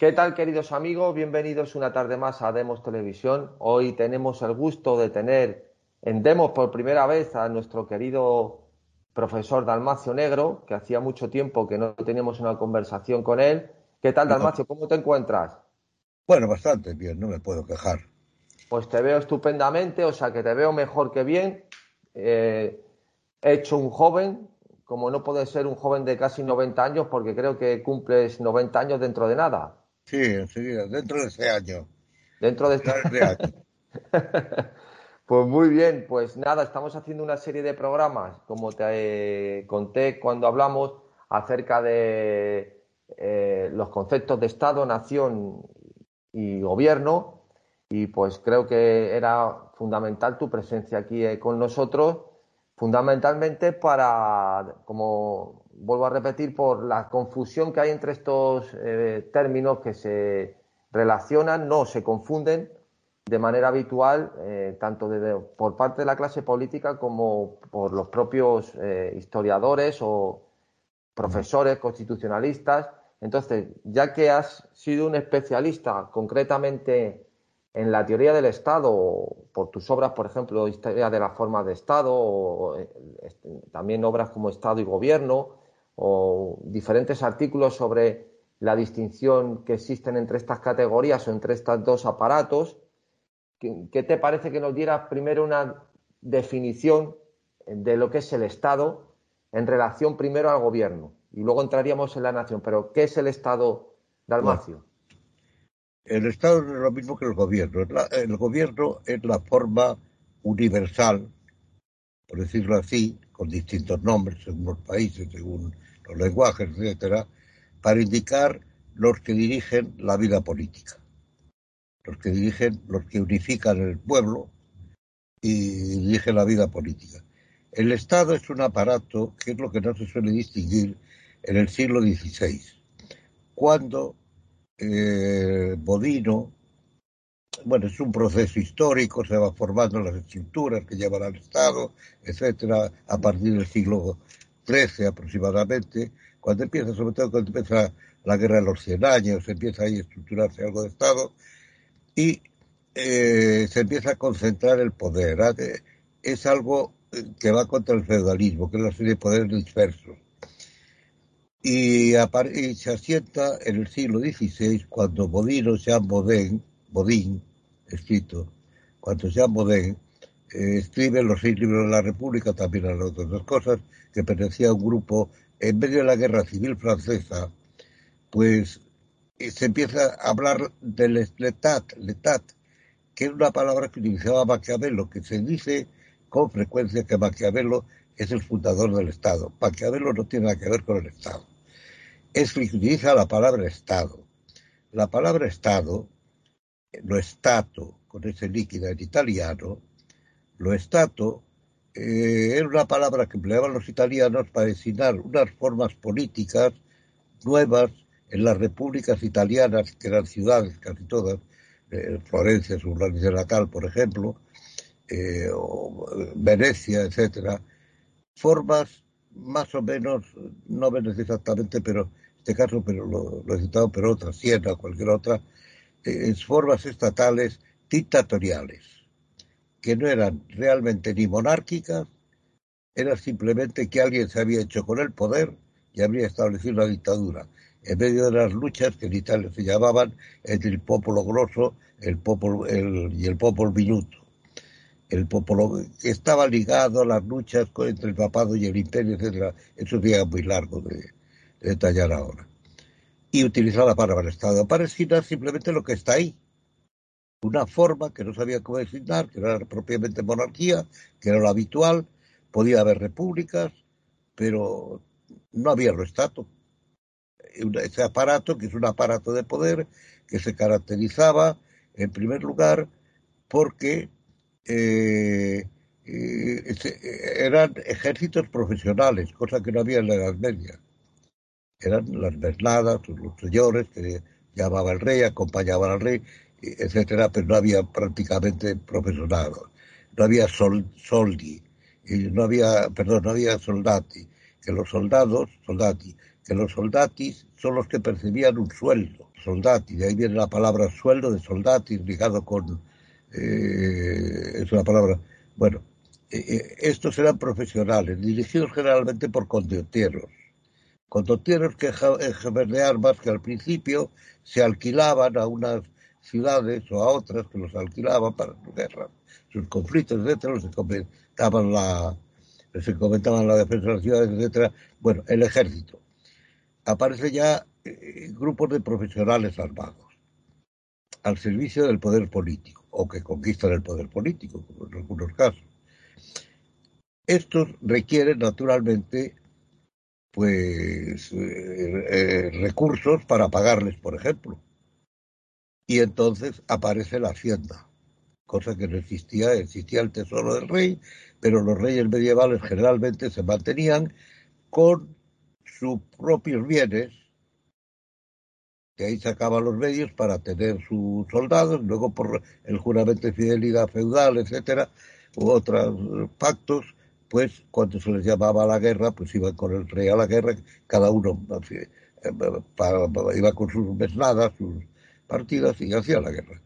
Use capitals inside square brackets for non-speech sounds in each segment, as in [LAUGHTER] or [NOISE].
¿Qué tal, queridos amigos? Bienvenidos una tarde más a Demos Televisión. Hoy tenemos el gusto de tener en Demos por primera vez a nuestro querido profesor Dalmacio Negro, que hacía mucho tiempo que no teníamos una conversación con él. ¿Qué tal, Dalmacio? ¿Cómo te encuentras? Bueno, bastante bien, no me puedo quejar. Pues te veo estupendamente, o sea que te veo mejor que bien. Eh, he hecho un joven, como no puede ser un joven de casi 90 años, porque creo que cumples 90 años dentro de nada. Sí, enseguida, dentro de ese año. Dentro de este año. [LAUGHS] pues muy bien, pues nada, estamos haciendo una serie de programas, como te conté cuando hablamos acerca de eh, los conceptos de Estado, nación y gobierno, y pues creo que era fundamental tu presencia aquí eh, con nosotros, fundamentalmente para, como vuelvo a repetir, por la confusión que hay entre estos eh, términos que se relacionan, no se confunden de manera habitual, eh, tanto por parte de la clase política como por los propios eh, historiadores o profesores constitucionalistas. Entonces, ya que has sido un especialista concretamente en la teoría del Estado, por tus obras, por ejemplo, Historia de la forma de Estado, o, este, también obras como Estado y Gobierno, o diferentes artículos sobre la distinción que existen entre estas categorías o entre estos dos aparatos. ¿Qué, te parece que nos diera primero una definición de lo que es el Estado en relación primero al gobierno? Y luego entraríamos en la nación. Pero, ¿qué es el Estado, Dalmacio? el Estado es lo mismo que el gobierno. el gobierno es la forma universal, por decirlo así, con distintos nombres según los países, según los lenguajes, etcétera, para indicar los que dirigen la vida política, los que dirigen, los que unifican el pueblo y dirigen la vida política. El Estado es un aparato que es lo que no se suele distinguir en el siglo XVI, cuando eh, Bodino, bueno, es un proceso histórico, se va formando las estructuras que llevan al Estado, etcétera, a partir del siglo 13 aproximadamente, cuando empieza, sobre todo cuando empieza la guerra de los 100 años, empieza ahí a estructurarse algo de Estado y eh, se empieza a concentrar el poder. Es algo eh, que va contra el feudalismo, que es una serie de poderes dispersos. Y, se asienta en el siglo XVI cuando Bodino, Jean Bodin, Bodin escrito, cuando Jean Bodin eh, escribe los seis libros de la República, también a otras cosas, que pertenecía a un grupo en medio de la guerra civil francesa, pues eh, se empieza a hablar del letat, letat, que es una palabra que utilizaba Maquiavelo, que se dice con frecuencia que Maquiavelo es el fundador del Estado. Maquiavelo no tiene nada que ver con el Estado. Es que utiliza la palabra Estado. La palabra Estado, lo Stato, con ese líquido en italiano, lo Stato eh, era una palabra que empleaban los italianos para designar unas formas políticas nuevas en las repúblicas italianas, que eran ciudades casi todas, eh, Florencia, su de natal, por ejemplo, eh, o Venecia, etcétera, formas más o menos, no Venecia exactamente, pero en este caso, pero lo, he citado, pero otra, Siena, cualquier otra, formas estatales dictatoriales que no eran realmente ni monárquicas, era simplemente que alguien se había hecho con el poder y habría establecido una dictadura, en medio de las luchas que en Italia se llamaban entre el popolo grosso el y el popolo minuto. El popolo estaba ligado a las luchas entre el papado y el imperio, etc. Eso sería muy largo de, detallar ahora. Y utilizar la palabra Estado para designar simplemente lo que está ahí, una forma que no sabía cómo designar, que era propiamente monarquía, que era lo habitual, podía haber repúblicas, pero no había lo estato. Ese aparato, que es un aparato de poder, que se caracterizaba, en primer lugar, porque eh, eh, eran ejércitos profesionales, cosa que no había en la Edad Media. Eran las vernadas, los señores que llamaba el rey, acompañaban al rey, etcétera, pero no había prácticamente profesorado, no había soldi, y no había, perdón, no había soldati, que los soldados, soldati, que los soldatis son los que percibían un sueldo. Soldati, de ahí viene la palabra sueldo de soldatis ligado con... Eh, es una palabra... Bueno, eh, eh, estos eran profesionales, dirigidos generalmente por condotieros. Condotieros que de armas que al principio se alquilaban a unas ciudades o a otras que los alquilaban para su guerra, sus conflictos, etcétera, se comentaban la, se comentaban la defensa de las ciudades, etcétera. Bueno, el ejército. Aparece ya eh, grupos de profesionales armados al servicio del poder político o que conquistan el poder político, como en algunos casos. Estos requieren naturalmente pues eh, eh, recursos para pagarles, por ejemplo. Y entonces aparece la hacienda, cosa que no existía, existía el tesoro del rey, pero los reyes medievales generalmente se mantenían con sus propios bienes, que ahí sacaban los medios para tener sus soldados, luego por el juramento de fidelidad feudal, etcétera, u otros pactos, pues cuando se les llamaba a la guerra, pues iban con el rey a la guerra, cada uno eh, iba con sus mesnadas, sus partidas y hacía la guerra.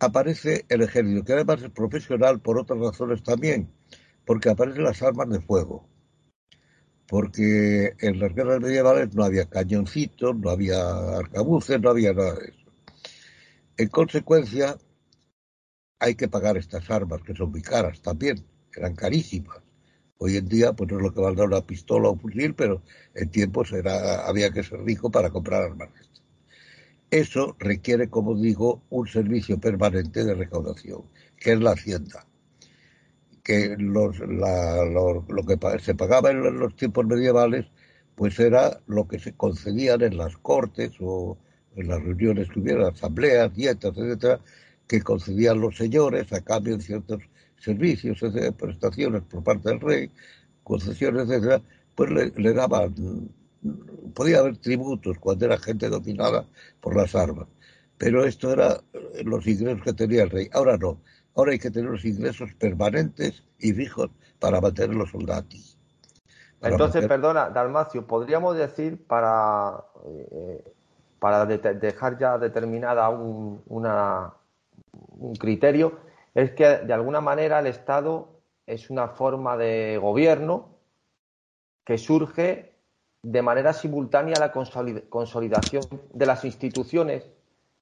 Aparece el ejército, que además es profesional por otras razones también, porque aparecen las armas de fuego porque en las guerras medievales no había cañoncitos, no había arcabuces, no había nada de eso. En consecuencia, hay que pagar estas armas, que son muy caras también, eran carísimas. Hoy en día, pues no es lo que valdrá una pistola o un fusil, pero en tiempos era, había que ser rico para comprar armas. Eso requiere, como digo, un servicio permanente de recaudación, que es la hacienda que los, lo que se pagaba en los tiempos medievales, pues era lo que se concedían en las cortes o en las reuniones que hubiera, asambleas, dietas, etcétera, que concedían los señores a cambio de ciertos servicios, prestaciones por parte del rey, concesiones, etcétera, pues le daban, podía haber tributos cuando era gente dominada por las armas, pero esto era los ingresos que tenía el rey. Ahora no, Ahora hay que tener los ingresos permanentes y fijos para mantener los soldados. Entonces, perdona, Dalmacio, podríamos decir para, eh, para dejar ya determinada un, una, un criterio, es que de alguna manera el Estado es una forma de gobierno que surge de manera simultánea a la consolidación de las instituciones.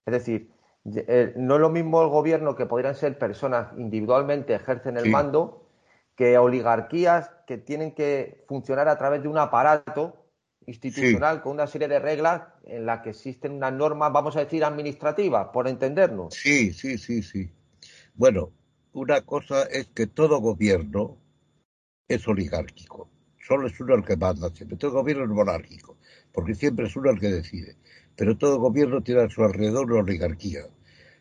Es decir, eh, no es lo mismo el gobierno que podrían ser personas individualmente ejercen el mando que oligarquías que tienen que funcionar a través de un aparato institucional con una serie de reglas en las que existen unas normas, vamos a decir, administrativas, por entendernos. Sí, sí, sí, sí. Bueno, una cosa es que todo gobierno es oligárquico. Solo es uno el que manda siempre. Todo gobierno es monárquico, porque siempre es uno el que decide. Pero todo gobierno tiene a su alrededor una oligarquía.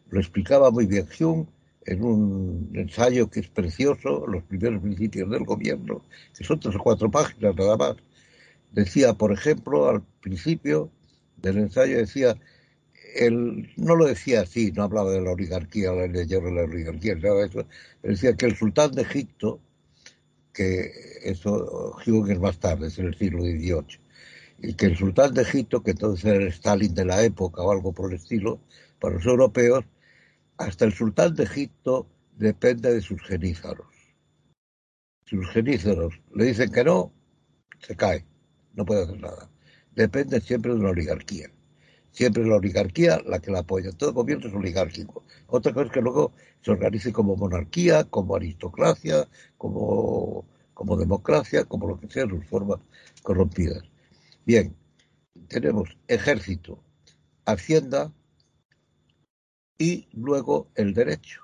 Lo explicaba muy bien Hume en un ensayo que es precioso, los primeros principios del gobierno, que son tres o cuatro páginas nada más. Decía, por ejemplo, al principio del ensayo decía, él no lo decía así, no hablaba de la oligarquía, la de la oligarquía, nada eso, decía que el sultán de Egipto, que eso Hume es más tarde, es en el siglo XVIII, y que el sultán de Egipto, que entonces era el Stalin de la época o algo por el estilo, para los europeos, hasta el sultán de Egipto depende de sus genízaros. Si sus genízaros le dicen que no, se cae, no puede hacer nada. Depende siempre de una oligarquía. Siempre la oligarquía la que la apoya. Todo gobierno es oligárquico. Otra cosa es que luego se organice como monarquía, como aristocracia, como, como democracia, como lo que sea, sus formas corrompidas. Bien, tenemos ejército, hacienda, y luego el derecho.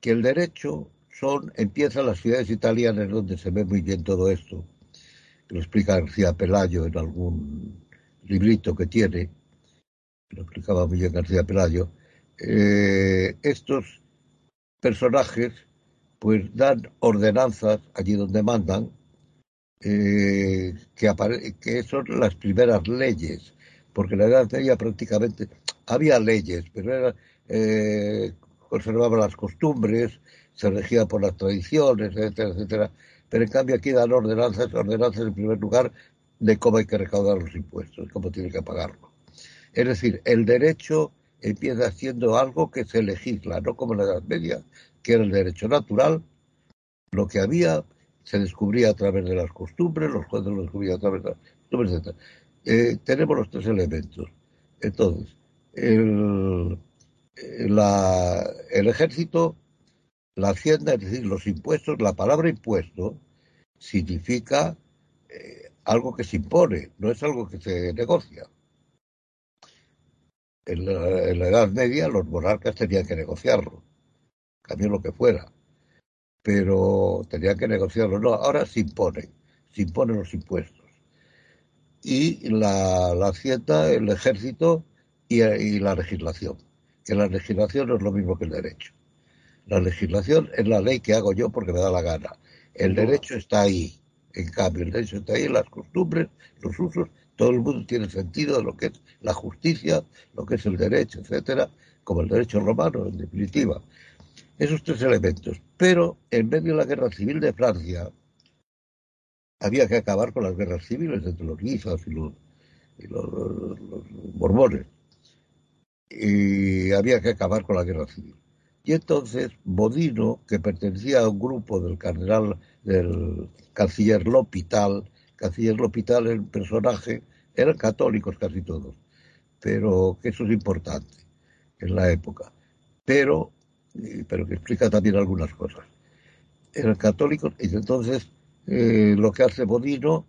Que el derecho son, empiezan las ciudades italianas donde se ve muy bien todo esto, lo explica García Pelayo en algún librito que tiene, lo explicaba bien García Pelayo, eh, estos personajes pues dan ordenanzas allí donde mandan, eh, que, que son las primeras leyes, porque la Edad Media prácticamente había leyes, pero era, eh, conservaba las costumbres, se regía por las tradiciones, etcétera, etcétera. Pero en cambio aquí dan ordenanzas, ordenanzas en primer lugar de cómo hay que recaudar los impuestos, cómo tiene que pagarlo. Es decir, el derecho empieza siendo algo que se legisla, no como en la Edad Media, que era el derecho natural, lo que había se descubría a través de las costumbres, los jueces lo descubrían a través de las costumbres, etc. Eh, tenemos los tres elementos. Entonces, el, el ejército, la hacienda, es decir, los impuestos, la palabra impuesto significa eh, algo que se impone, no es algo que se negocia. En la, en la, Edad Media los monarcas tenían que negociarlo, cambió lo que fuera, pero tenían que negociarlo. No, ahora se impone, se imponen los impuestos. Y la, la hacienda, el ejército y, y la legislación, que la legislación no es lo mismo que el derecho. La legislación es la ley que hago yo porque me da la gana. El derecho está ahí. En cambio, el derecho está ahí, las costumbres, los usos, todo el mundo tiene sentido de lo que es la justicia, lo que es el derecho, etcétera, como el derecho romano, en definitiva. Esos tres elementos. Pero en medio de la guerra civil de Francia, había que acabar con las guerras civiles entre los guisos y los, y los, borbones. Y había que acabar con la guerra civil. Y entonces Bodino, que pertenecía a un grupo del cardenal, del canciller L'Hopital, canciller L'Hopital, el personaje, eran católicos casi todos, pero que eso es importante en la época, pero, pero que explica también algunas cosas. Eran católicos y entonces eh, lo que hace Bodino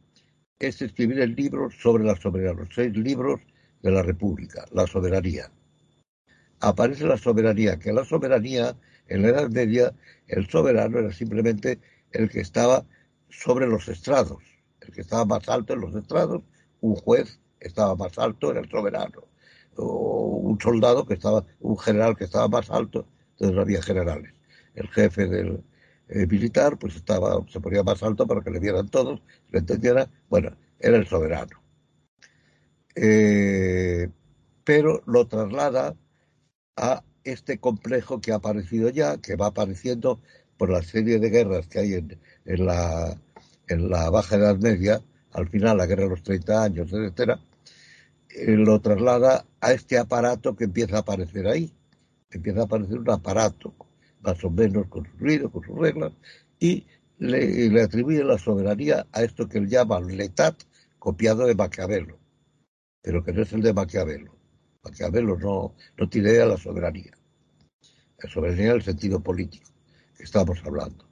es escribir el libro sobre la soberanía, los seis libros de la República, la soberanía. Aparece la soberanía, que la soberanía en la Edad Media, el soberano era simplemente el que estaba sobre los estrados, el que estaba más alto en los estrados, un juez estaba más alto, era el soberano, o un soldado que estaba, un general que estaba más alto, entonces no había generales. El jefe del eh, militar, pues estaba, se ponía más alto para que le vieran todos, le entendieran, bueno, era el soberano. Eh, pero lo traslada a este complejo que ha aparecido ya, que va apareciendo por la serie de guerras que hay en, la, en la Baja Edad Media, al final la guerra de los 30 años, etcétera, eh, lo traslada a este aparato que empieza a aparecer ahí. Empieza a aparecer un aparato, más o menos con su ruido, con sus reglas, y le, le atribuye la soberanía a esto que él llama letat, copiado de Maquiavelo, pero que no es el de Maquiavelo. Maquiavelo no, no tiene idea de la soberanía. La soberanía en el sentido político que estamos hablando.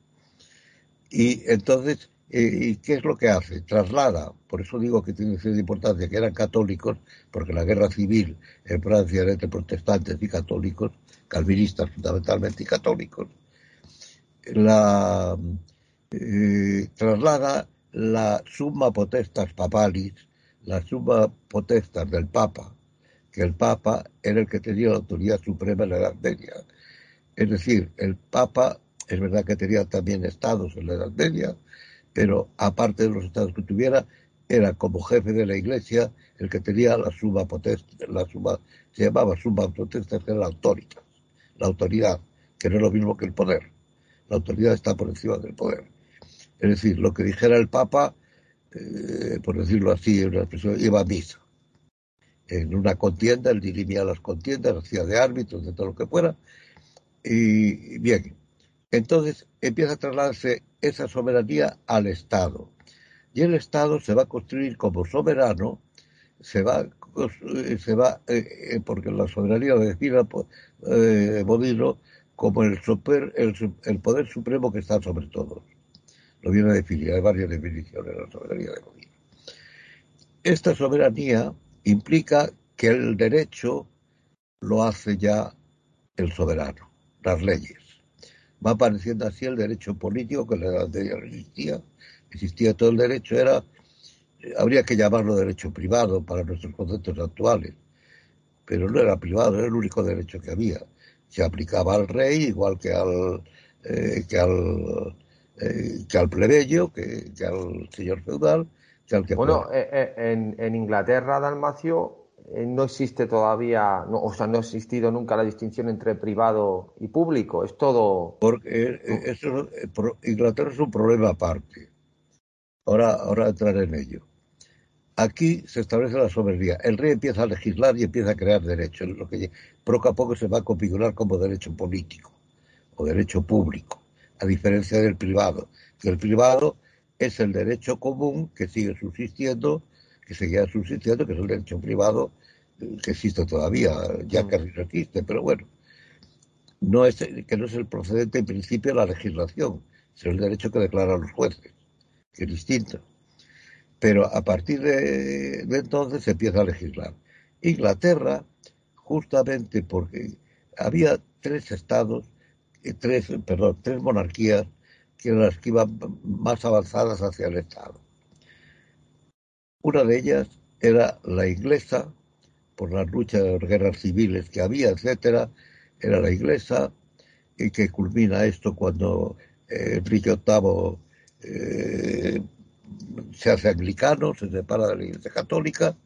Y entonces, eh, ¿qué es lo que hace? Traslada, por eso digo que tiene cierta importancia, que eran católicos, porque la guerra civil en Francia era entre protestantes y católicos, calvinistas fundamentalmente y católicos, la, eh, traslada la summa potestas papalis, la summa potestas del Papa, que el Papa era el que tenía la autoridad suprema en la Edad Media. Es decir, el Papa es verdad que tenía también estados en la Edad Media, pero aparte de los estados que tuviera, era como jefe de la Iglesia el que tenía la suma potesta, la suma, se llamaba suma potesta, que era la autoridad, la autoridad, que no es lo mismo que el poder. La autoridad está por encima del poder. Es decir, lo que dijera el Papa, eh, por decirlo así, una expresión, iba a misa en una contienda, él dirimía las contiendas, hacía de árbitros, de todo lo que fuera. Y bien, entonces empieza a trasladarse esa soberanía al Estado. Y el Estado se va a construir como soberano, se va, se va eh, porque la soberanía lo define eh, como el, el, poder supremo que está sobre todos. Lo viene a definir, hay varias definiciones de la soberanía de Bodino. Esta soberanía implica que el derecho lo hace ya el soberano, las leyes. Va apareciendo así el derecho político que en la no existía. Existía todo el derecho, era, habría que llamarlo derecho privado para nuestros conceptos actuales, pero no era privado, era el único derecho que había. Se aplicaba al rey igual que al, eh, que al, eh, que al plebeyo, que, que al señor feudal, bueno, eh, eh, en, en, Inglaterra, Dalmacio, eh, no existe todavía, no, o sea, no ha existido nunca la distinción entre privado y público, es todo... Porque eso, Inglaterra es un problema aparte. Ahora, ahora entraré en ello. Aquí se establece la soberanía. El rey empieza a legislar y empieza a crear derechos, lo que poco a poco se va a configurar como derecho político o derecho público, a diferencia del privado, que el privado es el derecho común que sigue subsistiendo, que seguirá subsistiendo, que es el derecho privado eh, que existe todavía, ya que no existe, pero bueno, no es, que no es el procedente en principio de la legislación, es el derecho que declaran los jueces, que es distinto. Pero a partir de, entonces se empieza a legislar. Inglaterra, justamente porque había tres estados, eh, tres, perdón, tres monarquías que eran las que iban más avanzadas hacia el Estado. Una de ellas era la inglesa, por las luchas, guerras civiles que había, etcétera, era la inglesa, y que culmina esto cuando eh, Enrique VIII eh, se hace anglicano, se separa de la Iglesia Católica,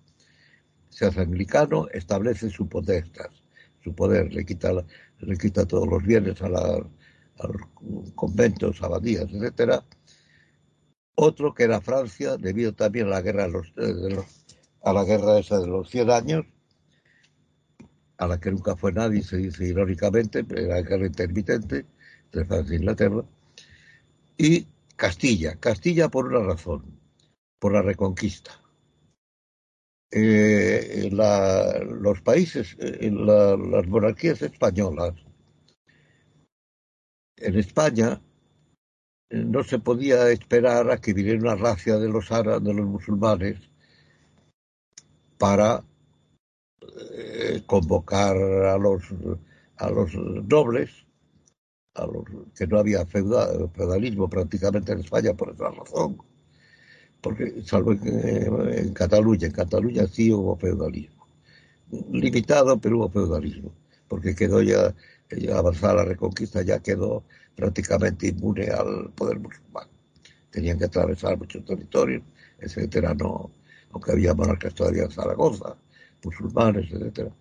se hace anglicano, establece su potestad, su poder, le quita, le quita todos los bienes a, los conventos, abadías, etcétera. Otro que era Francia, debido también a la guerra de los, a la guerra esa de los 100 años, a la que nunca fue nadie, se dice irónicamente, pero era guerra intermitente de Francia e Inglaterra, y Castilla. Castilla por una razón, por la reconquista. Eh, los países, eh, las monarquías españolas, en España eh, no se podía esperar a que viniera una racia de los árabes, de los musulmanes, para convocar a los, a los nobles que no había feudalismo prácticamente en España por esa razón, porque salvo en, Cataluña, en Cataluña sí hubo feudalismo, limitado pero hubo feudalismo, porque quedó ya, ya avanzada la reconquista, ya quedó prácticamente inmune al poder musulmán. Tenían que atravesar muchos territorios, etcétera, no, aunque había monarcas todavía en Zaragoza, musulmanes, etcétera.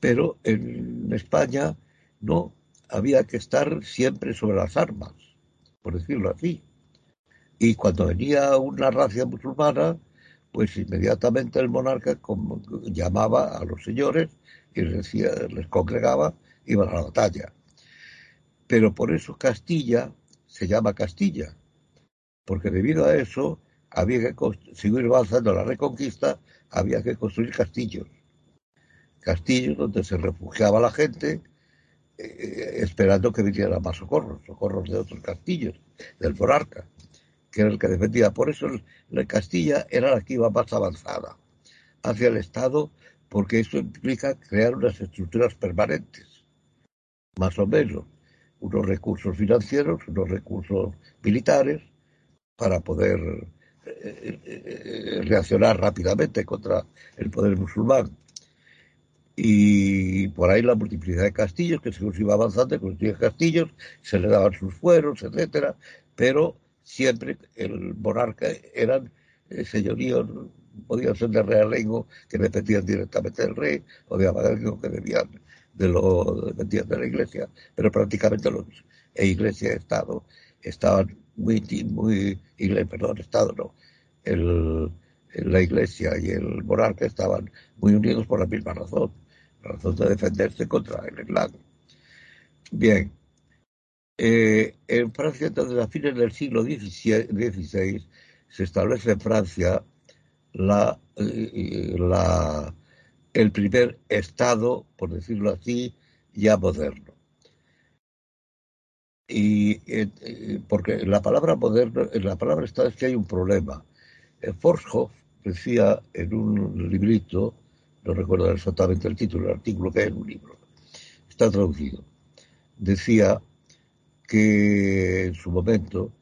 Pero en España no, había que estar siempre sobre las armas, por decirlo así. Y cuando venía una racia musulmana, pues inmediatamente el monarca llamaba a los señores y les, decía, les congregaba, iban a la batalla. Pero por eso Castilla se llama Castilla, porque debido a eso había que seguir avanzando la reconquista, había que construir castillos. Castillos donde se refugiaba la gente eh, esperando que viniera más socorros, socorros de otros castillos, del monarca, que era el que defendía. Por eso la Castilla era la que iba más avanzada hacia el Estado, porque eso implica crear unas estructuras permanentes, más o menos, unos recursos financieros, unos recursos militares, para poder eh, eh, reaccionar rápidamente contra el poder musulmán. Y por ahí la multiplicidad de castillos, que se iba avanzando, construían castillos, se le daban sus fueros, etcétera, pero siempre el monarca eran eh, señoríos, podían ser de realengo que dependían directamente del rey, o de abadengo que debían de lo dependían de la iglesia, pero prácticamente los e iglesia y Estado estaban muy, muy, perdón, Estado no, el, la iglesia y el monarca estaban muy unidos por la misma razón razón de defenderse contra el Islam. Bien, eh, en Francia, entonces, a fines del siglo XVI, se establece en Francia la, eh, la, el primer Estado, por decirlo así, ya moderno. Y eh, porque la palabra moderno, en la palabra Estado es que hay un problema. Forshoff decía en un librito no recuerdo exactamente el título del artículo que es un libro, está traducido, decía que en su momento,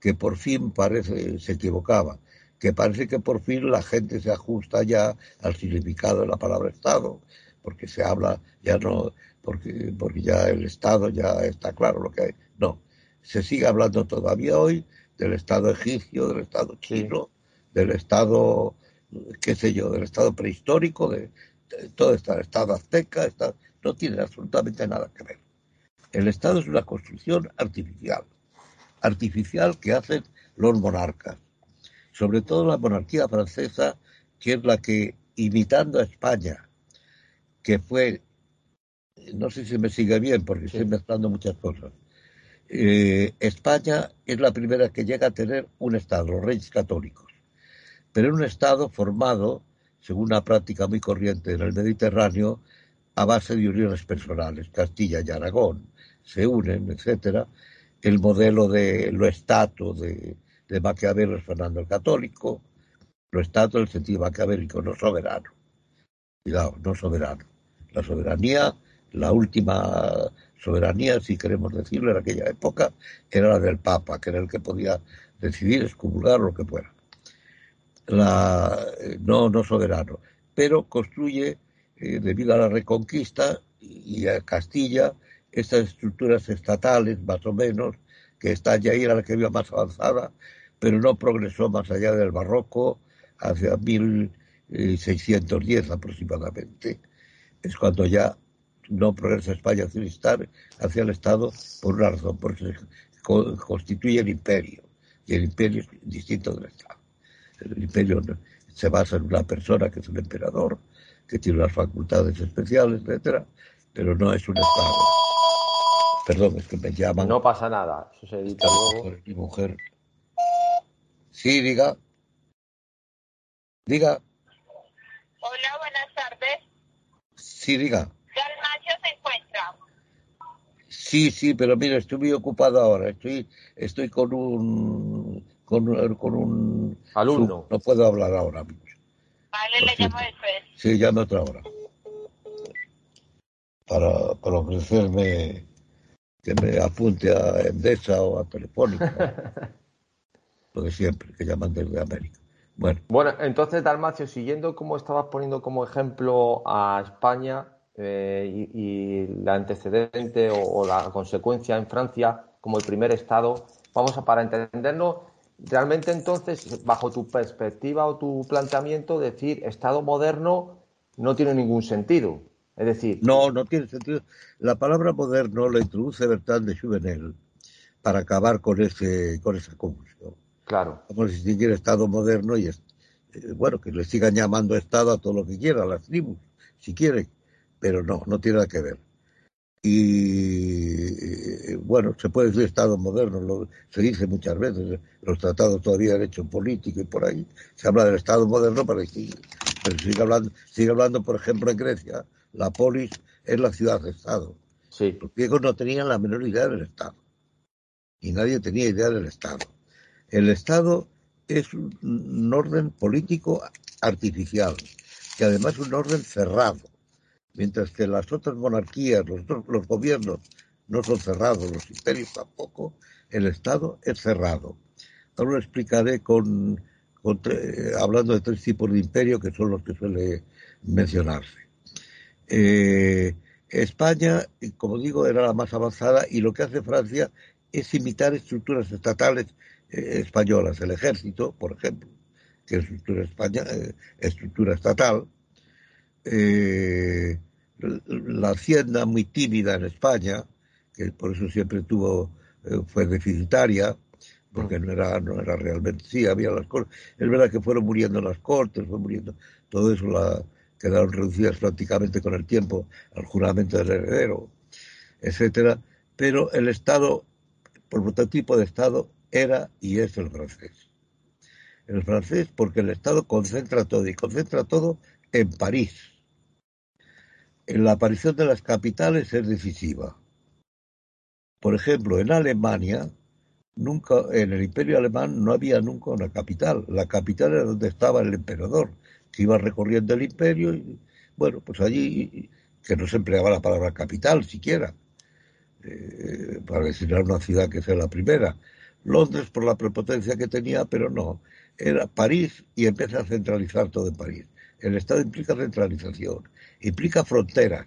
que por fin parece, se equivocaba, que parece que por fin la gente se ajusta ya al significado de la palabra Estado, porque se habla ya no, porque, porque ya el Estado ya está claro lo que hay. No, se sigue hablando todavía hoy del Estado egipcio, del Estado chino, del Estado qué sé yo, del Estado prehistórico, de, todo este Estado azteca, no tiene absolutamente nada que ver. El Estado es una construcción artificial, artificial que hacen los monarcas. Sobre todo la monarquía francesa que es la que, imitando a España, que fue, no sé si me sigue bien porque estoy mezclando muchas cosas, eh, España es la primera que llega a tener un Estado, los reyes católicos, pero un Estado formado, según una práctica muy corriente en el Mediterráneo, a base de uniones personales. Castilla y Aragón se unen, etcétera. El modelo de lo estato de, de Maquiavelo es Fernando el Católico, lo estato en el sentido maquiavélico, no soberano. Cuidado, no soberano. La soberanía, la última soberanía, si queremos decirlo, en aquella época, era la del Papa, que era el que podía decidir, excomulgar lo que fuera. La, no, no soberano, pero construye, eh, debido a la reconquista y a Castilla, estas estructuras estatales, más o menos, que está ya era la que había más avanzada, pero no progresó más allá del barroco hacia 1610 aproximadamente. Es cuando ya no progresa España hacia el, Estado, hacia el Estado por una razón, porque se constituye el imperio, y el imperio es distinto del Estado. El imperio se basa en una persona que es el emperador, que tiene unas facultades especiales, etcétera, pero no es un Estado. Perdón, es que me llaman. No pasa nada, eso se edita luego. Mi mujer. Sí, diga. Diga. Hola, buenas tardes. Sí, diga. Sí, sí, pero mira, estoy muy ocupado ahora. Estoy, estoy con un, con, un alumno. No puedo hablar ahora mismo. Vale, le llamo después. Sí, llame otra hora. Para, para ofrecerme que me apunte a Endesa o a Telefónica. [LAUGHS] Lo de siempre, que llaman desde América. Bueno. Bueno, entonces, Dalmacio, siguiendo como estabas poniendo como ejemplo a España, eh, y, la antecedente o, la consecuencia en Francia como el primer Estado. Vamos a, para entenderlo, realmente entonces, bajo tu perspectiva o tu planteamiento, decir Estado moderno no tiene ningún sentido. Es decir. No, no tiene sentido. La palabra moderno la introduce Bertrand de Juvenel para acabar con, ese, con esa confusión. Claro. Como si distinguir Estado moderno y. Eh, bueno, que le sigan llamando Estado a todo lo que quieran, a las tribus, si quieren pero no, no tiene nada que ver. Y bueno, se puede decir Estado moderno, lo, se dice muchas veces, los tratados todavía de derecho político y por ahí, se habla del Estado moderno para distinguir. Pero sigue hablando, sigue hablando, por ejemplo, en Grecia, la polis es la ciudad de Estado. Sí. Los griegos no tenían la menor idea del Estado. Y nadie tenía idea del Estado. El Estado es un orden político artificial, que además es un orden cerrado mientras que las otras monarquías, los, los gobiernos no son cerrados, los imperios tampoco, el Estado es cerrado. Ahora lo explicaré con, hablando de tres tipos de imperio que son los que suele mencionarse. Eh, España, como digo, era la más avanzada y lo que hace Francia es imitar estructuras estatales eh, españolas. El ejército, por ejemplo, que es estructura, España, eh, estructura estatal, eh, la hacienda muy tímida en España, que por eso siempre tuvo, eh, fue deficitaria, porque no era, no era realmente, sí, había las cortes, es verdad que fueron muriendo las cortes, fue muriendo, todo eso la, quedaron reducidas prácticamente con el tiempo al juramento del heredero, etcétera, pero el Estado, por prototipo de Estado, era y es el francés. El francés porque el Estado concentra todo y concentra todo en París la aparición de las capitales es decisiva. Por ejemplo, en Alemania, nunca, en el imperio alemán no había nunca una capital. La capital era donde estaba el emperador, que iba recorriendo el imperio y, bueno, pues allí, que no se empleaba la palabra capital siquiera, eh, para designar una ciudad que sea la primera. Londres por la prepotencia que tenía, pero no. Era París y empieza a centralizar todo en París. El Estado implica centralización implica fronteras,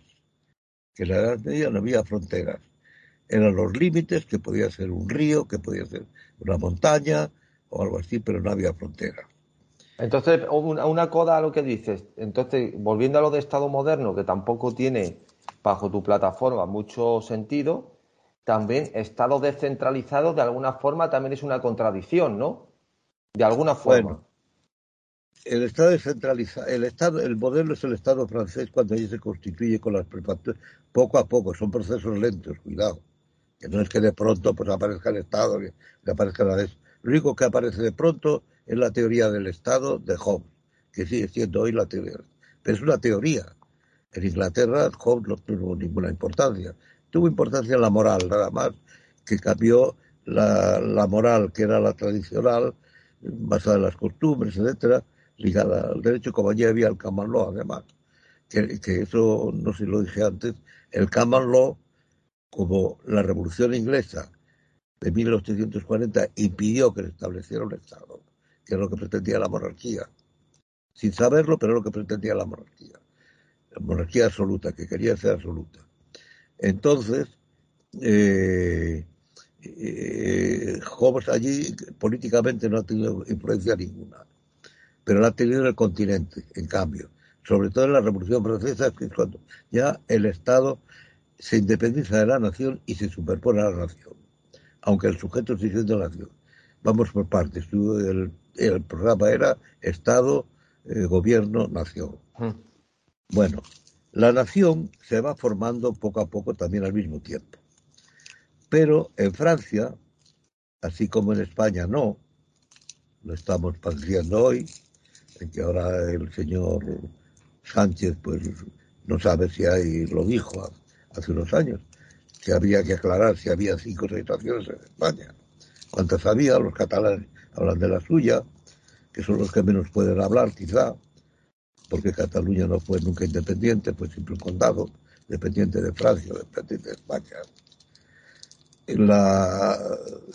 que en la Edad Media no había fronteras. Eran los límites, que podía ser un río, que podía ser una montaña o algo así, pero no había fronteras. Entonces, una, una coda a lo que dices. Entonces, volviendo a lo de Estado moderno, que tampoco tiene, bajo tu plataforma, mucho sentido, también Estado descentralizado de alguna forma también es una contradicción, ¿no? De alguna forma. el Estado descentralizado, el Estado, el modelo es el Estado francés cuando allí se constituye con las prefecturas, poco a poco, son procesos lentos, cuidado, que no es que de pronto pues aparezca el Estado, que aparezca la vez. Lo único que aparece de pronto es la teoría del Estado de Hobbes, que sigue siendo hoy la teoría, pero es una teoría. En Inglaterra Hobbes no tuvo ninguna importancia, tuvo importancia en la moral, nada más, que cambió la, moral que era la tradicional, basada en las costumbres, etcétera, ligada al derecho, como ya había el common law, además, que, que, eso no sé si lo dije antes, el common law, como la revolución inglesa de 1840 impidió que se estableciera un Estado, que es lo que pretendía la monarquía, sin saberlo, pero es lo que pretendía la monarquía, la monarquía absoluta, que quería ser absoluta. Entonces, eh, eh, Hobbes allí políticamente no ha tenido influencia ninguna pero la ha tenido en el continente, en cambio. Sobre todo en la Revolución Francesa, que es cuando ya el Estado se independiza de la nación y se superpone a la nación, aunque el sujeto sigue siendo nación. Vamos por partes. El, el programa era Estado, eh, Gobierno, Nación. Hmm. Bueno, la nación se va formando poco a poco también al mismo tiempo. Pero en Francia, así como en España no, lo estamos padeciendo hoy, en que ahora el señor Sánchez pues no sabe si hay, lo dijo hace unos años, que había que aclarar si había cinco situaciones en España. ¿Cuántas había? Los catalanes hablan de la suya, que son los que menos pueden hablar quizá, porque Cataluña no fue nunca independiente, fue siempre un condado, dependiente de Francia, dependiente de España. La,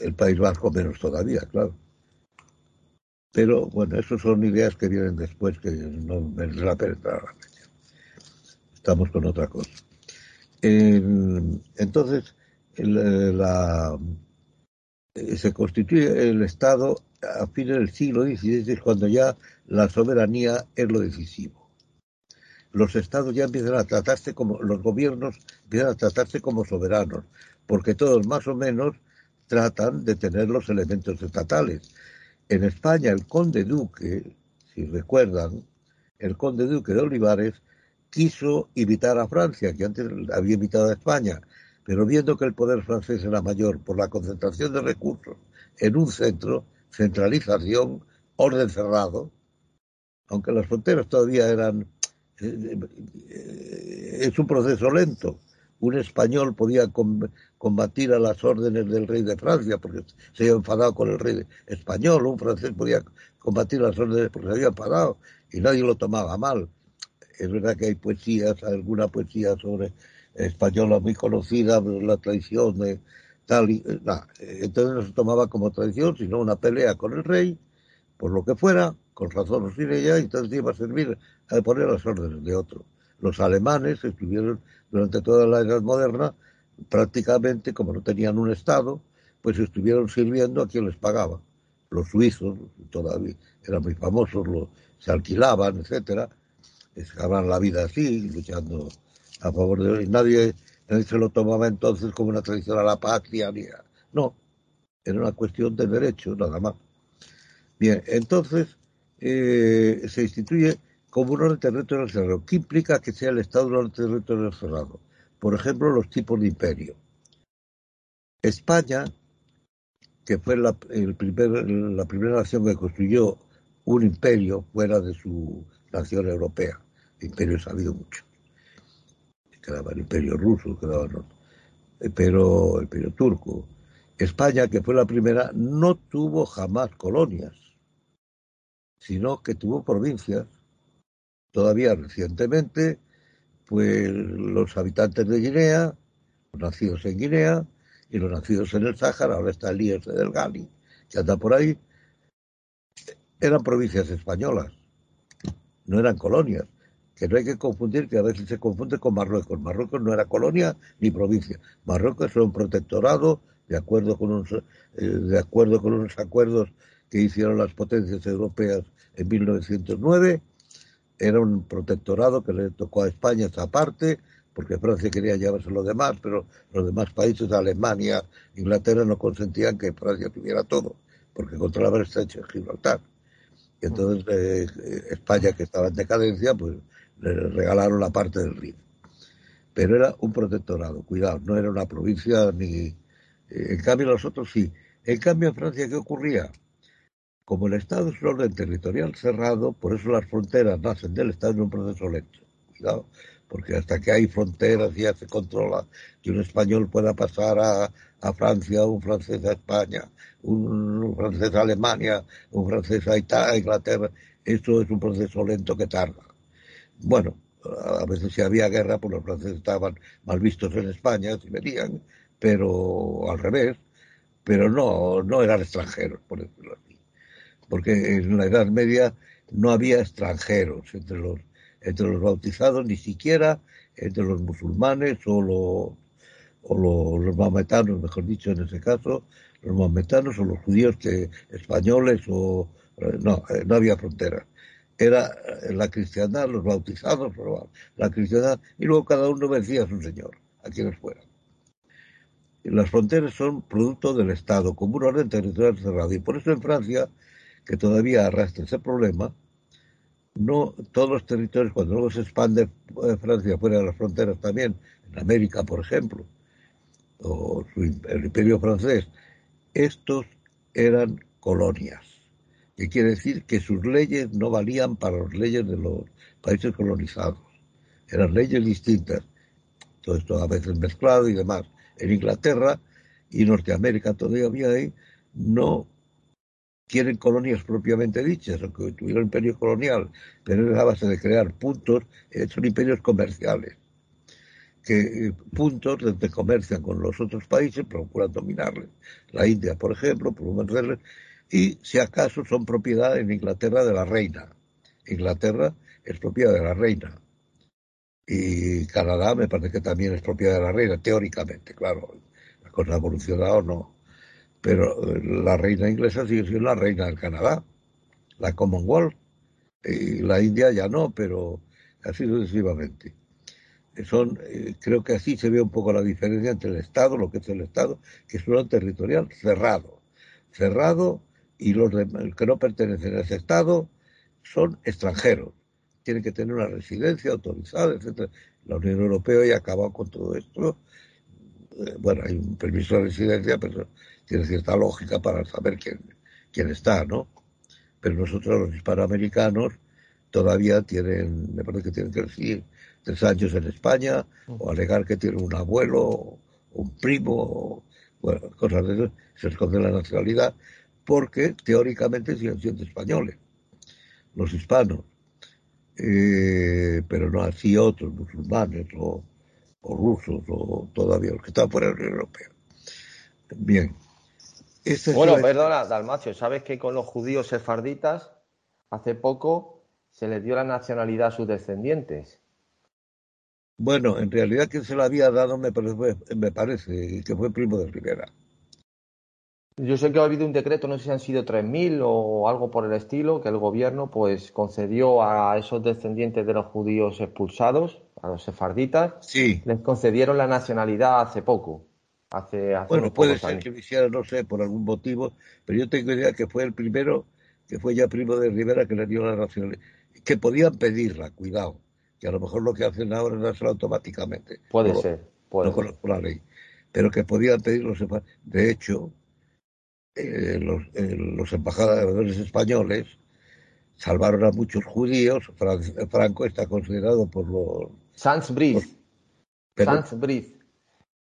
el País Vasco menos todavía, claro. Pero bueno, esas son ideas que vienen después, que no me la pena Estamos con otra cosa. entonces, la, eh, se constituye el Estado a fines del siglo XVI, cuando ya la soberanía es lo decisivo. Los estados ya empiezan a tratarse como, los gobiernos empiezan a tratarse como soberanos, porque todos más o menos tratan de tener los elementos estatales. En España, el conde duque, si recuerdan, el conde duque de Olivares quiso invitar a Francia, que antes había invitado a España, pero viendo que el poder francés era mayor por la concentración de recursos en un centro, centralización, orden cerrado, aunque las fronteras todavía eran... Eh, eh, es un proceso lento, un español podía combatir a las órdenes del rey de Francia porque se había enfadado con el rey español, un francés podía combatir las órdenes porque se había enfadado y nadie lo tomaba mal. Es verdad que hay poesías, alguna poesía sobre española muy conocida, la traición de tal y, entonces no se tomaba como traición, sino una pelea con el rey, por lo que fuera, con razón o sin ella, y entonces iba a servir a poner las órdenes de otro. Los alemanes estuvieron durante toda la Edad Moderna, prácticamente, como no tenían un Estado, pues estuvieron sirviendo a quien les pagaba. Los suizos, todavía eran muy famosos, se alquilaban, etcétera, se la vida así, luchando a favor de... Nadie, nadie se lo tomaba entonces como una tradición a la patria, no, era una cuestión de derecho, nada más. Bien, entonces eh, se instituye como un orden territorial cerrado. ¿Qué implica que sea el Estado un orden territorial cerrado? Por ejemplo, los tipos de imperio. España, que fue la primera nación que construyó un imperio fuera de su nación europea. Imperios ha habido mucho. Quedaba el imperio ruso, quedaba el, pero, el imperio turco. España, que fue la primera, no tuvo jamás colonias, sino que tuvo provincias. Todavía recientemente, pues los habitantes de Guinea, los nacidos en Guinea y los nacidos en el Sáhara, ahora está el IES del Gali, que anda por ahí, eran provincias españolas, no eran colonias, que no hay que confundir, que a veces se confunde con Marruecos. Marruecos no era colonia ni provincia. Marruecos era un protectorado de acuerdo con unos, eh, de acuerdo con unos acuerdos que hicieron las potencias europeas en 1909 era un protectorado que le tocó a España esa parte, porque Francia quería llevarse lo demás, pero los demás países, Alemania, Inglaterra, no consentían que Francia tuviera todo, porque controlaba el estrecho de Gibraltar. Y entonces eh, España, que estaba en decadencia, pues le regalaron la parte del Rif. Pero era un protectorado, cuidado, no era una provincia ni... Eh, en cambio los otros sí. En cambio en Francia, ¿qué ocurría? Como el Estado es un orden territorial cerrado, por eso las fronteras nacen del Estado en un proceso lento. Cuidado, porque hasta que hay fronteras ya se controla que un español pueda pasar a, a Francia, un francés a España, un, francés a Alemania, un francés a Italia, Inglaterra. Esto es un proceso lento que tarda. Bueno, a veces si había guerra, pues los franceses estaban mal vistos en España, si venían, pero al revés, pero no, no eran extranjeros, por decirlo así. Porque en la Edad Media no había extranjeros entre los, entre los bautizados, ni siquiera entre los musulmanes o los, o los, maometanos, mejor dicho en ese caso, los maometanos o los judíos españoles o no, eh, no había fronteras. Era la cristiandad, los bautizados, la cristiandad, y luego cada uno vencía a su señor, a quienes fueran. Las fronteras son producto del Estado, como un orden territorial cerrado. Y por eso en Francia, que todavía arrastra ese problema, no todos los territorios, cuando luego se expande eh, Francia fuera de las fronteras también, en América, por ejemplo, o el imperio francés, estos eran colonias, que quiere decir que sus leyes no valían para las leyes de los países colonizados, eran leyes distintas, todo esto a veces mezclado y demás. En Inglaterra y Norteamérica todavía hay, no quieren colonias propiamente dichas, aunque tuvieron imperio colonial, pero es a base de crear puntos, eh, son imperios comerciales que eh, puntos donde comercian con los otros países, procuran dominarles. La India, por ejemplo, por y si acaso son propiedad en Inglaterra de la reina. Inglaterra es propiedad de la reina. Y Canadá me parece que también es propiedad de la reina, teóricamente, claro. La cosa ha evolucionado o no. Pero eh, la reina inglesa sigue siendo la reina del Canadá, la Commonwealth. Y la India ya no, pero así sucesivamente son, eh, creo que así se ve un poco la diferencia entre el Estado, lo que es el Estado, que es un territorial cerrado. Cerrado y los que no pertenecen a ese Estado son extranjeros. Tienen que tener una residencia autorizada, etc. La Unión Europea ya ha acabado con todo esto. Eh, bueno, hay un permiso de residencia, pero tiene cierta lógica para saber quién, quién está, ¿no? Pero nosotros, los hispanoamericanos, todavía tienen, me parece que tienen que residir tres años en España, o alegar que tiene un abuelo, un primo, bueno, cosas de eso, se esconde la nacionalidad, porque teóricamente siguen siendo españoles, los hispanos, eh, pero no así otros, musulmanes o, rusos, o todavía los que están fuera de la Unión Europea. Bien. Este bueno, perdona, Dalmacio, ¿sabes que con los judíos sefarditas hace poco se les dio la nacionalidad a sus descendientes? Bueno, en realidad quien se lo había dado me parece, me parece que fue Primo de Rivera. Yo sé que ha habido un decreto, no sé si han sido 3.000 o algo por el estilo, que el gobierno pues concedió a esos descendientes de los judíos expulsados, a los sefarditas, sí. les concedieron la nacionalidad hace poco. Hace, bueno, puede ser que lo hiciera, no sé, por algún motivo, pero yo tengo idea que fue el primero, que fue ya Primo de Rivera que le dio la nacionalidad, que podían pedirla, cuidado que a lo mejor lo que hacen ahora es dárselo automáticamente. Puede ser, puede no conozco la ley, pero que podían pedirlo. De hecho, eh, los, eh, los, embajadores españoles salvaron a muchos judíos. Franco está considerado por los... Sans Brice. Sans Brice.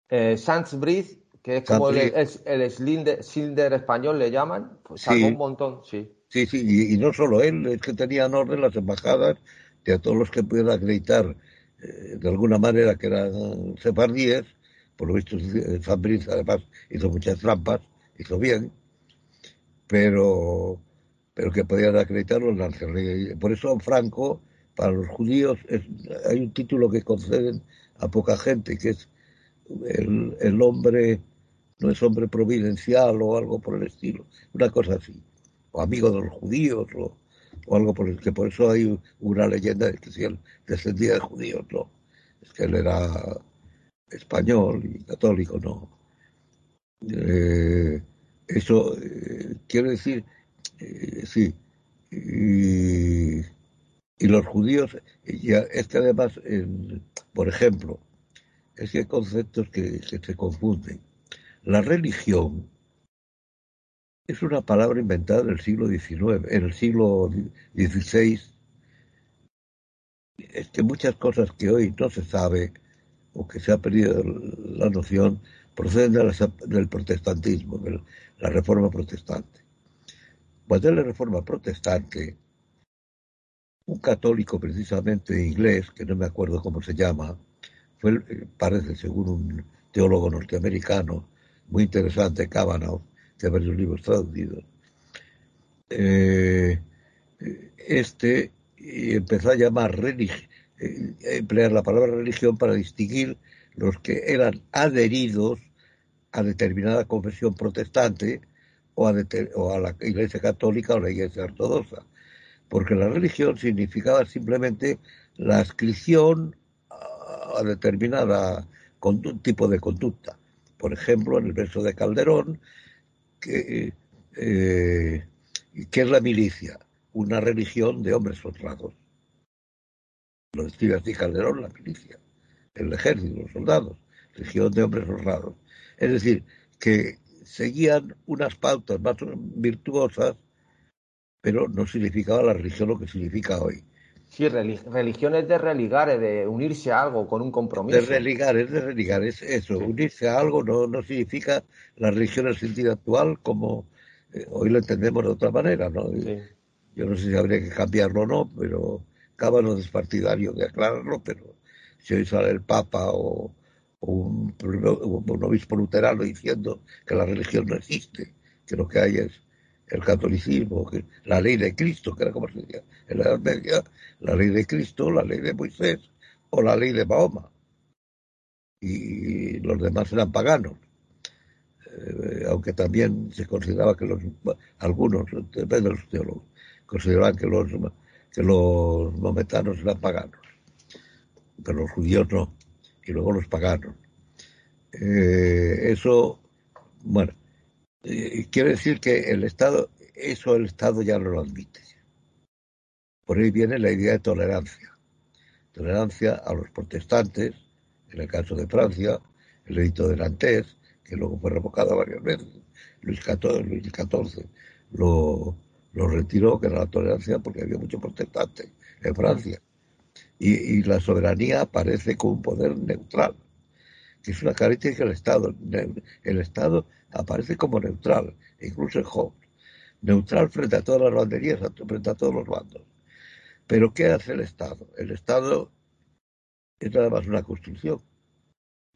Eh, Sans Brice, que es como el, el, Slinder, español, le llaman, pues salvó un montón, sí. Sí, sí, y, y, no solo él, es que tenían orden las embajadas que a todos los que pudieran acreditar eh, de alguna manera que eran sefardíes, por lo visto Fabriz además hizo muchas trampas, hizo bien, pero, pero que podían acreditarlo en la Por eso Franco, para los judíos, hay un título que conceden a poca gente, que es el, el hombre, no es hombre providencial o algo por el estilo, una cosa así, o amigo de los judíos, o o algo por el que por eso hay una leyenda de que si él descendía de judíos, no. Es que él era español y católico, no. Eh, eso eh, quiere decir, eh, sí, Y, los judíos, y es que además, por ejemplo, es que hay conceptos que, se confunden. La religión es una palabra inventada en el siglo XIX, en el siglo XVI. Es que muchas cosas que hoy no se sabe o que se ha perdido la noción proceden del protestantismo, de la reforma protestante. Cuando es la reforma protestante, un católico precisamente inglés, que no me acuerdo cómo se llama, fue, parece según un teólogo norteamericano muy interesante, Kavanaugh, de varios libros traducidos, eh, este empezó a llamar religión, eh, emplear la palabra religión para distinguir los que eran adheridos a determinada confesión protestante o a, o a la Iglesia Católica o la Iglesia Ortodoxa, porque la religión significaba simplemente la adscripción a determinada tipo de conducta. Por ejemplo, en el verso de Calderón, que, eh, ¿qué es la milicia? Una religión de hombres honrados. Lo decía así Calderón, la milicia, el ejército, los soldados, religión de hombres honrados. Es decir, que seguían unas pautas más virtuosas, pero no significaba la religión lo que significa hoy. Sí, religión es de religar, es de unirse a algo con un compromiso. De religar, es de religar, es eso. Unirse a algo no, no significa la religión en el sentido actual como eh, hoy lo entendemos de otra manera, ¿no? Yo no sé si habría que cambiarlo o no, pero Cábano es partidario de aclararlo, pero si hoy sale el Papa o, un, obispo luterano diciendo que la religión no existe, que lo que hay es el catolicismo, la ley de Cristo, que era como se decía en la Edad Media, la ley de Cristo, la ley de Moisés o la ley de Mahoma. Y los demás eran paganos. Eh, aunque también se consideraba que los, algunos, depende de los teólogos, consideraban que los, que los mometanos eran paganos, pero los judíos no, y luego los paganos. Eh, eso, bueno, eh, quiere decir que el Estado, eso el Estado ya no lo admite. Por ahí viene la idea de tolerancia. Tolerancia a los protestantes, en el caso de Francia, el edicto de Nantes, que luego fue revocado varias veces. Luis XIV, lo, lo, retiró, que era la tolerancia, porque había muchos protestantes en Francia. Y, y, la soberanía aparece como un poder neutral, que es una característica del Estado. El Estado aparece como neutral, incluso en Hobbes. Neutral frente a todas las banderías, frente a todos los bandos. Pero ¿qué hace el Estado? El Estado es nada más una construcción.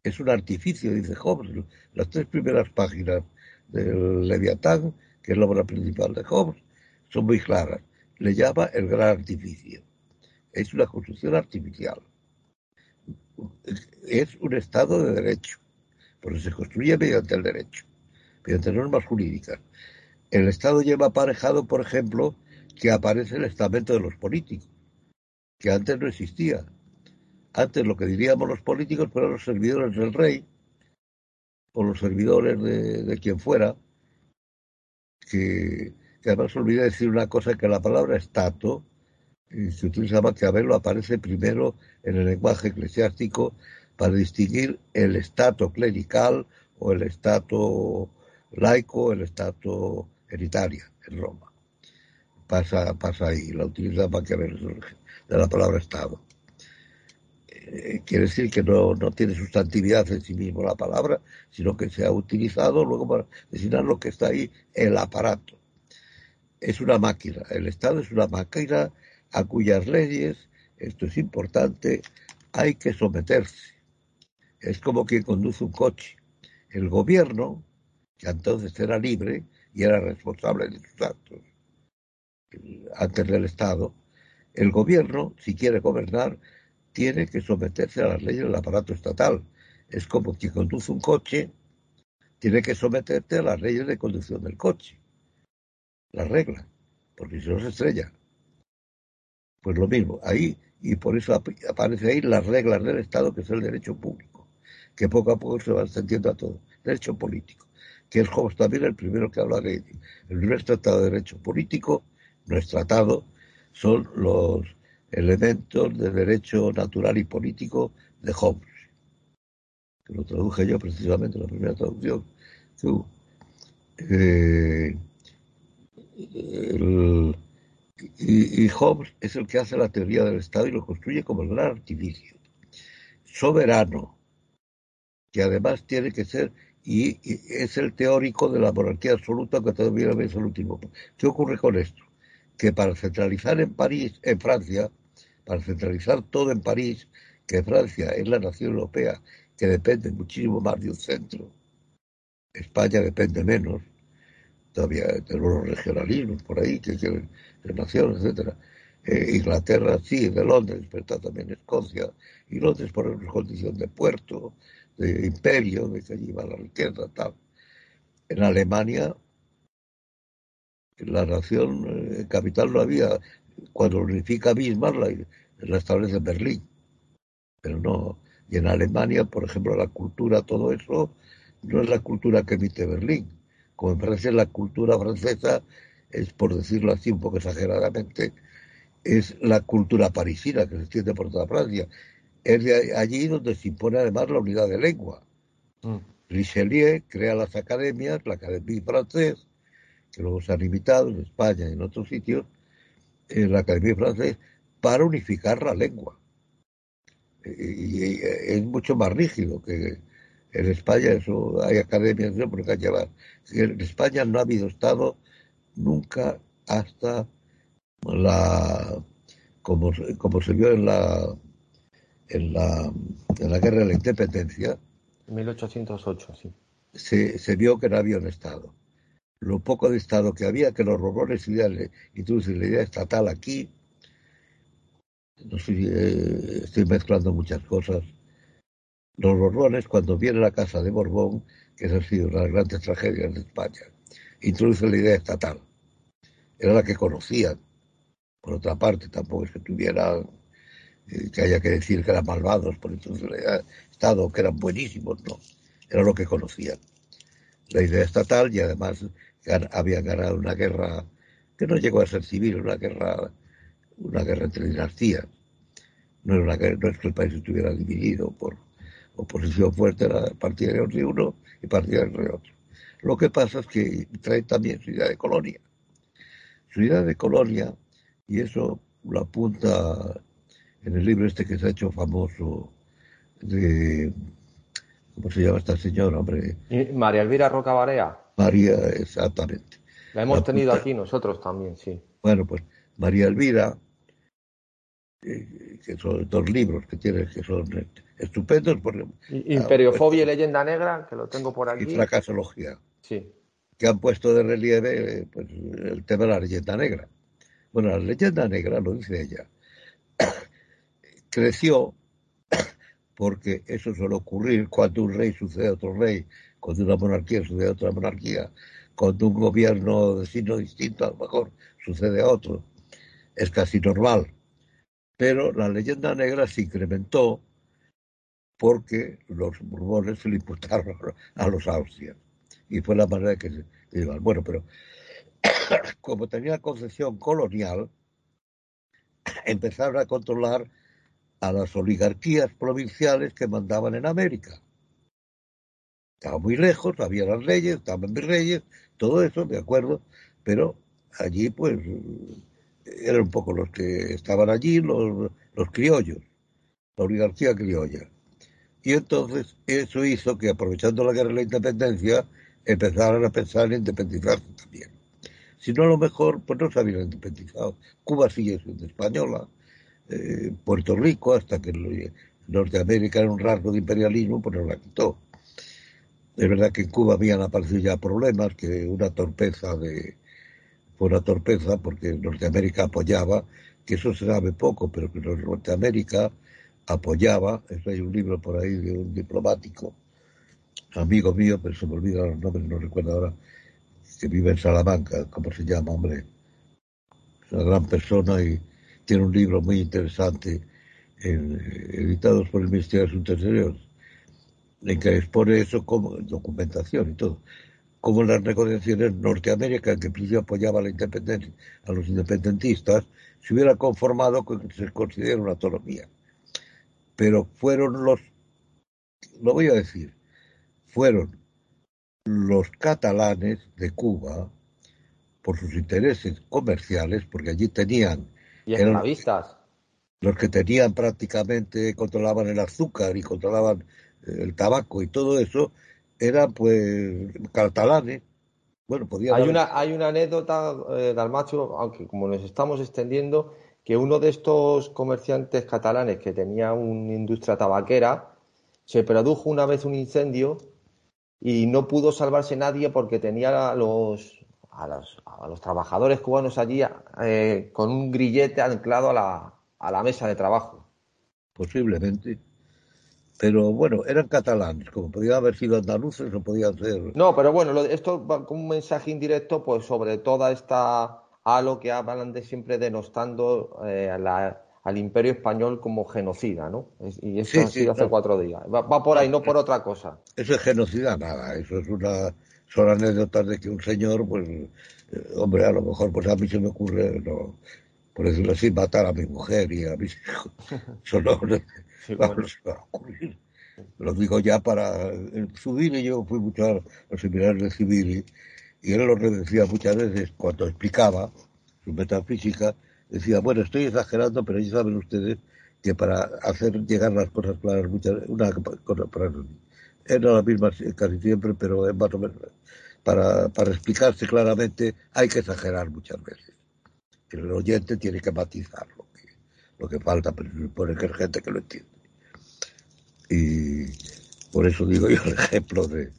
Es un artificio, dice Hobbes. Las tres primeras páginas del Leviatán, que es la obra principal de Hobbes, son muy claras. Le llama el gran artificio. Es una construcción artificial. Es un Estado de derecho, porque se construye mediante el derecho mediante normas jurídicas. El Estado lleva aparejado, por ejemplo, que aparece el estamento de los políticos, que antes no existía. Antes lo que diríamos los políticos fueron los servidores del rey o los servidores de, quien fuera, que, además olvidé decir una cosa, que la palabra estato se utiliza Maquiavelo, aparece primero en el lenguaje eclesiástico para distinguir el estato clerical o el estato laico el Estado en Italia, en Roma. Pasa, pasa ahí, la utiliza ver de la palabra Estado. Eh, quiere decir que no, no tiene sustantividad en sí mismo la palabra, sino que se ha utilizado luego para designar lo que está ahí, el aparato. Es una máquina, el Estado es una máquina a cuyas leyes, esto es importante, hay que someterse. Es como quien conduce un coche. El gobierno que entonces era libre y era responsable de sus actos antes del Estado, el gobierno, si quiere gobernar, tiene que someterse a las leyes del aparato estatal. Es como quien conduce un coche, tiene que someterte a las leyes de conducción del coche. Las reglas, porque si no se estrella. Pues lo mismo, ahí, y por eso aparece ahí las reglas del Estado, que es el derecho público, que poco a poco se va extendiendo a todo. Derecho político que es Hobbes también el primero que habla de el primer tratado de derecho político no es tratado, son los elementos de derecho natural y político de Hobbes, que lo traduje yo precisamente en la primera traducción eh, y, y, Hobbes es el que hace la teoría del Estado y lo construye como el gran artificio. Soberano, que además tiene que ser, y, es el teórico de la monarquía absoluta que todavía es el último. ¿Qué ocurre con esto? Que para centralizar en París, en Francia, para centralizar todo en París, que Francia es la nación europea que depende muchísimo más de un centro, España depende menos, todavía tenemos los regionalismos por ahí, que quieren de naciones, etcétera. Eh, Inglaterra sí, de Londres, pero está también Escocia, y Londres por una condición de puerto, de imperio, de que allí va la riqueza, tal. En Alemania, la nación eh, capital no había, cuando unifica Bismarck, la, la establece en Berlín, pero no. Y en Alemania, por ejemplo, la cultura, todo eso, no es la cultura que emite Berlín. Como en Francia, la cultura francesa es, por decirlo así un poco exageradamente, es la cultura parisina que se extiende por toda Francia. Es de allí donde se impone además la unidad de lengua. Mm. Richelieu crea las academias, la Academia Francesa, que luego se han imitado en España y en otros sitios, en la Academia Francesa, para unificar la lengua. Y, es mucho más rígido que en España, eso hay academias, no por llevar. En España no ha habido Estado nunca hasta la como, como se vio en la en la, en la guerra de la independencia. En 1808, sí. Se, se vio que no había un Estado. Lo poco de Estado que había, que los robones introducen la idea estatal aquí. No sé, eh, estoy mezclando muchas cosas. Los Borbones, cuando viene la casa de Borbón, que esa ha sido una de las grandes tragedias de España, introducen la idea estatal. Era la que conocían. Por otra parte, tampoco es que tuvieran eh, que haya que decir que eran malvados por entonces Estado, que eran buenísimos, no. Era lo que conocían. La idea estatal y además habían ganado una guerra que no llegó a ser civil, una guerra, una guerra entre dinastías. No, era una no es que el país estuviera dividido por oposición fuerte, era partidarios de uno y partidarios de otro. Lo que pasa es que trae también su idea de colonia. Su idea de colonia, y eso lo apunta en el libro este que se ha hecho famoso de ¿cómo se llama esta señora, hombre? María Elvira Rocabarea. María, exactamente. La hemos tenido aquí nosotros también, sí. Bueno, pues María Elvira, eh, que son dos libros que tiene, que son estupendos. Por, Imperiofobia y leyenda negra, que lo tengo por aquí. Y fracasología. Sí. Que han puesto de relieve pues, el tema de la leyenda negra. Bueno, la leyenda negra, lo dice ella, [COUGHS] creció [COUGHS] porque eso suele ocurrir cuando un rey sucede a otro rey, cuando una monarquía sucede a otra monarquía, cuando un gobierno de signo distinto a lo mejor sucede a otro. Es casi normal. Pero la leyenda negra se incrementó porque los borbones se le imputaron a los austrias. Y fue la manera que se. Bueno, pero [COUGHS] como tenía concesión colonial, [COUGHS] empezaron a controlar a las oligarquías provinciales que mandaban en América. Estaba muy lejos, había las leyes, estaban reyes, todo eso, de acuerdo, pero allí pues eran un poco los que estaban allí, los, los criollos, la oligarquía criolla. Y entonces eso hizo que, aprovechando la guerra de la independencia, empezaran a pensar en independizarse también. Si no, a lo mejor, pues no se habían independizado. Cuba sigue siendo española, eh, Puerto Rico, hasta que Norteamérica era un rasgo de imperialismo, pues nos la quitó. Es verdad que en Cuba habían aparecido ya problemas, que una torpeza de. fue una torpeza porque Norteamérica apoyaba, que eso se sabe poco, pero que Norteamérica apoyaba, eso hay un libro por ahí de un diplomático, amigo mío, pero se me olvidan los nombres, no recuerdo ahora, que vive en Salamanca, ¿cómo se llama, hombre? Es una gran persona y tiene un libro muy interesante, editado por el Ministerio de Asuntos Exteriores, en que expone eso como documentación y todo. como las negociaciones Norteamérica, que principio apoyaba la independencia, a los independentistas, se hubiera conformado con que se considera una autonomía. Pero fueron los, lo voy a decir, fueron los catalanes de Cuba, por sus intereses comerciales, porque allí tenían... Y esclavistas. Los que tenían prácticamente, controlaban el azúcar y controlaban eh, el tabaco y todo eso, eran pues catalanes. Bueno, podía hay, una, hay una anécdota, eh, Dalmacho, aunque como nos estamos extendiendo, que uno de estos comerciantes catalanes que tenía una industria tabaquera, se produjo una vez un incendio y no pudo salvarse nadie porque tenía a los, a los, a los trabajadores cubanos allí eh, con un grillete anclado a la, a la mesa de trabajo. Posiblemente. Pero bueno, eran catalanes, como podían haber sido andaluces o podían ser. No, pero bueno, esto va como un mensaje indirecto, pues sobre toda esta halo que hablan de siempre denostando eh, al imperio español como genocida, ¿no? Y eso ha sido hace cuatro días. Va, por ahí, no por otra cosa. Eso es genocida, nada. Eso es una. Son anécdotas de que un señor, pues, eh, hombre, a lo mejor, pues a mí se me ocurre, no, por decirlo así, matar a mi mujer y a mis hijos. [LAUGHS] Eso no, lo digo ya para subir y yo fui mucho a los seminarios de civil y él lo decía muchas veces cuando explicaba su metafísica, decía, bueno, estoy exagerando, pero ya saben ustedes que para hacer llegar las cosas claras, muchas, una cosa para era la misma casi siempre, pero es más o menos, para, para explicarse claramente hay que exagerar muchas veces. El oyente tiene que matizar lo que, lo que falta, pero se supone que hay gente que lo entiende. Y por eso digo yo el ejemplo de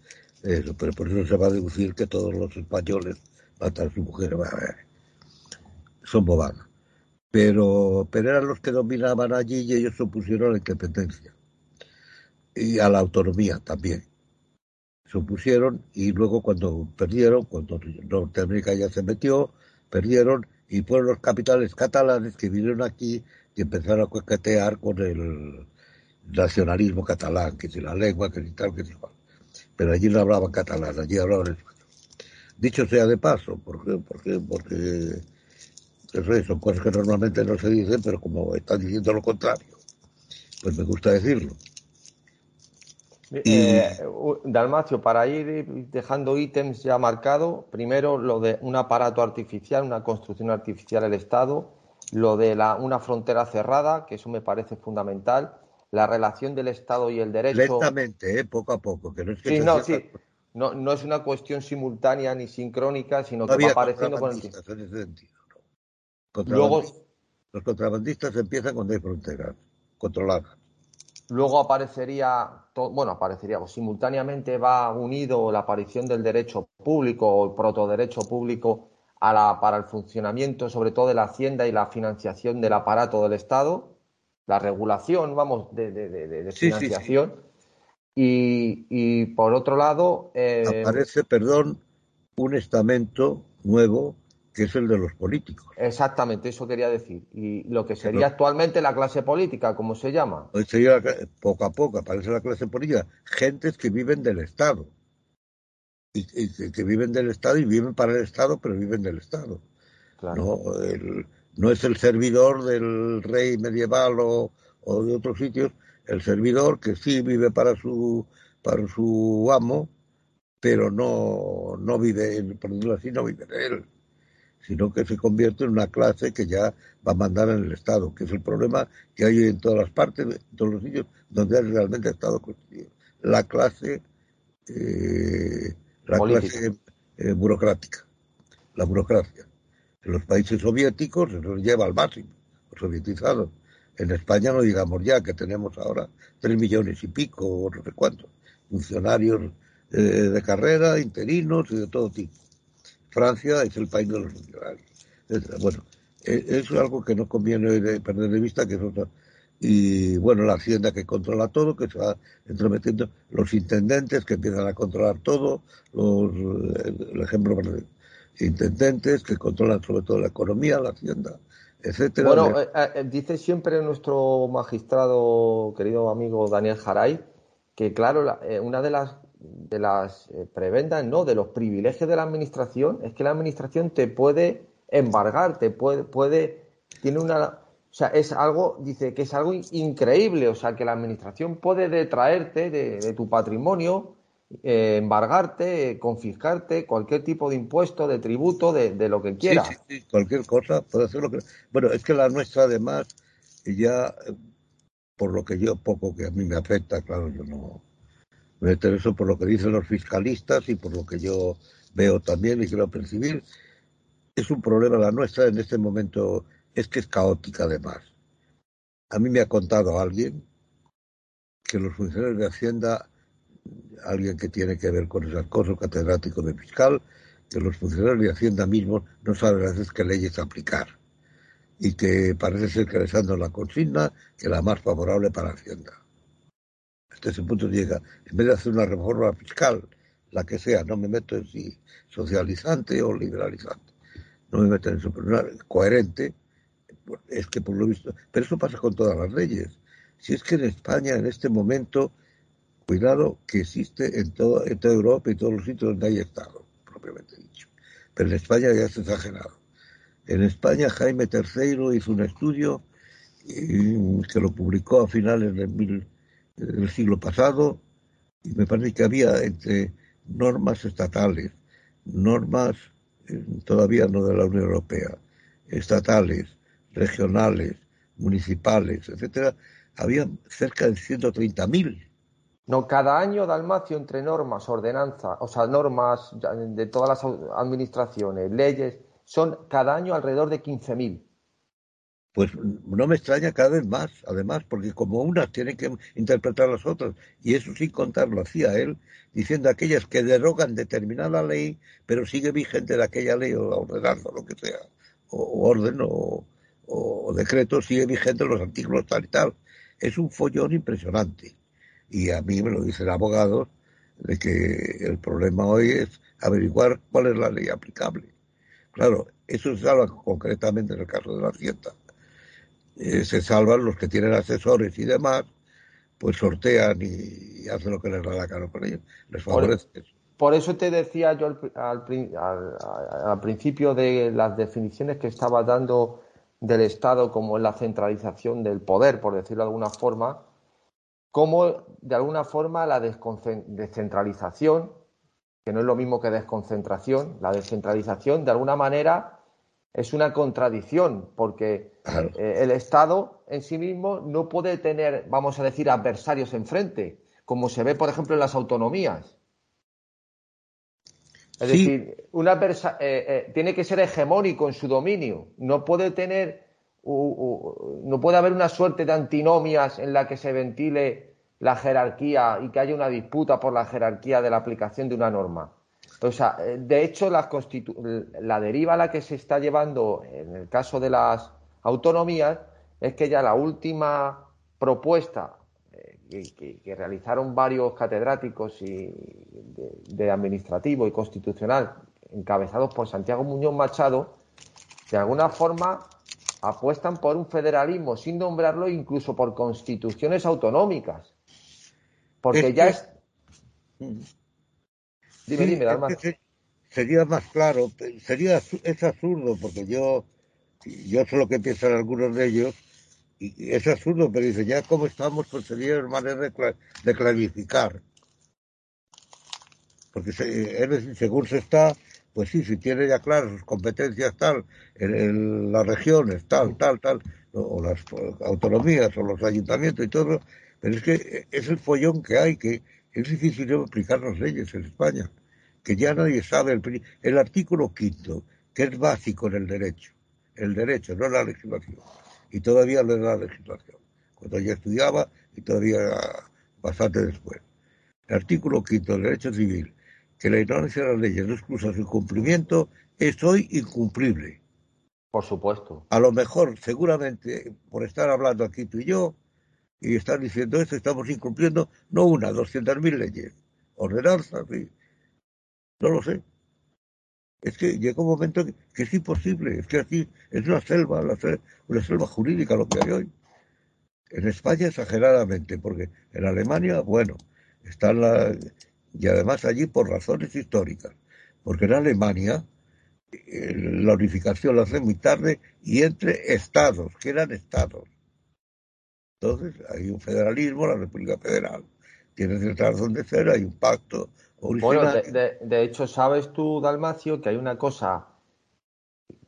eso, pero por eso se va a deducir que todos los españoles matan a su mujer. Son bobadas. Pero, pero eran los que dominaban allí y ellos se opusieron a la independencia y a la autonomía también. Se opusieron y luego cuando perdieron, cuando Norteamérica ya se metió, perdieron y fueron los capitales catalanes que vinieron aquí y empezaron a coquetear con el, nacionalismo catalán, que si la lengua, que si tal, que si cual. Pero allí no hablaban catalán, allí hablaban español. Dicho sea de paso, ¿por qué? Porque, porque eso son cosas que normalmente no se dicen, pero como están diciendo lo contrario, pues me gusta decirlo. Eh, Dalmacio, para ir dejando ítems ya marcados, primero lo de un aparato artificial, una construcción artificial del Estado, lo de la, una frontera cerrada, que eso me parece fundamental, la relación del Estado y el derecho. Lentamente, ¿eh? poco a poco. Que no es que sí, no, sí. No, no es una cuestión simultánea ni sincrónica, sino que va apareciendo con el. En ese sentido, Luego, los contrabandistas empiezan cuando hay fronteras controladas. Luego aparecería, bueno, aparecería, pues, simultáneamente va unido la aparición del derecho público o el protoderecho público a la, para el funcionamiento, sobre todo de la hacienda y la financiación del aparato del Estado la regulación, vamos, de, financiación. Y, por otro lado... Eh, Aparece, perdón, un estamento nuevo que es el de los políticos. Exactamente, eso quería decir. Y lo que sería actualmente la clase política, ¿cómo se llama? Sería, poco a poco aparece la clase política, gentes que viven del Estado. Y, que viven del Estado y viven para el Estado, pero viven del Estado. Claro. ¿no? El, no es el servidor del rey medieval o, de otros sitios, el servidor que sí vive para su, para su amo, pero no, no vive, por decirlo así, no vive de él, sino que se convierte en una clase que ya va a mandar en el Estado, que es el problema que hay en todas las partes, en todos los sitios donde hay realmente Estado constituido. La clase, eh, la clase eh, burocrática, la burocracia. En los países soviéticos se los lleva al máximo, los sovietizados. En España no digamos ya que tenemos ahora tres millones y pico, o no sé cuántos, funcionarios eh, de carrera, interinos y de todo tipo. Francia es el país de los funcionarios. Bueno, e, es algo que no conviene perder de vista, que es y bueno, la hacienda que controla todo, que se va entrometiendo, los intendentes que empiezan a controlar todo, los, el ejemplo intendentes que controlan sobre todo la economía, la hacienda, etcétera. Bueno, eh, eh, dice siempre nuestro magistrado, querido amigo Daniel Jaray, que claro, eh, una de las de las eh, prebendas, no, de los privilegios de la administración, es que la administración te puede embargar, te puede, puede, tiene una, o sea, es algo, dice que es algo increíble, o sea, que la administración puede detraerte de, tu patrimonio, eh, embargarte, confiscarte cualquier tipo de impuesto, de tributo, de, lo que quiera. Sí, sí, cualquier cosa puede hacer lo que. Bueno, es que la nuestra, además, ya, por lo que yo, poco que a mí me afecta, claro, yo no me intereso por lo que dicen los fiscalistas y por lo que yo veo también y quiero percibir. Es un problema la nuestra en este momento, es que es caótica además. A mí me ha contado alguien que los funcionarios de Hacienda, alguien que tiene que ver con esas cosas, catedrático de fiscal, que los funcionarios de Hacienda mismos no saben a veces qué leyes aplicar y que parece ser que les la consigna que la más favorable para Hacienda hasta ese punto llega, en vez de hacer una reforma fiscal, la que sea, no me meto en si socializante o liberalizante, no me meto en eso, pero coherente, es que por lo visto, pero eso pasa con todas las leyes. Si es que en España en este momento, cuidado que existe en, todo, toda Europa y todos los sitios donde hay Estado, propiamente dicho, pero en España ya es exagerado. En España Jaime III hizo un estudio que lo publicó a finales de del siglo pasado y me parece que había entre normas estatales, normas eh, todavía no de la Unión Europea, estatales, regionales, municipales, etcétera, había cerca de 130.000. No, cada año, Dalmacio, entre normas, ordenanzas, o sea, normas de todas las administraciones, leyes, son cada año alrededor de 15.000 pues no me extraña cada vez más, además, porque como unas tienen que interpretar las otras, y eso sin contar lo hacía él, diciendo aquellas que derogan determinada ley, pero sigue vigente de aquella ley o ordenanza, o lo que sea, o, orden o, o, decreto, sigue vigente los artículos tal y tal. Es un follón impresionante. Y a mí me lo dicen abogados de que el problema hoy es averiguar cuál es la ley aplicable. Claro, eso se habla concretamente en el caso de la Hacienda eh, se salvan los que tienen asesores y demás, pues sortean y, hacen lo que les da la cara con ellos, les favorece. Por, eso te decía yo al, principio de las definiciones que estaba dando del Estado como la centralización del poder, por decirlo de alguna forma, como de alguna forma la descentralización, que no es lo mismo que desconcentración, la descentralización de alguna manera es una contradicción, porque eh, el Estado en sí mismo no puede tener, vamos a decir, adversarios enfrente, como se ve, por ejemplo, en las autonomías. Es decir, un eh, eh, tiene que ser hegemónico en su dominio. No puede tener, no puede haber una suerte de antinomias en la que se ventile la jerarquía y que haya una disputa por la jerarquía de la aplicación de una norma. O sea, eh, de hecho, la, la deriva a la que se está llevando en el caso de las autonomías es que ya la última propuesta eh, que, realizaron varios catedráticos y de, administrativo y constitucional, encabezados por Santiago Muñoz Machado, de alguna forma apuestan por un federalismo sin nombrarlo, incluso por constituciones autonómicas. Porque ya es. Sería más claro, sería es absurdo porque yo yo sé lo que piensan algunos de ellos y es absurdo, pero dice ya como estamos pues sería manera de, de clarificar. Porque según se está, pues sí, si tiene ya claras sus competencias tal, en, las regiones tal, tal, tal, o las autonomías o los ayuntamientos y todo, pero es que es el follón que hay, que es difícil aplicar las leyes en España que ya nadie sabe el, el artículo quinto, que es básico en el derecho, el derecho, no la legislación, y todavía no es la legislación, cuando yo estudiaba y todavía bastante después. El artículo quinto del derecho civil, que la ignorancia de las leyes no excusa su incumplimiento, es hoy incumplible. Por supuesto. A lo mejor, seguramente, por estar hablando aquí tú y yo, y estar diciendo esto, estamos incumpliendo no una, doscientas mil leyes, ordenanzas, sí, no lo sé. Es que llega un momento que, es imposible. Es que aquí es una selva, una selva jurídica lo que hay hoy. En España exageradamente, porque en Alemania, bueno, están y además allí por razones históricas, porque en Alemania eh, la unificación la hace muy tarde y entre estados, que eran estados. Entonces hay un federalismo, la República Federal tiene cierta razón de ser, hay un pacto. Bueno, de, hecho, sabes tú, Dalmacio, que hay una cosa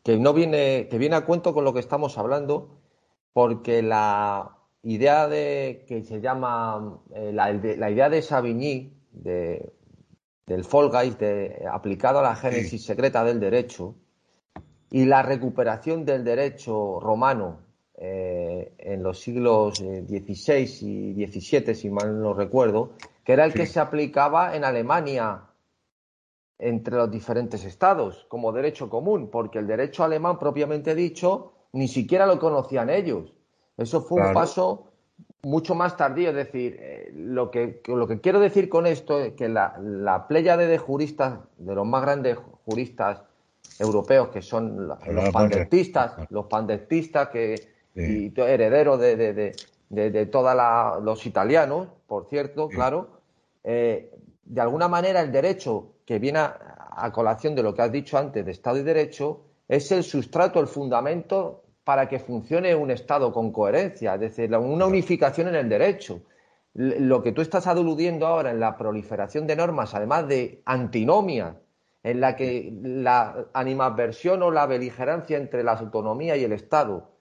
que no viene, que viene a cuento con lo que estamos hablando, porque la idea de que se llama eh, la, idea de Savigny, de, del Fall Guys, de, aplicado a la génesis secreta del derecho, y la recuperación del derecho romano eh, en los siglos XVI eh, y XVII, si mal no recuerdo, que era el que se aplicaba en Alemania entre los diferentes estados como derecho común, porque el derecho alemán propiamente dicho ni siquiera lo conocían ellos. Eso fue un paso mucho más tardío. Es decir, eh, lo, que, lo que quiero decir con esto es que la, la de juristas, de los más grandes juristas europeos, que son los, pandectistas, los pandectistas que, y herederos de, de, de, todos los italianos, por cierto, claro, eh, de alguna manera el derecho que viene a, colación de lo que has dicho antes de Estado y Derecho es el sustrato, el fundamento para que funcione un Estado con coherencia, es decir, una unificación en el derecho. Lo que tú estás aludiendo ahora en la proliferación de normas, además de antinomias, en la que la animadversión o la beligerancia entre la autonomía y el Estado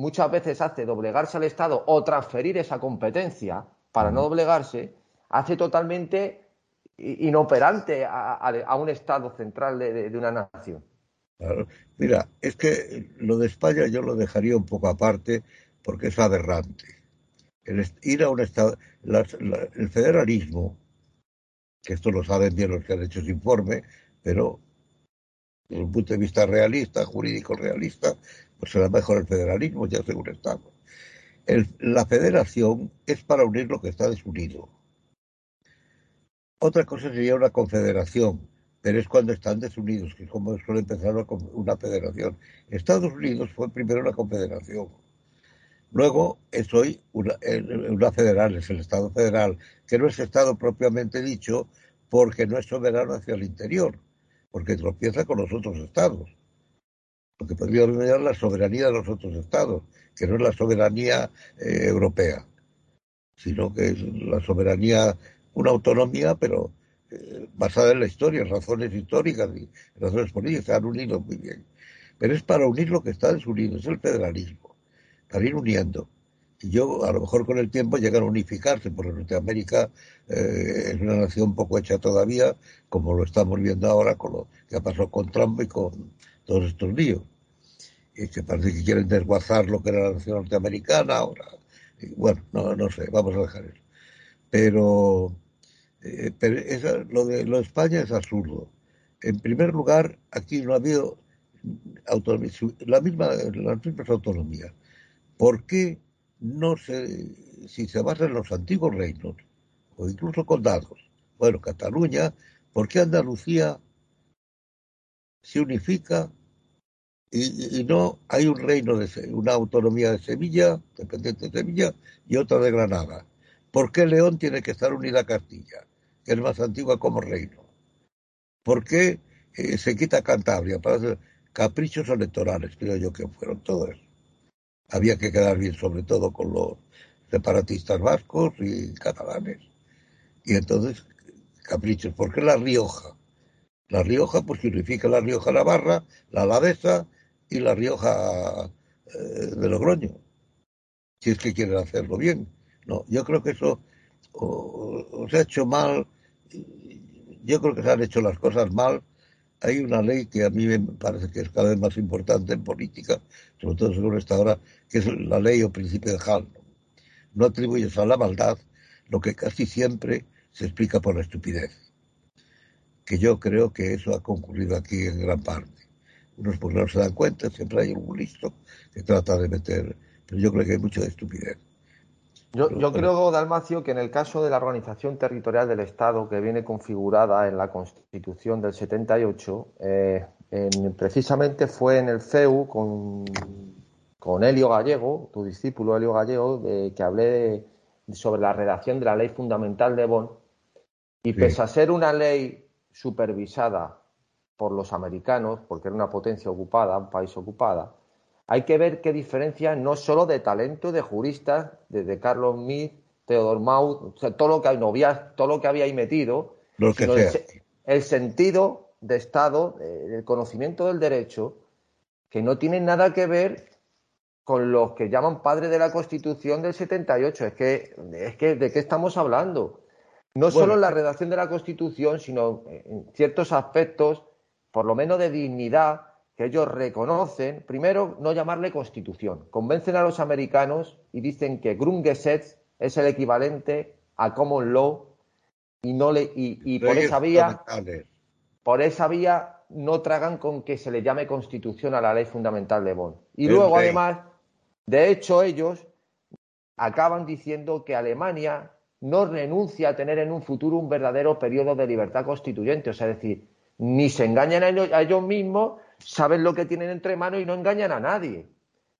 muchas veces hace doblegarse al Estado o transferir esa competencia para no doblegarse, hace totalmente inoperante a, un Estado central de, una nación. Mira, es que lo de España yo lo dejaría un poco aparte porque es aberrante. El, ir a un Estado, el federalismo, que esto lo saben bien los que han hecho ese informe, pero desde un punto de vista realista, jurídico realista, pues será mejor el federalismo, ya según estamos. la federación es para unir lo que está desunido. Otra cosa sería una confederación, pero es cuando están desunidos, que es como suele empezar una, federación. Estados Unidos fue primero una confederación. Luego es hoy una, una, federal, es el Estado federal, que no es Estado propiamente dicho, porque no es soberano hacia el interior, porque tropieza con los otros Estados. Lo que podríamos llamar la soberanía de los otros Estados, que no es la soberanía eh, europea, sino que es la soberanía, una autonomía, pero eh, basada en la historia, razones históricas y razones políticas, se han unido muy bien. Pero es para unir lo que está desunido, es el federalismo, para ir uniendo. Y yo, a lo mejor con el tiempo, llegan a unificarse, porque Norteamérica eh, es una nación poco hecha todavía, como lo estamos viendo ahora con lo que ha pasado con Trump y con todos estos líos. Y que parece que quieren desguazar lo que era la nación norteamericana ahora. bueno, no, no sé, vamos a dejar eso. Pero eh, pero lo, de, lo de España es absurdo. En primer lugar, aquí no ha habido autonomía, la misma, las mismas autonomías. ¿Por qué no se, si se basa en los antiguos reinos o incluso condados? Bueno, Cataluña, ¿por qué Andalucía se unifica y, no hay un reino de una autonomía de Sevilla, dependiente de Sevilla, y otra de Granada? ¿Por qué León tiene que estar unida a Castilla? que es más antigua como reino. ¿Por qué eh, se quita Cantabria? Para hacer caprichos electorales, creo yo que fueron todos. Había que quedar bien sobre todo con los separatistas vascos y catalanes. Y entonces, caprichos. ¿Por qué La Rioja? La Rioja, pues significa La Rioja Navarra, la Alavesa y La Rioja eh, de Logroño. Si es que quieren hacerlo bien. No, yo creo que eso se ha hecho mal, yo creo que se han hecho las cosas mal. Hay una ley que a mí me parece que es cada vez más importante en política, sobre todo según esta hora, que es la ley o principio de Hall. No atribuyes a la maldad lo que casi siempre se explica por la estupidez. Que yo creo que eso ha concurrido aquí en gran parte. Unos porque no se dan cuenta, siempre hay un listo que trata de meter, pero yo creo que hay mucho de estupidez. Yo, creo, Dalmacio, que en el caso de la organización territorial del Estado, que viene configurada en la Constitución del 78, eh, precisamente fue en el CEU con, con Helio Gallego, tu discípulo Helio Gallego, que hablé sobre la redacción de la ley fundamental de Bonn, Y pese a ser una ley supervisada por los americanos, porque era una potencia ocupada, un país ocupada, hay que ver qué diferencia no solo de talento de juristas, desde Carlos Smith, Theodor Maut, todo lo que hay todo lo que había ahí metido, sino el, sentido de Estado, el conocimiento del derecho, que no tiene nada que ver con los que llaman padres de la Constitución del 78. Es que, es que ¿de qué estamos hablando? No solo en la redacción de la Constitución, sino en ciertos aspectos, por lo menos de dignidad, que ellos reconocen, primero, no llamarle constitución. Convencen a los americanos y dicen que Grundgesetz es el equivalente a common law y no le y, por esa vía por esa vía no tragan con que se le llame constitución a la ley fundamental de Bonn. Y luego, además, de hecho, ellos acaban diciendo que Alemania no renuncia a tener en un futuro un verdadero periodo de libertad constituyente. O sea, es decir, ni se engañan a ellos mismos, saben lo que tienen entre manos y no engañan a nadie.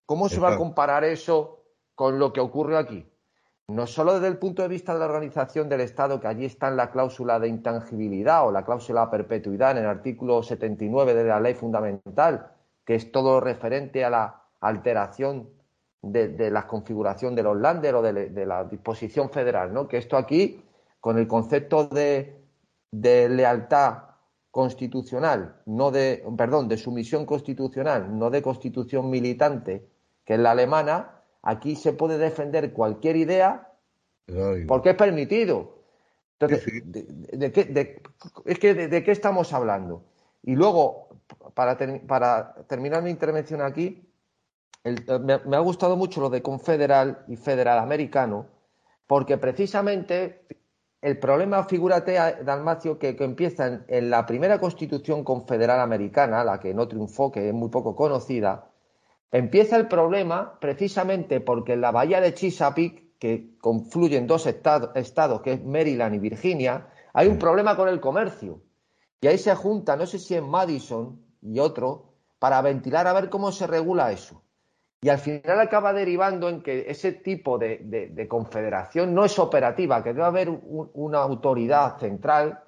¿Cómo se va a comparar eso con lo que ocurre aquí? No solo desde el punto de vista de la organización del Estado, que allí está en la cláusula de intangibilidad o la cláusula de perpetuidad en el artículo 79 de la ley fundamental, que es todo referente a la alteración de, la configuración de los landers o de, la disposición federal, ¿no? Que esto aquí, con el concepto de, de lealtad constitucional, no de, perdón, de sumisión constitucional, no de constitución militante, que es la alemana, aquí se puede defender cualquier idea porque es permitido. Entonces, de, qué, es que de, qué estamos hablando? Y luego, para, para terminar mi intervención aquí, me, me, ha gustado mucho lo de confederal y federal americano, porque precisamente el problema, figúrate, Dalmacio, que, que empieza en, la primera constitución confederal americana, la que no triunfó, que es muy poco conocida, empieza el problema precisamente porque en la bahía de Chesapeake, que confluyen dos estados, que es Maryland y Virginia, hay un problema con el comercio. Y ahí se junta, no sé si en Madison y otro, para ventilar a ver cómo se regula eso. Y al final acaba derivando en que ese tipo de, confederación no es operativa, que debe haber una autoridad central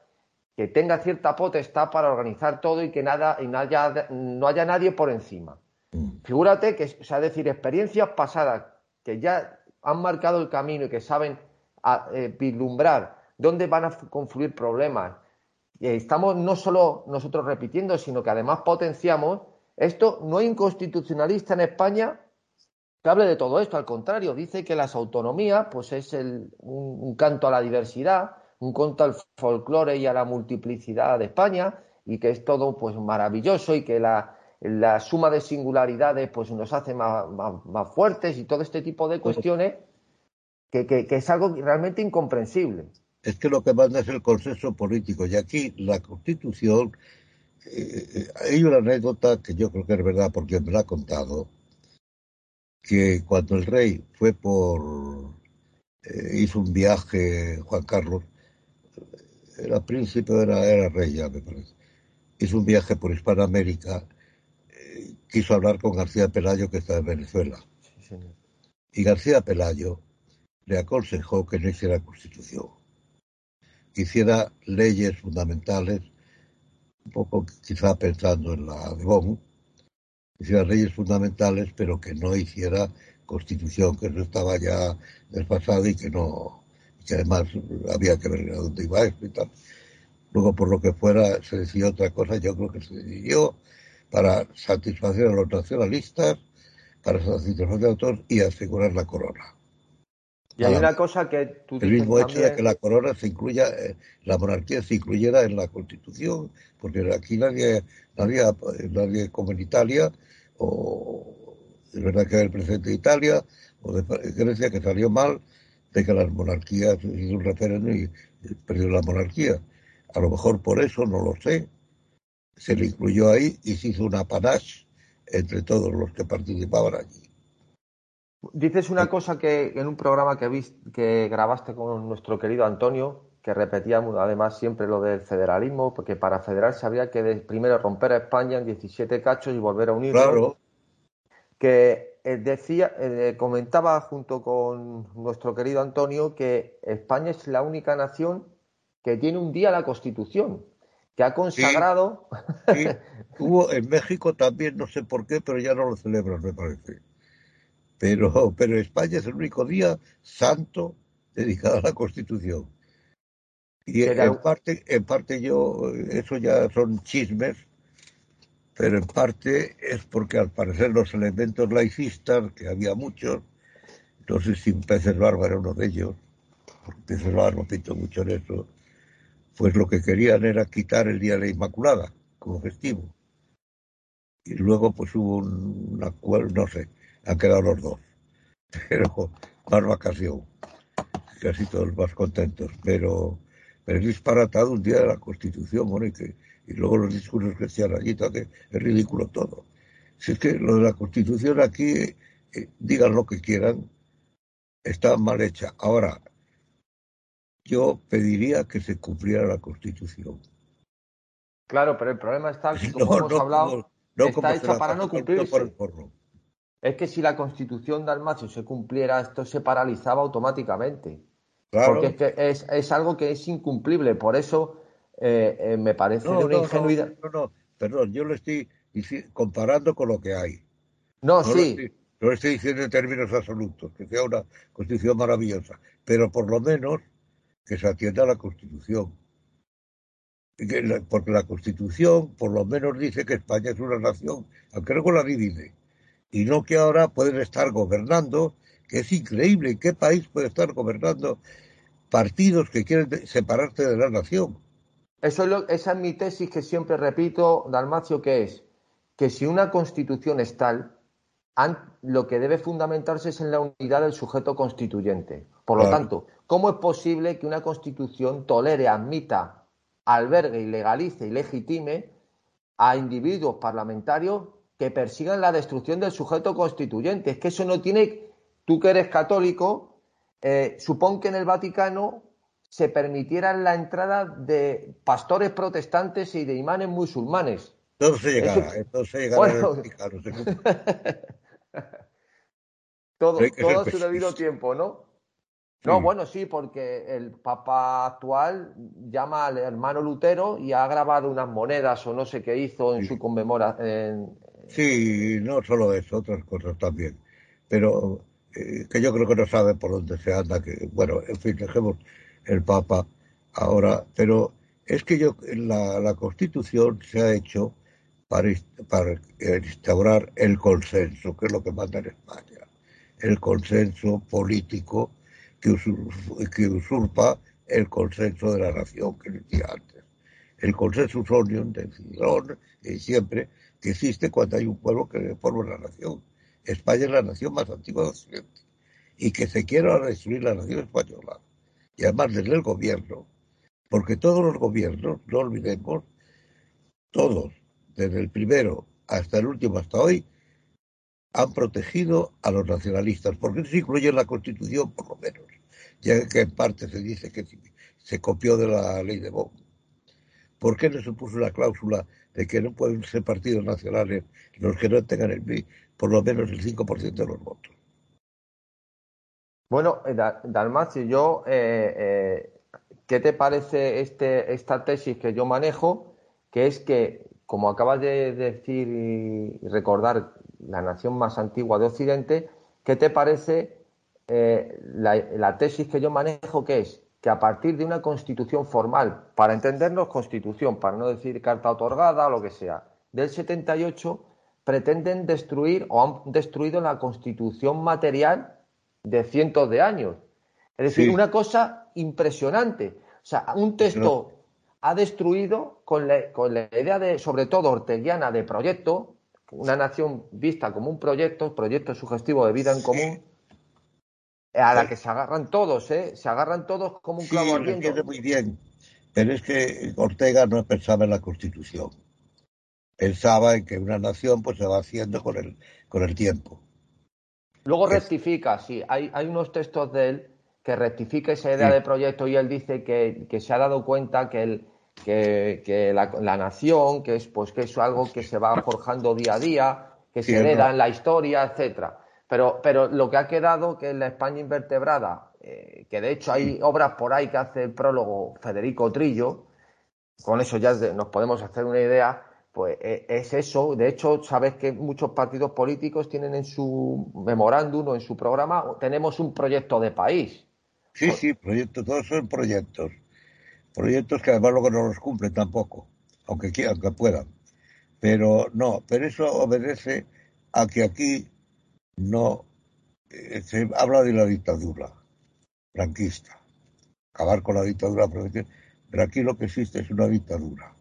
que tenga cierta potestad para organizar todo y que nada, y no, haya, no haya nadie por encima. Mm. Figúrate que, o sea, decir, experiencias pasadas que ya han marcado el camino y que saben eh, vislumbrar dónde van a confluir problemas. Y estamos no solo nosotros repitiendo, sino que además potenciamos esto no es inconstitucionalista en España que hable de todo esto, al contrario, dice que las autonomías pues es un, canto a la diversidad, un canto al folclore y a la multiplicidad de España y que es todo pues maravilloso y que la, suma de singularidades pues nos hace más, fuertes y todo este tipo de cuestiones que, es algo realmente incomprensible. Es que lo que manda es el consenso político y aquí la Constitución eh, eh, hay una anécdota que yo creo que es verdad porque me la ha contado, que cuando el rey fue por, eh, hizo un viaje, Juan Carlos, era príncipe, era, era rey ya me parece, hizo un viaje por Hispanoamérica, quiso hablar con García Pelayo que está en Venezuela. y García Pelayo le aconsejó que no hiciera constitución, que hiciera leyes fundamentales un poco quizá pensando en la de Bonn, hiciera leyes fundamentales, pero que no hiciera constitución, que no estaba ya desfasada y que no, que además había que ver a dónde iba esto y tal. Luego, por lo que fuera, se decidió otra cosa, yo creo que se decidió para satisfacer a los nacionalistas, para satisfacer a todos y asegurar la corona. Y hay una cosa que tú El mismo hecho de que la corona se incluya, eh, la monarquía se incluyera en la constitución, porque aquí nadie, nadie, nadie como en Italia, o es verdad que el presidente de Italia, o de Grecia, que salió mal, de que las monarquías hizo un referéndum y perdió la monarquía. A lo mejor por eso, no lo sé, se le incluyó ahí y se hizo una panache entre todos los que participaban allí. Dices una cosa que en un programa que, que grabaste con nuestro querido Antonio, que repetíamos además siempre lo del federalismo, porque para federarse había que primero romper a España en 17 cachos y volver a unirlo. Claro. Que eh, decía, eh, comentaba junto con nuestro querido Antonio que España es la única nación que tiene un día la Constitución, que ha consagrado. Sí, Hubo en México también, no sé por qué, pero ya no lo celebran, me parece. Pero, pero España es el único día santo dedicado a la Constitución. Y en parte, en parte yo, eso ya son chismes, pero en parte es porque al parecer los elementos laicistas, que había muchos, no sé si Peces Barba era uno de ellos, porque Peces Barba pintó mucho en eso, pues lo que querían era quitar el Día de la Inmaculada como festivo. Y luego pues hubo un acuerdo, no sé, han quedado los dos, [LAUGHS] pero más vacación, casi todos más contentos, pero pero es disparatado un día de la Constitución, bueno, y, que, y luego los discursos que se allí, que es ridículo todo. Si es que lo de la Constitución aquí, eh, digan lo que quieran, está mal hecha. Ahora, yo pediría que se cumpliera la Constitución. Claro, pero el problema está, [LAUGHS] como hemos hablado, está hecha para no cumplirse. Es que si la Constitución de Almacio se cumpliera, esto se paralizaba automáticamente. Porque es, que es, es, algo que es incumplible. Por eso eh, eh, me parece de una ingenuidad. No, no, perdón, yo lo estoy comparando con lo que hay. No, sí. no lo estoy diciendo en términos absolutos, que sea una constitución maravillosa, pero por lo menos que se atienda a la constitución. Porque la constitución por lo menos dice que España es una nación, aunque luego la divide. Y no que ahora pueden estar gobernando que es increíble. ¿Qué país puede estar gobernando partidos que quieren separarse de la nación? Eso es lo, esa es mi tesis que siempre repito, Dalmacio, que es que si una constitución es tal, lo que debe fundamentarse es en la unidad del sujeto constituyente. Por lo tanto, ¿cómo es posible que una constitución tolere, admita, albergue y legalice y legitime a individuos parlamentarios que persigan la destrucción del sujeto constituyente? Es que eso no tiene tú que eres católico, eh, supón que en el Vaticano se permitiera la entrada de pastores protestantes y de imanes musulmanes. Se llegará, no se llegará bueno, Vaticano. [LAUGHS] todo, todo a su debido tiempo, ¿no? No, bueno, sí, porque el Papa actual llama al hermano Lutero y ha grabado unas monedas o no sé qué hizo en su conmemoración. Sí, no solo eso, otras cosas también. Pero eh, que yo creo que no sabe por dónde se anda, que, bueno, en fin, dejemos el Papa ahora, pero es que yo, la, la Constitución se ha hecho para, para instaurar el consenso, que es lo que manda en España, el consenso político que, que usurpa el consenso de la nación que decía antes. El consenso unión de Cidrón, y siempre que existe cuando hay un pueblo que forma la nación España es la nación más antigua de Occidente y que se quiera destruir la nación española. Y además desde el gobierno, porque todos los gobiernos, no olvidemos, todos, desde el primero hasta el último, hasta hoy, han protegido a los nacionalistas, porque se incluye en la Constitución, por lo menos, ya que en parte se dice que se copió de la ley de Bonn. ¿Por qué no se puso una cláusula de que no pueden ser partidos nacionales los que no tengan el, por lo menos el 5% de los votos. Bueno, eh, Dalmacio, yo, eh, eh, ¿qué te parece este, esta tesis que yo manejo? Que es que, como acabas de decir y recordar, la nación más antigua de Occidente, ¿qué te parece la, la tesis que yo manejo? Que es que a partir de una constitución formal, para entendernos constitución, para no decir carta otorgada o lo que sea, del 78, pretenden destruir o han destruido la constitución material de cientos de años. Es decir, una cosa impresionante. O sea, un texto ha destruido con la, con la, idea de, sobre todo orteguiana, de proyecto, una nación vista como un proyecto, proyecto sugestivo de vida en común, a la que se agarran todos, ¿eh? Se agarran todos como un clavo ardiendo. muy bien, pero es que Ortega no pensaba en la Constitución pensaba en que una nación pues se va haciendo con el, con el tiempo. Luego rectifica, sí, hay, hay unos textos de él que rectifica esa idea de proyecto y él dice que, se ha dado cuenta que, el, que, la, nación, que es, pues, que es algo que se va forjando día a día, que se hereda en la historia, etcétera. Pero, pero lo que ha quedado, que es la España invertebrada, eh, que de hecho hay obras por ahí que hace el prólogo Federico Trillo, con eso ya nos podemos hacer una idea, pues eh, es eso. De hecho, sabes que muchos partidos políticos tienen en su memorándum o en su programa, tenemos un proyecto de país. Sí, sí, proyectos, todos son proyectos. Proyectos que además luego no los cumplen tampoco, aunque quieran, aunque puedan. Pero no, pero eso obedece a que aquí no eh, se habla de la dictadura franquista, acabar con la dictadura pero aquí lo que existe es una dictadura.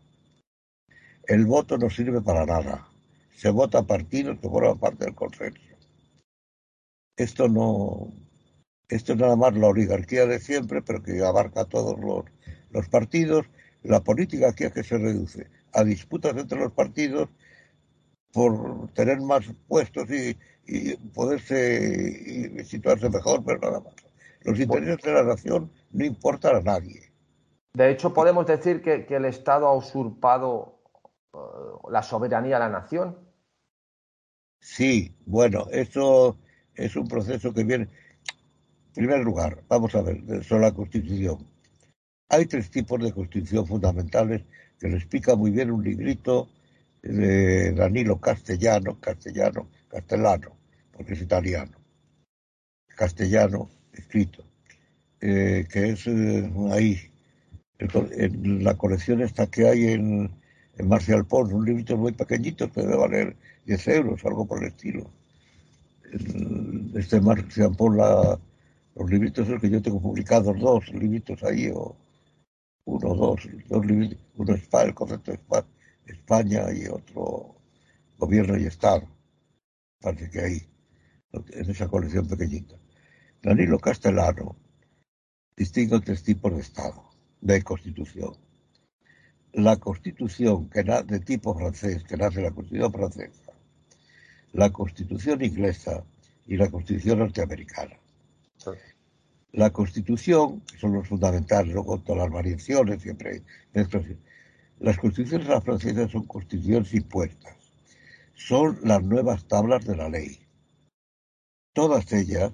El voto no sirve para nada. Se vota a partidos que forman parte del consenso. Esto no, esto es nada más la oligarquía de siempre, pero que abarca a todos los, los partidos. La política aquí es que se reduce a disputas entre los partidos por tener más puestos y, y poderse y situarse mejor, pero nada más. Los intereses de la nación no importan a nadie. De hecho, podemos decir que, el Estado ha usurpado la soberanía de la nación. Sí, bueno, eso es un proceso que viene. En primer lugar, vamos a ver sobre la Constitución. Hay tres tipos de Constitución fundamentales que lo explica muy bien un librito de Danilo Castellano, castellano, castellano, porque es italiano, castellano, escrito, eh, que es eh, ahí, en la colección esta que hay en, en Marcial Pons, un librito muy pequeñito que valer 10 euros, algo por el estilo. este Marcial Pons, la, los libritos que yo tengo publicados, dos libritos ahí, o uno, dos, dos libritos, uno es el concepto de España y otro gobierno y Estado. Parece que ahí, en esa colección pequeñita. Danilo Castellano distingue tres tipos de Estado, de Constitución. La Constitución que de tipo francés, que nace la Constitución francesa, la Constitución inglesa y la Constitución norteamericana. La Constitución, que son los fundamentales, luego todas las variaciones, siempre las constituciones francesas son constituciones impuestas, son las nuevas tablas de la ley. Todas ellas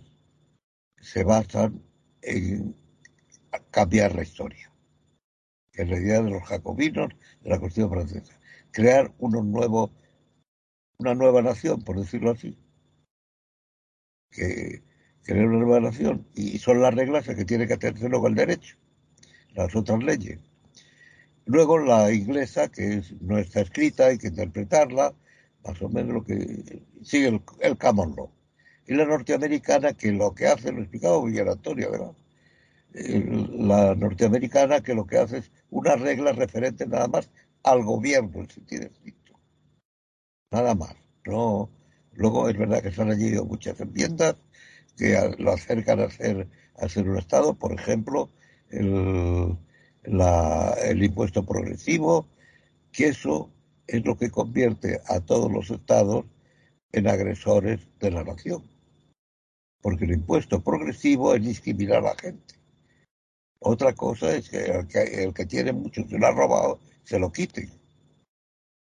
se basan en cambiar la historia, en idea de los jacobinos de la Constitución francesa, crear uno nuevo, una nueva nación, por decirlo así, que crear una nueva nación y son las reglas que tiene que hacerse luego el derecho, las otras leyes. Luego la inglesa, que no está escrita, hay que interpretarla, más o menos lo que sigue el, el y la norteamericana que lo que hace, lo explicaba Villar Antonio, ¿verdad? La norteamericana que lo que hace es una regla referente nada más al gobierno en sentido estricto. Nada más. No, luego es verdad que se han añadido muchas enmiendas que lo acercan a ser, a ser un Estado, por ejemplo, el, el impuesto progresivo, que eso es lo que convierte a todos los estados en agresores de la nación porque el impuesto progresivo es discriminar a la gente. Otra cosa es que el que, tiene mucho se lo ha robado, se lo quite.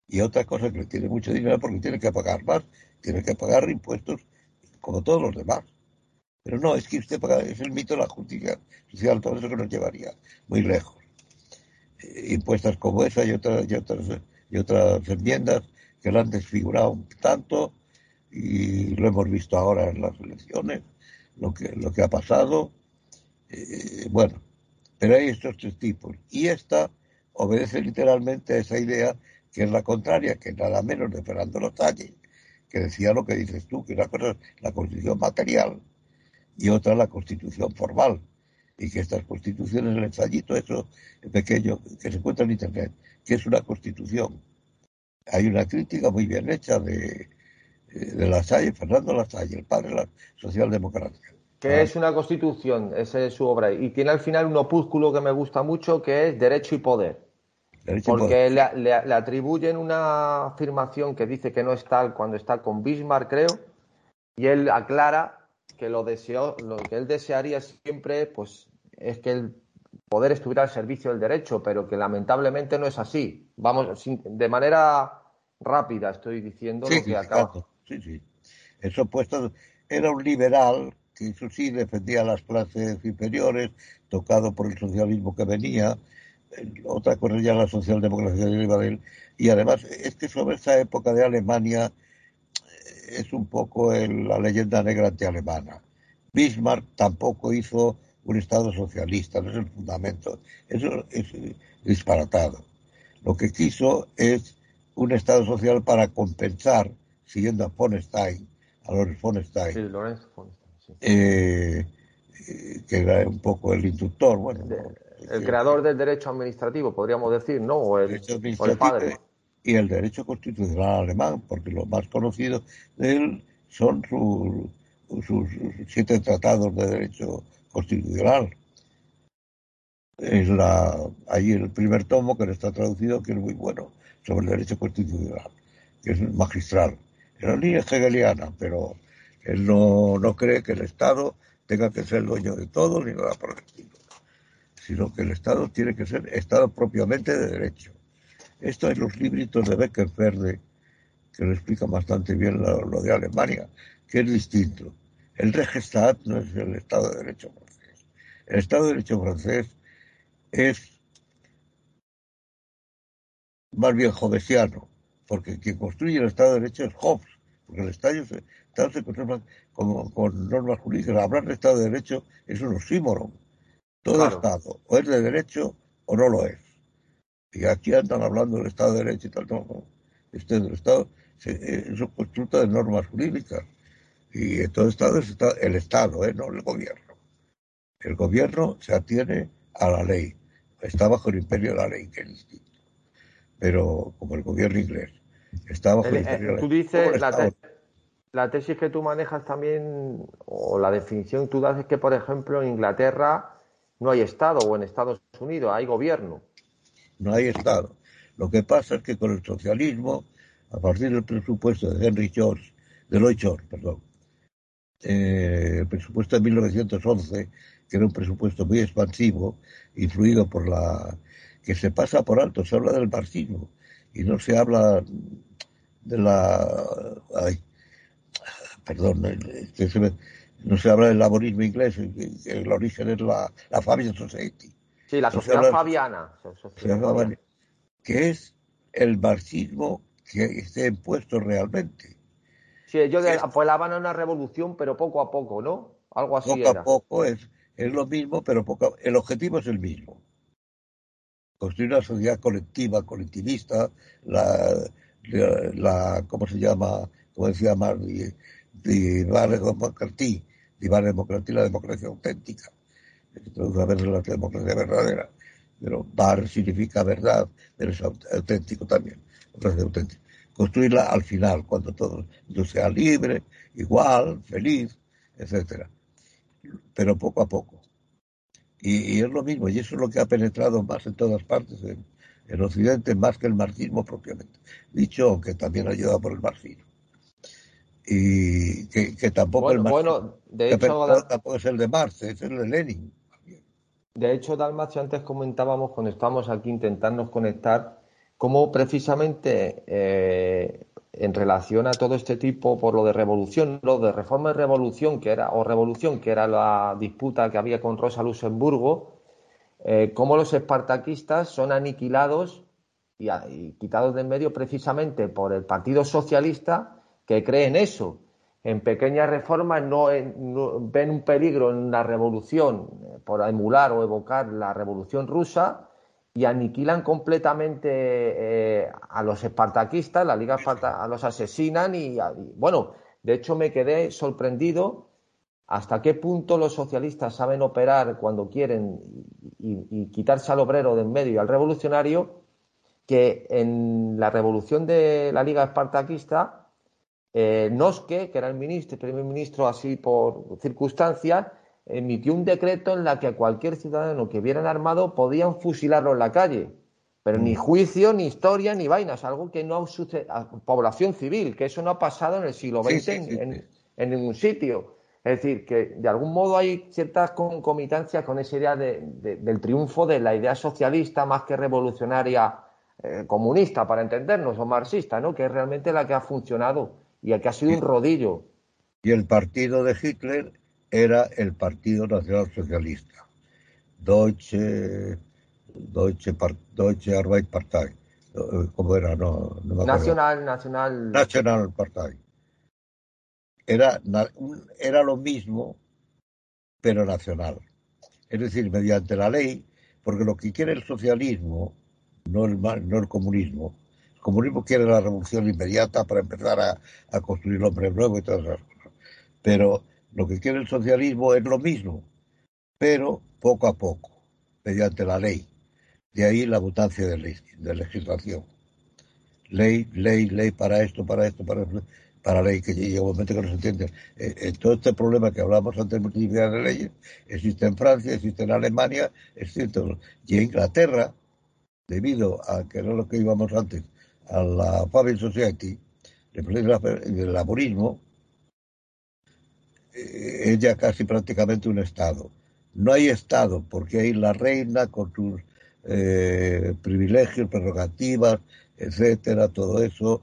Y otra cosa es que tiene mucho dinero porque tiene que pagar más, tiene que pagar impuestos como todos los demás. Pero no, es que usted paga, es el mito de la justicia social, todo eso que nos llevaría muy lejos. Eh, impuestos como esa y otras, y otras, y otras enmiendas que lo han desfigurado tanto y lo hemos visto ahora en las elecciones, lo que, lo que ha pasado. Eh, bueno, pero hay estos tres tipos. Y esta obedece literalmente a esa idea que es la contraria, que nada menos de Fernando Lotalle, que decía lo que dices tú, que una cosa es la constitución material y otra la constitución formal. Y que estas constituciones, el ensayito, eso pequeño, que se encuentra en Internet, que es una constitución. Hay una crítica muy bien hecha de, de la Salle, Fernando La Salle, el padre de la socialdemocracia. Que ah. es una constitución, esa es su obra. Y tiene al final un opúsculo que me gusta mucho, que es Derecho y Poder. porque Le, atribuyen una afirmación que dice que no es tal cuando está con Bismarck, creo, y él aclara que lo deseó, lo que él desearía siempre, pues, es que el poder estuviera al servicio del derecho, pero que lamentablemente no es así. Vamos, de manera rápida estoy diciendo lo que acabo sí, sí. Eso puesto, era un liberal que eso sí defendía las clases inferiores, tocado por el socialismo que venía, otra cosa ya la socialdemocracia de él, y además es que sobre esa época de Alemania eh, es un poco la leyenda negra antialemana. Bismarck tampoco hizo un Estado socialista, no es el fundamento, eso es disparatado. Lo que quiso es un Estado social para compensar, siguiendo a von Stein, a Lorenz von Stein, sí, Lorenz eh, que era un poco el inductor, bueno, el creador del derecho administrativo, podríamos decir, ¿no? O el, padre. Y el derecho constitucional alemán, porque lo más conocido de él son sus, siete tratados de derecho constitucional. Es la, ahí el primer tomo que no está traducido, que es muy bueno, sobre el derecho constitucional, que es magistral. En la línea hegeliana, pero él no, no cree que el Estado tenga que ser dueño de todo ni nada por el estilo sino que el Estado tiene que ser Estado propiamente de derecho. Esto en los libritos de Becker Verde, que lo explica bastante bien lo, de Alemania, que es distinto. El Rechtsstaat no es el Estado de Derecho francés. El Estado de Derecho francés es más bien jovesiano, porque quien construye el Estado de Derecho es Hobbes, porque el Estado se, se construye con normas jurídicas. Hablar de Estado de Derecho es un oxímoron todo Estado o es de derecho o no lo es. Y aquí andan hablando del Estado de Derecho y tal, no, no. Este del Estado es un constructo de normas jurídicas. Y todo Estado es el Estado, ¿eh? no el gobierno. El gobierno se atiene a la ley. Está bajo el imperio de la ley, que es distinto. Pero como el gobierno inglés está bajo el, eh, imperio de la ley. Tú dices, la, la tesis que tú manejas también, o la definición que tú das es que, por ejemplo, en Inglaterra no hay Estado o en Estados Unidos hay gobierno. No hay Estado. Lo que pasa es que con el socialismo, a partir del presupuesto de Henry George, de Lloyd George, perdón, eh, el presupuesto de 1911, que era un presupuesto muy expansivo, influido por la que se pasa por alto, se habla del marxismo y no se habla de la perdón, se no se habla del laborismo inglés, el origen es la, la Fabian Society. Sí, la sociedad fabiana. Que es el marxismo que esté impuesto realmente. Sí, ellos apelaban a una revolución, pero poco a poco, ¿no? Algo así poco a poco es, es lo mismo, pero poco el objetivo es el mismo. Construir una sociedad colectiva, colectivista, la, la, ¿cómo se llama? Como decía Marx, de McCarthy, la democracia y la democracia auténtica. a ver la democracia verdadera. Pero bar significa verdad, pero es auténtico también. Construirla al final, cuando todo sea libre, igual, feliz, etcétera. Pero poco a poco. Y, es lo mismo, y eso es lo que ha penetrado más en todas partes en, en Occidente, más que el marxismo propiamente. Dicho que también ha ayudado por el marxismo y que, tampoco el de hecho, tampoco es el de Marx, es el de Lenin. De hecho, Dalmacio, antes comentábamos cuando estábamos aquí intentando conectar, cómo precisamente eh, en relación a todo este tipo, por lo de revolución, lo de reforma y revolución, que era, o revolución, que era la disputa que había con Rosa Luxemburgo, eh, cómo los espartaquistas son aniquilados y, y quitados de en medio precisamente por el Partido Socialista que creen eso. En pequeñas reformas no, ven un peligro en la revolución eh, por emular o evocar la revolución rusa y aniquilan completamente eh, a los espartaquistas, la Liga Esparta, los asesinan y, bueno, de hecho me quedé sorprendido hasta qué punto los socialistas saben operar cuando quieren y, y quitarse al obrero de en medio y al revolucionario, que en la revolución de la Liga Espartaquista eh, Noske, que era el ministro, primer ministro así por circunstancias, emitió un decreto en la que cualquier ciudadano que viera armado podían fusilarlo en la calle. Pero ni mm. juicio, ni historia, ni vainas, algo que no ha sucedido. Población civil, que eso no ha pasado en el siglo XX en, ningún sitio. Es decir, que de algún modo hay ciertas concomitancias con esa idea del triunfo de la idea socialista más que revolucionaria eh, comunista, para entendernos, o marxista, ¿no? que es realmente la que ha funcionado y el que ha sido un rodillo. Y el partido de Hitler era el Partido Nacional Socialista, Deutsche, Deutsche, Deutsche Partei, ¿cómo era? No, Nacional, Nacional. Nacional Partei. Era, era lo mismo, pero nacional. Es decir, mediante la ley, porque lo que quiere el socialismo, no el, no el comunismo, el comunismo quiere la revolución inmediata para empezar a, construir el hombre nuevo y todas esas cosas. Pero lo que quiere el socialismo es lo mismo, pero poco a poco, mediante la ley. De ahí la mutancia de, legislación. Ley, ley, ley para esto, para esto, para esto, para ley, que llega un momento que no se entiende. Eh, eh, todo este problema que hablamos antes de multiplicidad de leyes existe en Francia, existe en Alemania, existe y en Inglaterra, debido a que era lo que íbamos antes, a la Family Society, el laborismo, eh, es ya casi prácticamente un Estado. No hay Estado porque hay la reina con sus eh, privilegios, prerrogativas, etcétera, todo eso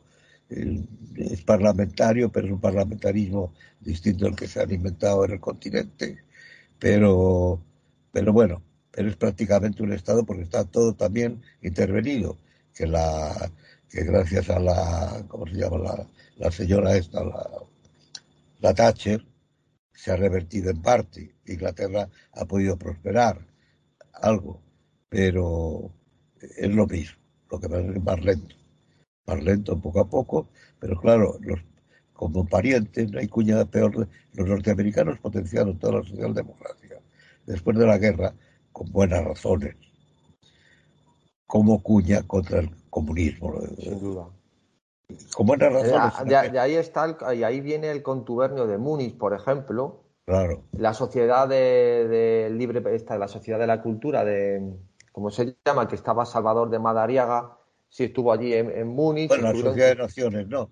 es parlamentario, pero es un parlamentarismo distinto al que se ha inventado en el continente. Pero, pero bueno, pero es prácticamente un Estado porque está todo también intervenido, que la que gracias a la, ¿cómo se llama? La, la señora esta, la, la Thatcher, se ha revertido en parte. Inglaterra ha podido prosperar algo, pero es lo mismo, lo que pasa es más lento, más lento poco a poco, pero claro, los, como parientes, no hay cuña peor, los norteamericanos potenciaron toda la socialdemocracia después de la guerra con buenas razones, como cuña contra el comunismo. Sin duda. Con buenas eh, razones. De, ahí está y ahí viene el contubernio de Múnich, por ejemplo. Claro. La sociedad de, libre, esta, la sociedad de la cultura de, ¿cómo se llama? Que estaba Salvador de Madariaga, sí estuvo allí en, Múnich. Bueno, la Sociedad de Naciones, no.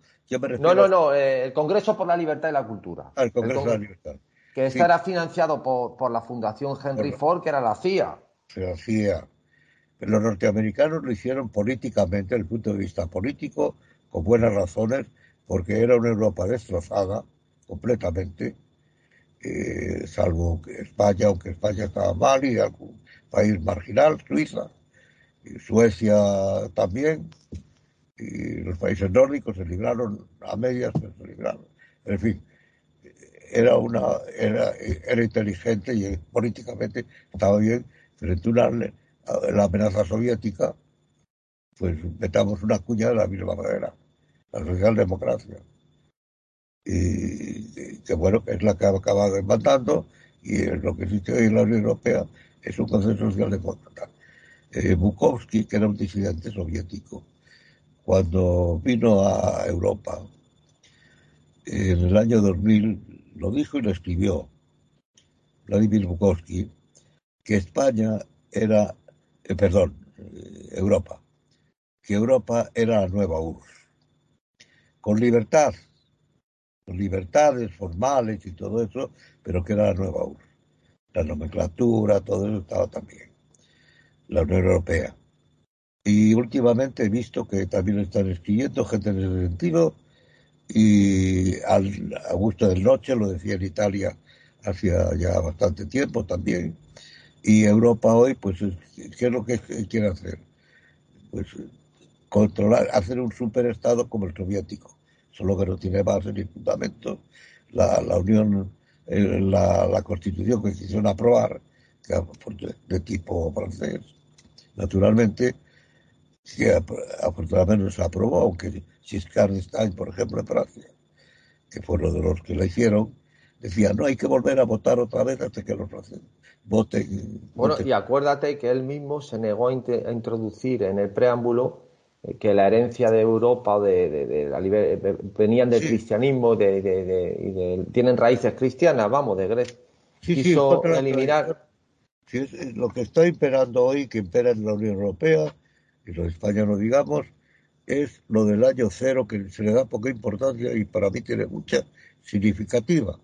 no, no, no, eh, el Congreso por la Libertad y la Cultura. Ah, el Congreso por la Libertad. Que este era financiado por, por, la Fundación Henry Ford, que era la CIA. La CIA. Los norteamericanos lo hicieron políticamente, desde el punto de vista político, con buenas razones, porque era una Europa destrozada completamente, eh, salvo España, aunque España estaba mal, y algún país marginal, Suiza, y Suecia también, y los países nórdicos se libraron a medias, pero se libraron. En fin, era una era, inteligente y políticamente estaba bien frente a la amenaza soviética, pues metamos una cuña de la misma manera la socialdemocracia. Y, que bueno, es la que ha acabado mandando y lo que existe hoy en la Unión Europea es un consenso socialdemócrata. Eh, Bukowski, que era un disidente soviético, cuando vino a Europa en el año 2000, lo dijo y lo escribió Vladimir Bukowski, que España era, eh, perdón, eh, Europa, que Europa era la nueva URSS con libertad, con libertades formales y todo eso, pero que era la nueva URSS. La nomenclatura, todo eso estaba también. La Unión Europea. Y últimamente he visto que también están escribiendo gente en ese sentido, y al Augusto del Noche lo decía en Italia hacía ya bastante tiempo también. Y Europa hoy, pues, ¿qué es lo que quiere hacer? Pues controlar, hacer un superestado como el soviético, solo que no tiene base ni fundamento. La, la Unión, la, la, Constitución que quisieron aprobar, que de tipo francés, naturalmente, que afortunadamente se aprobó, aunque Giscard d'Estaing, por ejemplo, en Francia, que fue uno de los que la hicieron, decía, no hay que volver a votar otra vez hasta que los franceses voten. Bueno, y acuérdate que él mismo se negó a, a introducir en el preámbulo que la herencia de Europa de, la venían del cristianismo de, y de, tienen raíces cristianas, vamos, de Grecia. Sí, Quiso eliminar. lo que está imperando hoy, que impera en la Unión Europea, y los España no digamos, es lo del año cero, que se le da poca importancia y para mí tiene mucha significativa.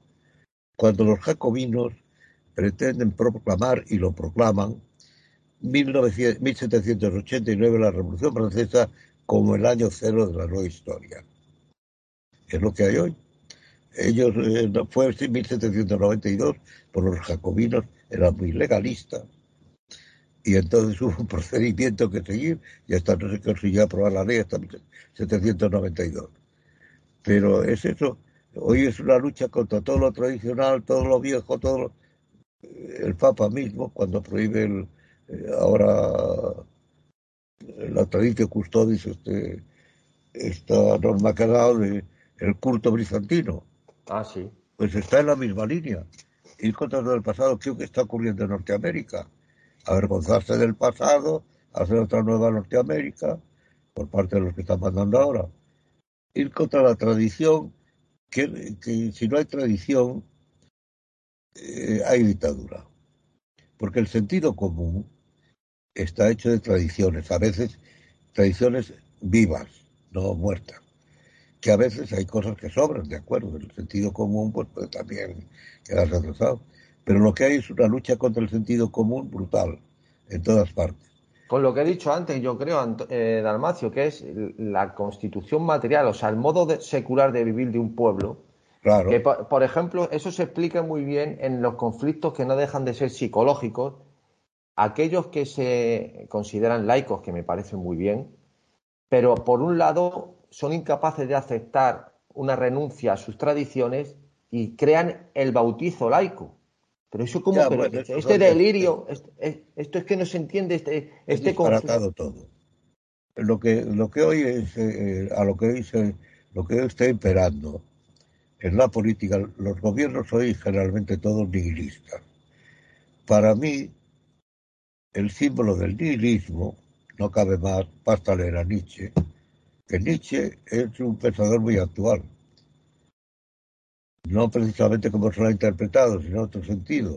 Cuando los jacobinos pretenden proclamar y lo proclaman 1789 la Revolución Francesa como el año cero de la nueva historia. Es lo que hay hoy. ellos, eh, fue en 1792 por los jacobinos, eran muy legalistas. Y entonces [LAUGHS] hubo un procedimiento que seguir y hasta no se consiguió aprobar la ley hasta 1792. Pero es eso, hoy es una lucha contra todo lo tradicional, todo lo viejo, todo lo, el Papa mismo, cuando prohíbe el, eh, ahora la tradición custodis, este, esta norma que ha dado de el culto bizantino. Ah, sí. Pues está en la misma línea. Ir contra el pasado, ¿qué está ocurriendo en Norteamérica? Avergonzarse del pasado, hacer otra nueva Norteamérica, por parte de los que están mandando ahora. Ir contra la tradición, que, si no hay tradición, eh, hay dictadura. Porque el sentido común está hecho de tradiciones, a veces tradiciones vivas, no muertas que a veces hay cosas que sobran, de acuerdo, el sentido común pues puede también quedar retrasado. Pero lo que hay es una lucha contra el sentido común brutal, en todas partes. Con lo que he dicho antes, yo creo, eh, Dalmacio, que es la constitución material, o sea, el modo secular de vivir de un pueblo. Claro. Que, por, ejemplo, eso se explica muy bien en los conflictos que no dejan de ser psicológicos. Aquellos que se consideran laicos, que me parece muy bien, pero por un lado son incapaces de aceptar una renuncia a sus tradiciones y crean el bautizo laico. Pero eso como este delirio, esto es que no se entiende este, este todo. Lo que lo que hoy es eh, a lo que dice lo que hoy está imperando en la política, los gobiernos hoy generalmente todos nihilistas. Para mí, el símbolo del nihilismo, no cabe más, basta leer a Nietzsche, que Nietzsche es un pensador muy actual. No precisamente como se lo ha interpretado, sino en otro sentido.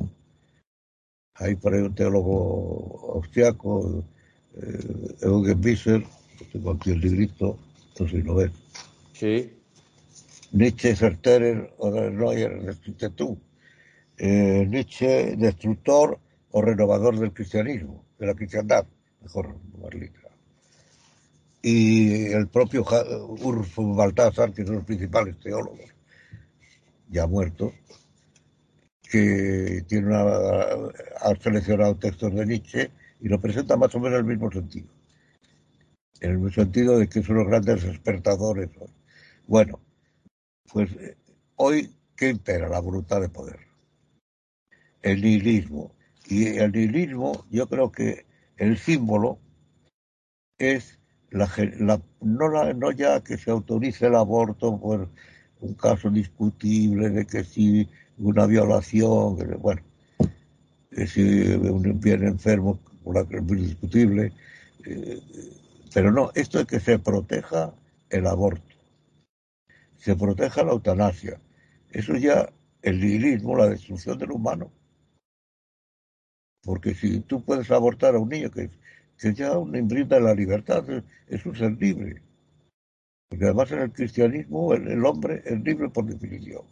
Hay por ahí un teólogo austriaco, eh, Eugen Visser, tengo aquí el librito, no sé si lo ves. Sí. Nietzsche, Serterer o Neuer, escribiste tú. Eh, Nietzsche, destructor o renovador del cristianismo, de la cristiandad, mejor, Marlita y el propio Urfo Baltasar, que son los principales teólogos, ya muertos, que tiene una, ha seleccionado textos de Nietzsche y lo presenta más o menos en el mismo sentido. En el mismo sentido de que son los grandes despertadores. Bueno, pues hoy, ¿qué impera? La voluntad de poder. El nihilismo. Y el nihilismo, yo creo que el símbolo es la, no, no ya que se autorice el aborto por un caso discutible de que si una violación, bueno, que si un bien enfermo, una que es muy discutible, eh, pero no, esto es que se proteja el aborto, se proteja la eutanasia, eso ya el nihilismo, la destrucción del humano. Porque si tú puedes abortar a un niño que que ya brinda la libertad, es un ser libre. Porque además en el cristianismo el, hombre es libre por definición.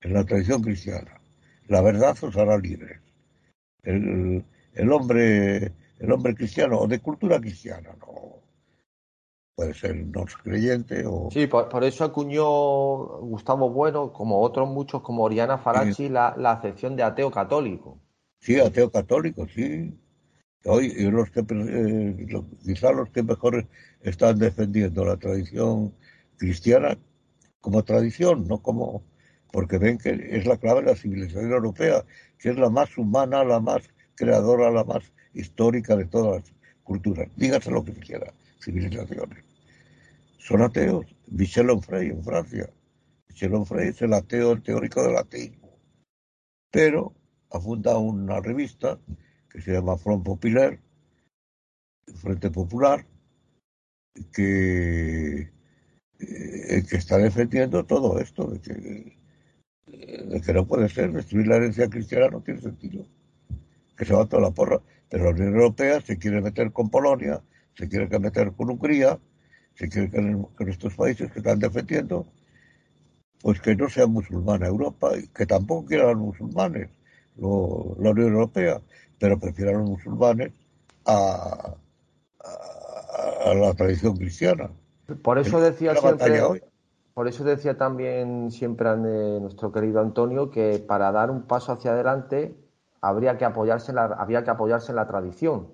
En la tradición cristiana. La verdad os hará libres. El, hombre el hombre cristiano o de cultura cristiana, no puede ser no creyente o... Sí, por, eso acuñó Gustavo Bueno, como otros muchos, como Oriana Farachi, la, la acepción de ateo católico. Sí, ateo católico, sí. Hoy los que eh, quizá los que mejor están defendiendo la tradición cristiana como tradición, no como porque ven que es la clave de la civilización europea, que es la más humana, la más creadora, la más histórica de todas las culturas. Dígase lo que quiera, civilizaciones. Son ateos. Michel Onfray en Francia. Michel Onfray es el ateo teórico del ateísmo. Pero ha fundado una revista que se llama Front Popular, Frente Popular, que, eh, que está defendiendo todo esto, de que, de que no puede ser, destruir la herencia cristiana no tiene sentido, que se va toda la porra. Pero la Unión Europea se quiere meter con Polonia, se quiere meter con Hungría, se quiere con estos países que están defendiendo, pues que no sea musulmana Europa y que tampoco quieran musulmanes la Unión Europea pero prefieren a los musulmanes a, a, la tradición cristiana. Por eso decía siempre, Por eso decía también siempre nuestro querido Antonio que para dar un paso hacia adelante habría que apoyarse la, había que apoyarse en la tradición.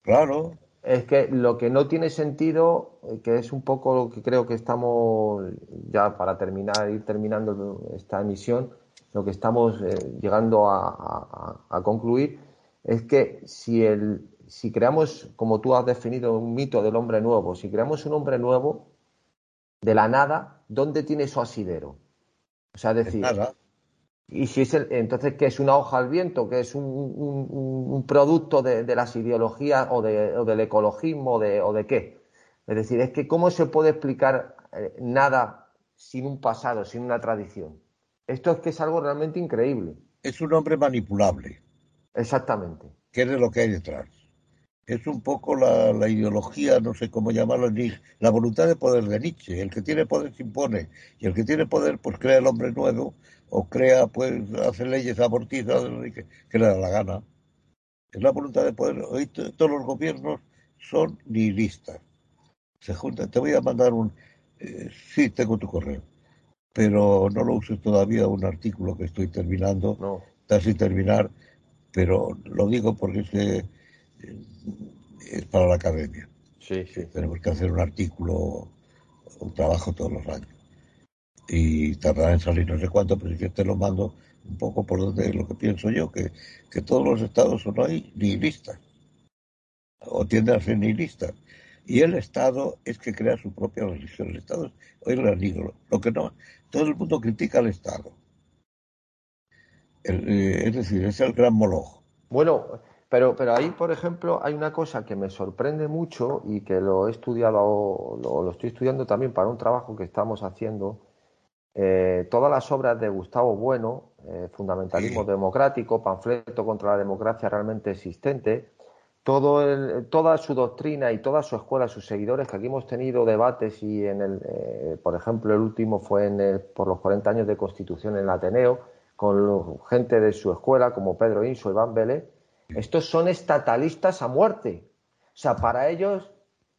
Claro. Es que lo que no tiene sentido, eh, que es un poco lo que creo que estamos ya para terminar, ir terminando esta emisión, lo que estamos eh, llegando a, concluir es que si, el, si creamos, como tú has definido, un mito del hombre nuevo, si creamos un hombre nuevo de la nada, ¿dónde tiene su asidero? O sea, decir, y si es el, entonces, ¿qué es una hoja al viento? ¿Qué es un, producto de, las ideologías o, del ecologismo de, o de qué? Es decir, es que ¿cómo se puede explicar eh, nada sin un pasado, sin una tradición? Esto es que es algo realmente increíble. Es un hombre manipulable. Exactamente. ¿Qué es lo que hay detrás? Es un poco la, la ideología, no sé cómo llamarlo, la voluntad de poder de Nietzsche. El que tiene poder se impone y el que tiene poder pues crea el hombre nuevo o crea, pues, hace leyes abortizas que, que le da la gana. Es la voluntad de poder. Hoy todos los gobiernos son nihilistas. Se juntan. Te voy a mandar un. Eh, sí, tengo tu correo, pero no lo uses todavía. Un artículo que estoy terminando, no. está sin terminar, pero lo digo porque es que eh, es para la academia. Sí, sí. Tenemos que hacer un artículo, un trabajo todos los años y tardará en salir no sé cuánto, pero si que te lo mando un poco por donde lo que pienso yo, que, que todos los estados son hoy nihilistas, o tienden a ser nihilistas. Y el Estado es que crea su propia religión. El Estado hoy lo Lo que no, todo el mundo critica al Estado. Eh, es decir, es el gran. Bueno, pero, pero ahí, por ejemplo, hay una cosa que me sorprende mucho y que lo he estudiado, lo, lo estoy estudiando también para un trabajo que estamos haciendo, eh, todas las obras de Gustavo Bueno, eh, Fundamentalismo Democrático, Panfleto contra la Democracia realmente existente, todo toda su doctrina y toda su escuela, sus seguidores, que aquí hemos tenido debates y en el, eh, por ejemplo, el último fue en por los 40 años de Constitución en el Ateneo, con gente de su escuela como Pedro Inso, Iván Vélez, estos son estatalistas a muerte. O sea, para ellos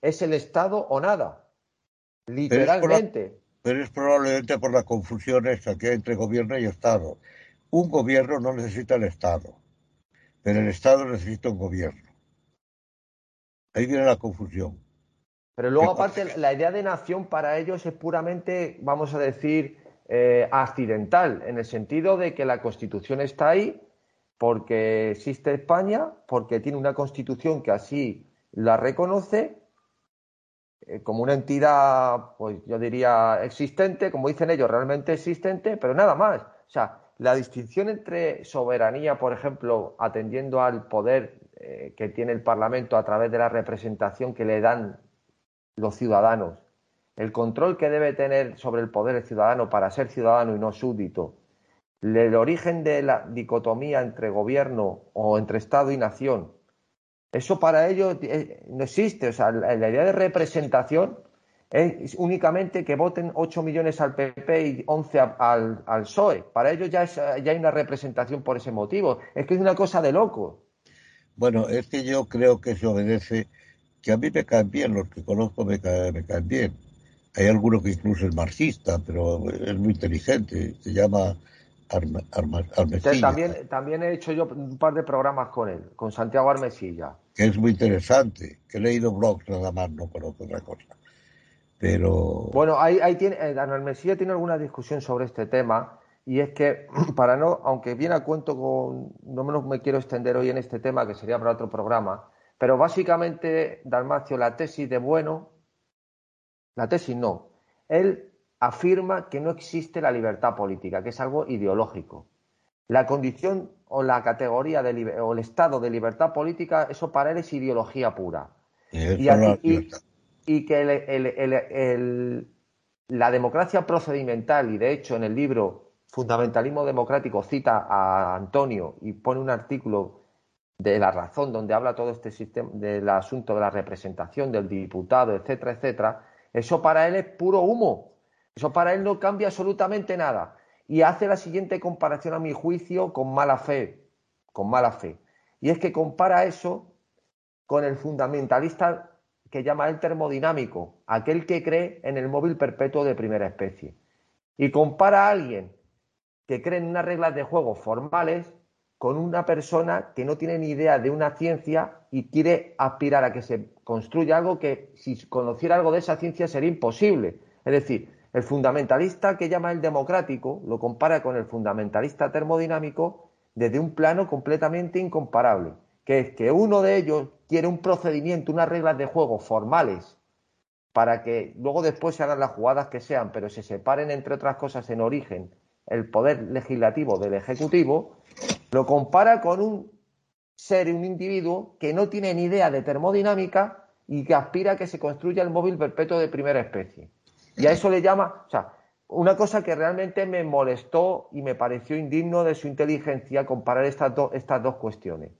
es el Estado o nada. Literalmente pero es probablemente por la confusión esta que hay entre gobierno y Estado. Un gobierno no necesita el Estado, pero el Estado necesita un gobierno. Ahí viene la confusión. Pero luego, aparte, la idea de nación para ellos es puramente, vamos a decir, eh, accidental, en el sentido de que la Constitución está ahí porque existe España, porque tiene una Constitución que así la reconoce eh, como una entidad, pues yo diría existente, como dicen ellos, realmente existente, pero nada más. O sea, la distinción entre soberanía, por ejemplo, atendiendo al poder eh, que tiene el Parlamento a través de la representación que le dan los ciudadanos, el control que debe tener sobre el poder el ciudadano para ser ciudadano y no súbdito, el origen de la dicotomía entre gobierno o entre Estado y nación, eso para ellos eh, no existe. O sea, la, idea de representación es únicamente que voten 8 millones al PP y 11 al, al PSOE. Para ellos ya, ya hay una representación por ese motivo. Es que es una cosa de loco. Bueno, es que yo creo que se obedece, que a mí me caen bien, los que conozco me caen, me caen bien. Hay alguno que incluso es marxista, pero es muy inteligente. Se llama Armesilla. También, también he hecho yo un par de programas con él, con Santiago Armesilla que es muy interesante, que he leído blogs nada más, no conozco otra cosa. Pero. Bueno, ahí, ahí tiene, eh, Daniel Mesía tiene alguna discusión sobre este tema, y es que, [CLEARS THROAT] para no, aunque viene a cuento con. No menos me quiero extender hoy en este tema, que sería para otro programa, pero básicamente, Dalmacio, la tesis de Bueno, la tesis no, él afirma que no existe la libertad política, que es algo ideológico. La condición o la categoría de o el estado de libertad política, eso para él es ideología pura. Y, que la democracia procedimental, y de hecho en el libro Fundamentalismo Democrático cita a Antonio y pone un artículo de la razón donde habla todo este sistema del asunto de la representación del diputado, etcétera, etcétera, eso para él es puro humo. Eso para él no cambia absolutamente nada y hace la siguiente comparación a mi juicio con mala fe, con mala fe. Y es que compara eso con el fundamentalista que llama el termodinámico, aquel que cree en el móvil perpetuo de primera especie. Y compara a alguien que cree en unas reglas de juego formales con una persona que no tiene ni idea de una ciencia y quiere aspirar a que se construya algo que si conociera algo de esa ciencia sería imposible. Es decir, el fundamentalista que llama el democrático lo compara con el fundamentalista termodinámico desde un plano completamente incomparable, que es que uno de ellos quiere un procedimiento, unas reglas de juego formales para que luego después se hagan las jugadas que sean, pero se separen entre otras cosas en origen el poder legislativo del ejecutivo, lo compara con un ser, un individuo que no tiene ni idea de termodinámica y que aspira a que se construya el móvil perpetuo de primera especie. Y a eso le llama, o sea, una cosa que realmente me molestó y me pareció indigno de su inteligencia comparar estas, estas dos cuestiones.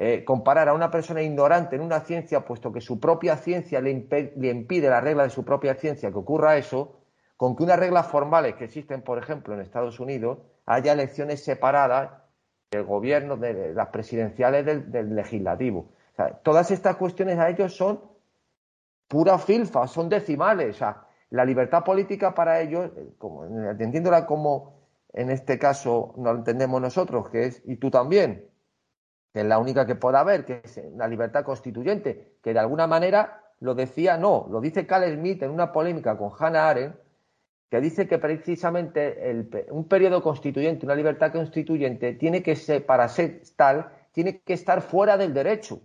Eh, comparar a una persona ignorante en una ciencia, puesto que su propia ciencia le, le impide la regla de su propia ciencia que ocurra eso, con que unas reglas formales que existen, por ejemplo, en Estados Unidos, haya elecciones separadas del gobierno, de las presidenciales del, legislativo. todas estas cuestiones a ellos son pura filfa, son decimales. La libertad política para ellos, como, entendiéndola como en este caso no lo entendemos nosotros, que es, y tú también, que es la única que pueda haber, que es la libertad constituyente, que de alguna manera lo decía, no, lo dice Carl Smith en una polémica con Hannah Arendt, que dice que precisamente un periodo constituyente, una libertad constituyente, tiene que ser, para ser tal, tiene que estar fuera del derecho,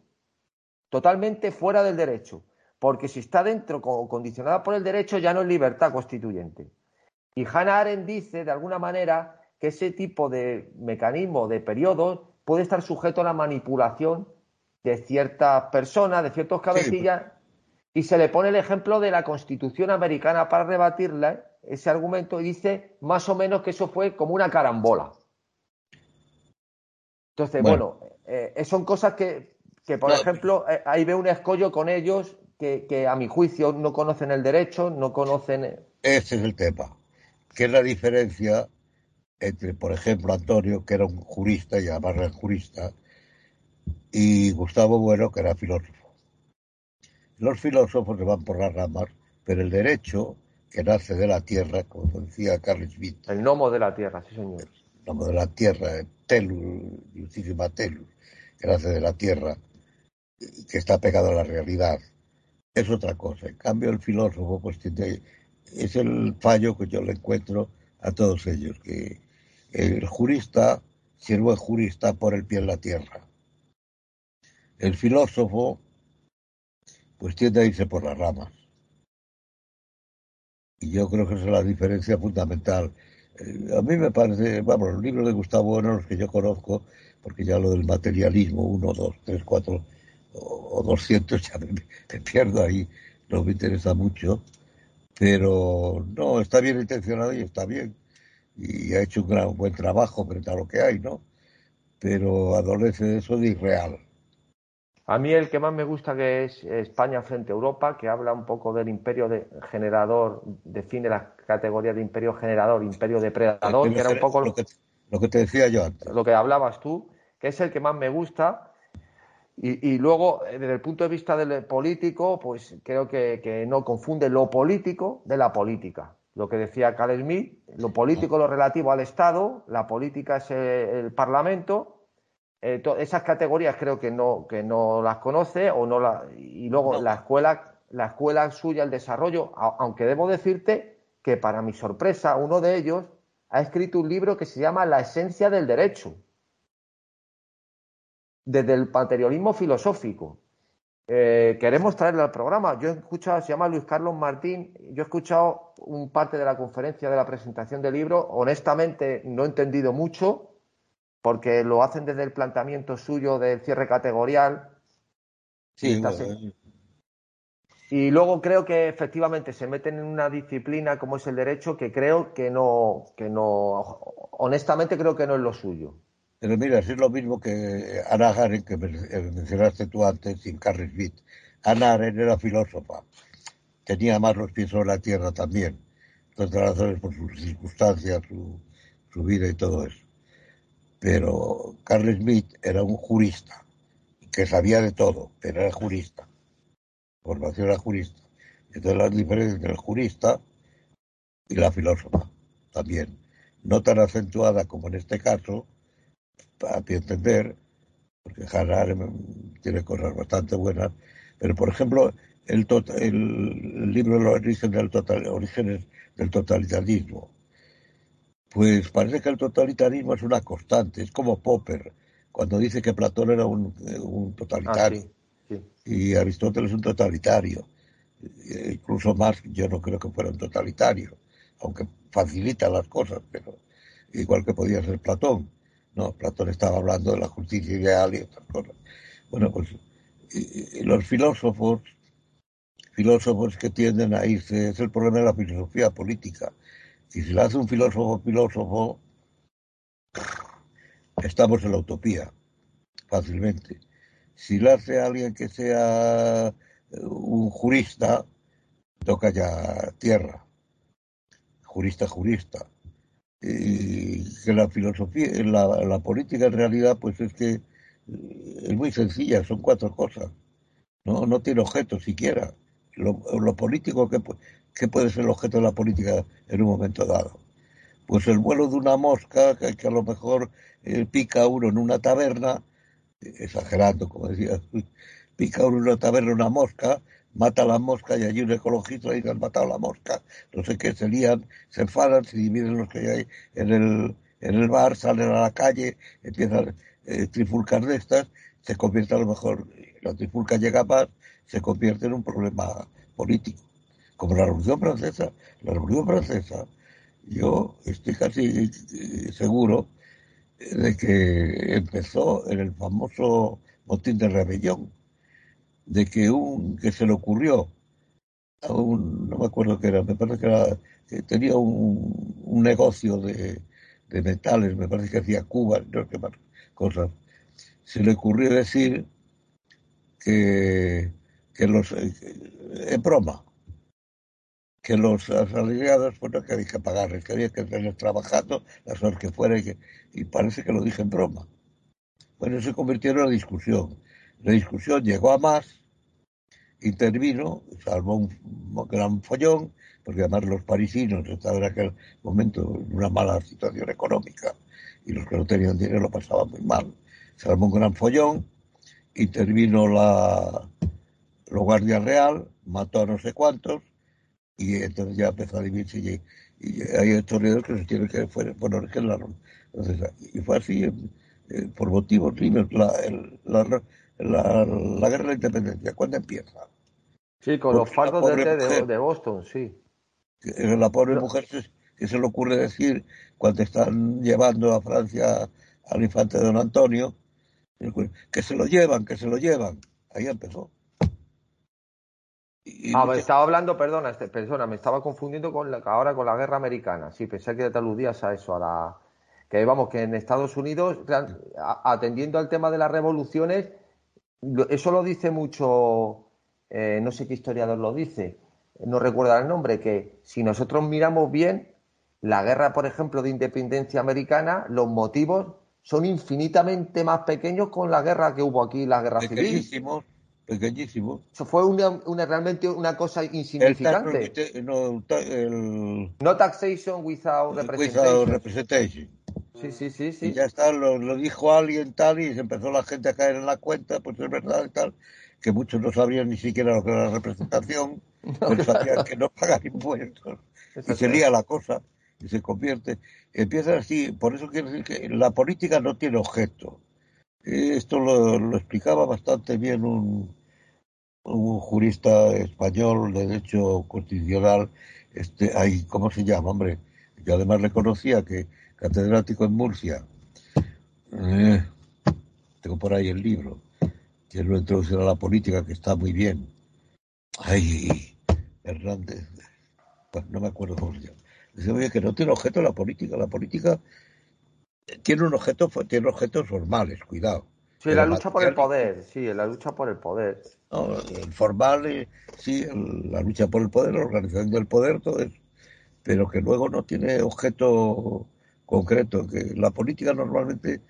totalmente fuera del derecho, porque si está dentro o condicionada por el derecho ya no es libertad constituyente. Y Hannah Arendt dice, de alguna manera, que ese tipo de mecanismo, de periodos, puede estar sujeto a la manipulación de ciertas personas, de ciertos cabecillas, y se le pone el ejemplo de la Constitución americana para rebatirla ese argumento y dice más o menos que eso fue como una carambola. Entonces, bueno, eh, son cosas que, por ejemplo, eh, ahí veo un escollo con ellos que, a mi juicio no conocen el derecho, no conocen. Eh, ese es el tema. ¿Qué es la diferencia entre, por ejemplo, Antonio, que era un jurista y además era jurista, y Gustavo Bueno, que era filósofo? Los filósofos se van por las ramas, pero el derecho que nace de la tierra, como decía Carl Smith. El gnomo de la tierra, sí señor. El gnomo de la tierra, Telus, Justísima Telus, que nace de la tierra, que está pegado a la realidad, es otra cosa. En cambio, el filósofo, pues tiene, es el fallo que yo le encuentro a todos ellos, que el jurista sirve el jurista por el pie en la tierra. El filósofo, pues tiende a irse por las ramas. Y yo creo que esa es la diferencia fundamental. Eh, a mí me parece, vamos, los libros de Gustavo Bueno, los que yo conozco, porque ya lo del materialismo, uno, dos, tres, cuatro o, doscientos, [LAUGHS] ya me, pierdo ahí, no me interesa mucho. Pero no, está bien intencionado y está bien. Y ha hecho un, gran, buen trabajo frente a lo que hay, ¿no? Pero adolece de eso de irreal. A mí el que más me gusta que es España frente a Europa, que habla un poco del imperio de generador, define la categoría de imperio generador, imperio depredador, que era un poco lo que, lo que te decía yo antes. Lo que hablabas tú, que es el que más me gusta. Y, luego, eh, desde el punto de vista del político, pues creo que, no confunde lo político de la política. Lo que decía Carl Smith, lo político lo relativo al Estado, la política es el Parlamento eh, esas categorías creo que no, que no las conoce o no la, y luego la escuela, la escuela suya, el desarrollo, aunque debo decirte que para mi sorpresa, uno de ellos ha escrito un libro que se llama La esencia del derecho, desde el materialismo filosófico. Eh, queremos traerle al programa. Yo he escuchado, se llama Luis Carlos Martín, yo he escuchado un parte de la conferencia de la presentación del libro, honestamente no he entendido mucho, porque lo hacen desde el planteamiento suyo del cierre categorial. Sí, Y luego creo que efectivamente se meten en una disciplina como es el derecho que creo que no, que no, honestamente creo que no es lo suyo. Pero mira, es lo mismo que Ana Arendt, que eh, mencionaste tú antes, sin Carrie Smith. Ana Arendt era filósofa, tenía más los pies sobre la tierra también, entre razones por sus circunstancias, su vida y todo eso pero Carl Smith era un jurista que sabía de todo, pero era jurista. Formación era jurista. Entonces la diferencia entre el jurista y la filósofa. también, no tan acentuada como en este caso, a mi entender, porque Harari tiene cosas bastante buenas, pero por ejemplo, el, el, libro de los orígenes del totalitarismo, pues parece que el totalitarismo es una constante, es como Popper, cuando dice que Platón era un, un totalitario ah, y Aristóteles un totalitario. Incluso Marx yo no creo que fuera un totalitario, aunque facilita las cosas, pero igual que podía ser Platón. No, Platón estaba hablando de la justicia ideal y otras cosas. Bueno, pues los filósofos, filósofos que tienden a irse, es el problema de la filosofía política. Si lo hace un filósofo filósofo, estamos en la utopía, fácilmente. Si lo hace alguien que sea eh, un jurista, toca ya tierra. Jurista, jurista y que la filosofía, la, la política en realidad, pues es que eh, es muy sencilla, son cuatro cosas. No, no tiene objeto siquiera. Lo, lo político, que, ¿qué puede ser el objeto de la política en un momento dado? Pues el vuelo de una mosca que, que a lo mejor eh, pica uno en una taberna, exagerando, como decía, [LAUGHS] pica uno en una taberna una mosca, mata la mosca y allí un ecologista dice han matado la mosca, no sé qué, se lían, se enfadan, se dividen los que hay en el, en el bar, salen a la calle, empiezan a eh, trifulcar de estas, se convierte a lo mejor, la trifulca llega más, se convierte en un problema político, como la Revolución Francesa. La Revolución Francesa, yo estoy casi eh, seguro de que empezó en el famoso motín de rebelión, de que un que se le ocurrió a un, no me acuerdo qué era, me parece que, era, que tenía un, negocio de, metales, me parece que hacía Cuba, no sé más cosas, se le ocurrió decir que, que los, en broma, que los asalariados, bueno, que había que pagarles, que había que tener trabajando las horas que fuera, y, que, y parece que lo dije en broma. Bueno, se convirtió en una discusión. La discusión llegó a más, intervino, salvó un gran follón, porque además los parisinos estaban en aquel momento en una mala situación económica y los que no tenían dinero lo pasaban muy mal. Salvó un gran follón, intervino la, la Guardia Real, mató a no sé cuántos y entonces ya empezó a dividirse y, y hay historiadores que se tienen que fue, bueno, entonces, y fue así eh, por motivos la, la, la, la, guerra de la independencia. ¿Cuándo empieza? Sí, con los fardos de, de, Boston, sí. La pobre mujer que se le ocurre decir cuando están llevando a Francia al infante don Antonio, que se lo llevan, que se lo llevan. Ahí empezó. Ah, me estaba hablando, perdona, este, persona, me estaba confundiendo con la, ahora con la guerra americana. Sí, pensé que te aludías a eso, a la que vamos, que en Estados Unidos, atendiendo al tema de las revoluciones, eso lo dice mucho, eh, no sé qué historiador lo dice, no recuerdo el nombre, que si nosotros miramos bien, la guerra, por ejemplo, de independencia americana, los motivos son infinitamente más pequeños con la guerra que hubo aquí, la guerra civil. Pequeñísimo. Eso fue una, realmente una cosa insignificante. no taxation without representation. Sí, sí, sí, sí. Y ya está, lo, dijo alguien tal y se empezó la gente a caer en la cuenta, pues es verdad y tal, que muchos no sabían ni siquiera lo que era la representación, [LAUGHS] no, sabían que no pagan impuestos. y se lía la cosa y se convierte. Empieza así, por eso quiero decir que la política no tiene objeto. Esto lo, explicaba bastante bien un, un jurista español de derecho constitucional, este, ahí, ¿cómo se llama, hombre? Yo además le conocía que catedrático en Murcia. Eh, tengo por ahí el libro, que una introducción a la política que está muy bien. Ay, Hernández, pues no me acuerdo cómo se llama. Dice, que no tiene objeto la política. La política tiene un objeto, tiene objetos formales, cuidado. Sí, la lucha por el poder, sí, la lucha por el poder. No, el formal, eh, sí, la lucha por el poder, la organización del poder, todo eso. Pero que luego no tiene objeto concreto, que la política normalmente,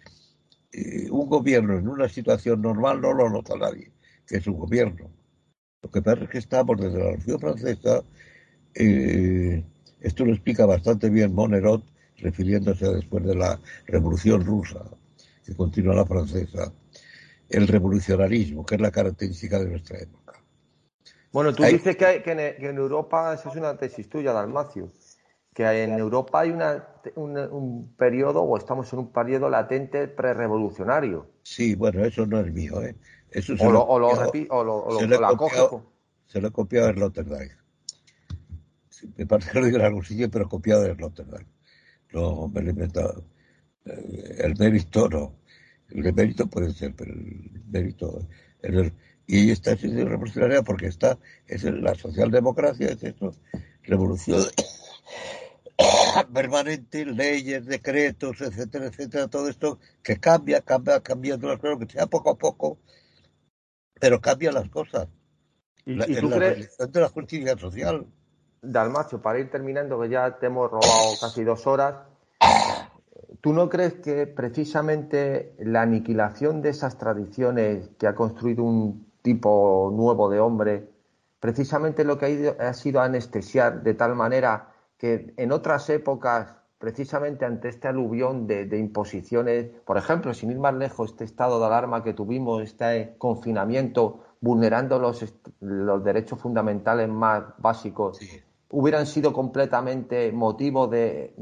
eh, un gobierno en una situación normal no lo nota nadie, que es un gobierno. Lo que pasa es que estamos desde la Revolución Francesa eh, Esto lo explica bastante bien Monerot, refiriéndose después de la Revolución Rusa, que continúa la francesa, el revolucionarismo, que es la característica de nuestra época. Bueno, tú dices que, en, Europa, esa es una tesis tuya, Dalmacio, que en Europa hay un, periodo, o estamos en un periodo latente prerevolucionario. Sí, bueno, eso no es mío, ¿eh? Eso o, lo, o, lo, o, lo, o lo, copiado, Se lo he copiado en Rotterdam. me parece que lo digo en algún sitio, pero copiado en Rotterdam. No, me lo he inventado. El mérito no. El mérito puede ser, pero el mérito. y esta es revolucionaria porque está, es la socialdemocracia, es esto, revolución [COUGHS] permanente, leyes, decretos, etcétera, etcétera, todo esto que cambia, cambia, cambiando las cosas, que sea poco a poco, pero cambia las cosas. ¿Y, la, tú crees? de la justicia social. Dalmacio, para ir terminando, que ya te hemos robado casi dos horas, ¿tú no crees que precisamente la aniquilación de esas tradiciones que ha construido un tipo nuevo de hombre, precisamente lo que ha, ha sido anestesiar de tal manera que en otras épocas, precisamente ante este aluvión de, imposiciones, por ejemplo, sin ir más lejos, este estado de alarma que tuvimos, este confinamiento, vulnerando los, los derechos fundamentales más básicos, hubieran sido completamente motivo de,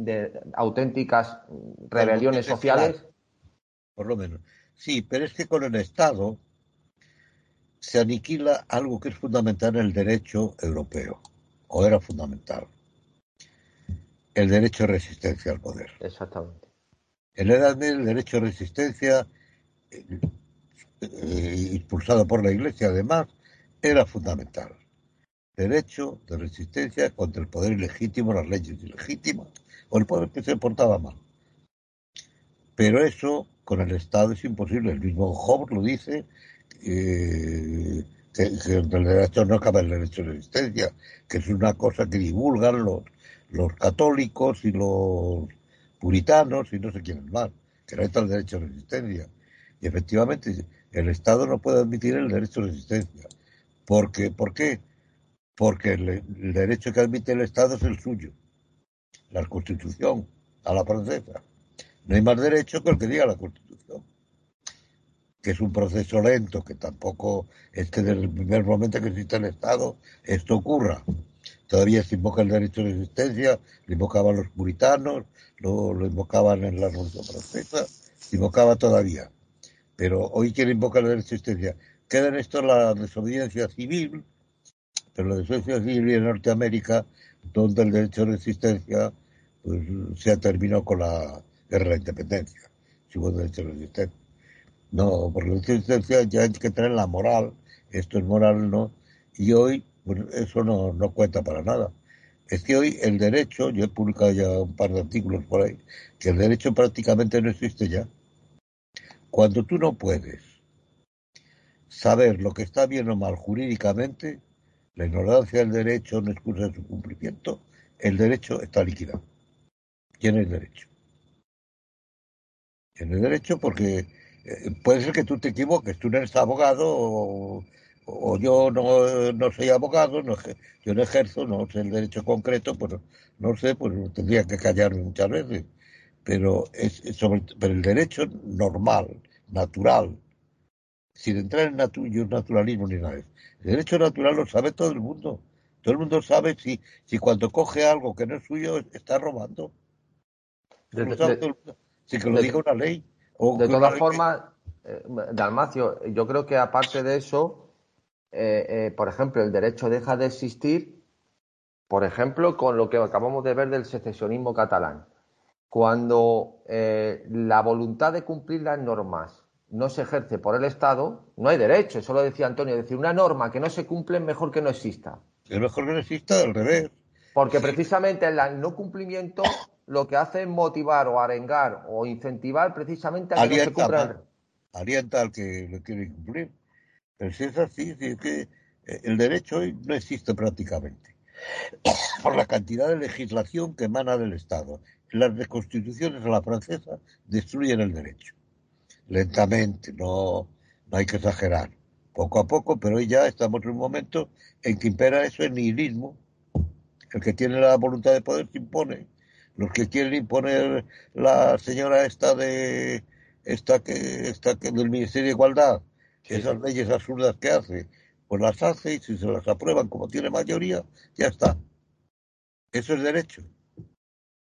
auténticas rebeliones sociales? Por lo menos. Sí, pero es que con el Estado se aniquila algo que es fundamental en el derecho europeo, o era fundamental el derecho de resistencia al poder. Exactamente. En la Edad Media el derecho de resistencia, eh, eh, impulsado por la Iglesia además, era fundamental. Derecho de resistencia contra el poder ilegítimo, las leyes ilegítimas, o el poder que se portaba mal. Pero eso con el Estado es imposible. El mismo Hobbes lo dice, eh, que, el derecho no acaba el derecho de resistencia, que es una cosa que divulgan los, los católicos y los puritanos y no sé quiénes más, que no está el derecho de resistencia. Y efectivamente, el Estado no puede admitir el derecho de resistencia. Porque, ¿Por qué? Porque el, derecho que admite el Estado es el suyo, la Constitución, a la francesa. No hay más derecho que el que diga la Constitución. Que es un proceso lento, que tampoco es que desde el primer momento que existe el Estado esto ocurra. Todavía se invoca el derecho de existencia, lo invocaban los puritanos, lo, invocaban en la Revolución Francesa, se invocaba todavía. Pero hoy quiere invocar el derecho de existencia. Queda en esto la desobediencia civil, pero la desobediencia civil en Norteamérica, donde el derecho de existencia pues, se ha terminado con la guerra de la independencia, si hubo derecho de existencia. No, porque la existencia ya hay que tener la moral, esto es moral, ¿no? Y hoy bueno, eso no, no cuenta para nada. Es que hoy el derecho, yo he publicado ya un par de artículos por ahí, que el derecho prácticamente no existe ya. Cuando tú no puedes saber lo que está bien o mal jurídicamente, la ignorancia del derecho no excusa su cumplimiento, el derecho está liquidado. ¿Quién es el derecho? Tiene el derecho porque eh, puede ser que tú te equivoques, tú no eres abogado o, yo no, soy abogado, yo no ejerzo, no sé el derecho concreto, pues no sé, pues tendría que callarme muchas veces. Pero, es, sobre, pero el derecho normal, natural, sin entrar en naturalismo ni nada. El derecho natural lo sabe todo el mundo. Todo el mundo sabe si, si cuando coge algo que no es suyo está robando. si que lo diga una ley. de todas formas, eh, Dalmacio, yo creo que aparte de eso, eh, eh, por ejemplo, el derecho deja de existir, por ejemplo, con lo que acabamos de ver del secesionismo catalán. Cuando la voluntad de cumplir las normas no se ejerce por el Estado, no hay derecho. Eso lo decía Antonio. Es decir, una norma que no se cumple es mejor que no exista. Es mejor que no exista, al revés. Porque precisamente el no cumplimiento lo que hace es motivar o arengar o incentivar precisamente a que no se cumpla. Alienta al que lo quiere cumplir. Pero si es así, es que eh, el derecho hoy no existe prácticamente. [COUGHS] Por la cantidad de legislación que emana del Estado. Las constituciones a la francesa destruyen el derecho. Lentamente, no, no hay que exagerar. Poco a poco, pero hoy ya estamos en un momento en que impera eso el nihilismo. El que tiene la voluntad de poder se impone. Los que quieren imponer la señora esta de esta que esta que del Ministerio de Igualdad, esas leyes absurdas que hace, pues las hace y si se las aprueban como tiene mayoría, ya está. Eso es derecho.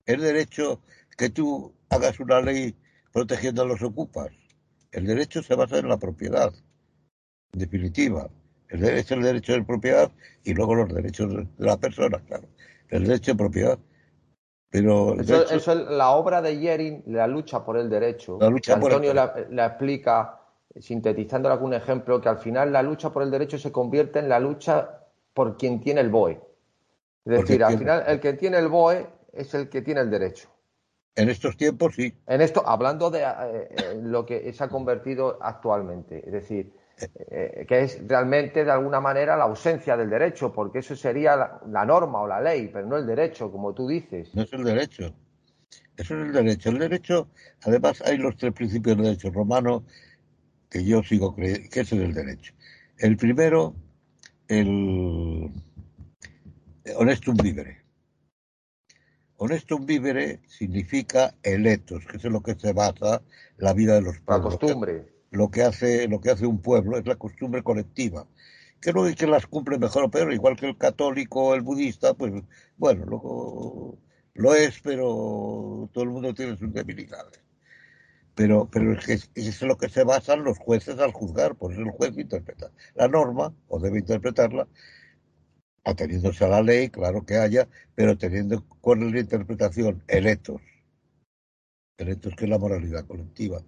Es derecho que tú hagas una ley protegiendo a los ocupas. El derecho se basa en la propiedad, en definitiva. El derecho es el derecho de propiedad y luego los derechos de la persona, claro. El derecho de propiedad. Pero eso, es la obra de Yering, la lucha por el derecho. La lucha Antonio la, explica, sintetizando algún ejemplo, que al final la lucha por el derecho se convierte en la lucha por quien tiene el BOE. Es decir, al final el que tiene el BOE es el que tiene el derecho. En estos tiempos sí. En esto, hablando de eh, eh, lo que se ha convertido actualmente. Es decir, eh, que es realmente de alguna manera la ausencia del derecho, porque eso sería la, norma o la ley, pero no el derecho, como tú dices. No es el derecho. Eso es el derecho. El derecho, además, hay los tres principios del derecho romano que yo sigo creyendo, que es el derecho. El primero, el honestum vivere. Honestum vivere significa electos, que es en lo que se basa la vida de los pueblos. La costumbre lo que hace, lo que hace un pueblo, es la costumbre colectiva. Que no es que las cumple mejor o peor, igual que el católico o el budista, pues bueno, lo, lo es, pero todo el mundo tiene sus debilidades. Pero, pero es que es, es lo que se basan los jueces al juzgar, por eso el juez interpreta la norma, o debe interpretarla, ateniéndose a la ley, claro que haya, pero teniendo con la interpretación electos, electos que es la moralidad colectiva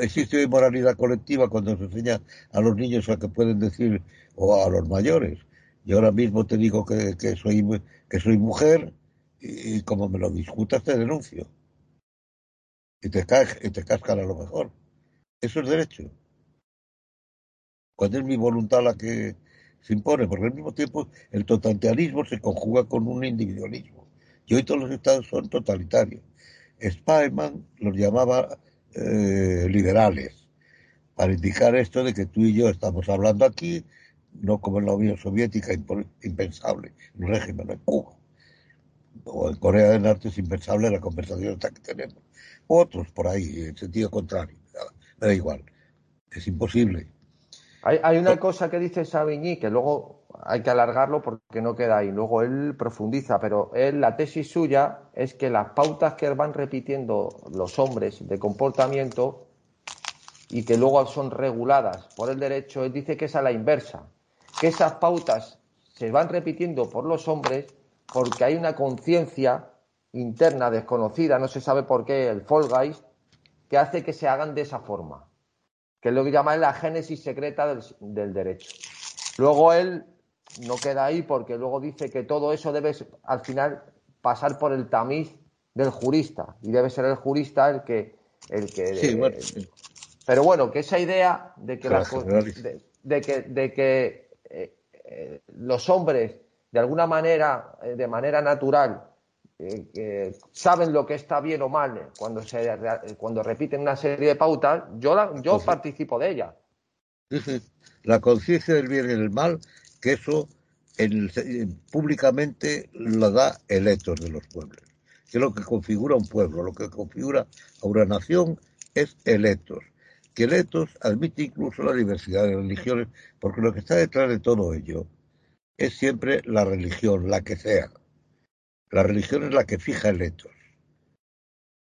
existe inmoralidad colectiva cuando se enseña a los niños a que pueden decir, o a los mayores. Yo ahora mismo te digo que, soy, que soy mujer y, como me lo discutas te denuncio. Y te, y te cascan a lo mejor. Eso es derecho. Cuando es mi voluntad la que se impone, porque al mismo tiempo el totalitarismo se conjuga con un individualismo. Y hoy todos los estados son totalitarios. Spiderman los llamaba eh, liberales, para indicar esto de que tú y yo estamos hablando aquí, no como en la Unión Soviética, impensable, en un régimen en Cuba. O en Corea del Norte es impensable la conversación que tenemos. Otros por ahí, en sentido contrario. Me da igual. Es imposible. Hay, hay una cosa que dice Savigny que luego hay que alargarlo porque no queda ahí. Luego él profundiza, pero él, la tesis suya es que las pautas que van repitiendo los hombres de comportamiento y que luego son reguladas por el derecho, él dice que es a la inversa, que esas pautas se van repitiendo por los hombres porque hay una conciencia interna desconocida, no se sabe por qué, el Fall Guys, que hace que se hagan de esa forma, que es lo que llama la génesis secreta del, del derecho. Luego él no queda ahí porque luego dice que todo eso debe al final pasar por el tamiz del jurista y debe ser el jurista el que el que pero bueno que esa idea de que de, que de que eh, eh, los hombres de alguna manera eh, de manera natural saben lo que está bien o mal cuando se cuando repiten una serie de pautas yo yo participo de ella la conciencia del bien y del mal que eso públicamente lo da el etos de los pueblos, que lo que configura un pueblo, lo que configura a una nación es el etos, que el etos admite incluso la diversidad de religiones, porque lo que está detrás de todo ello es siempre la religión, la que sea. La religión es la que fija el etos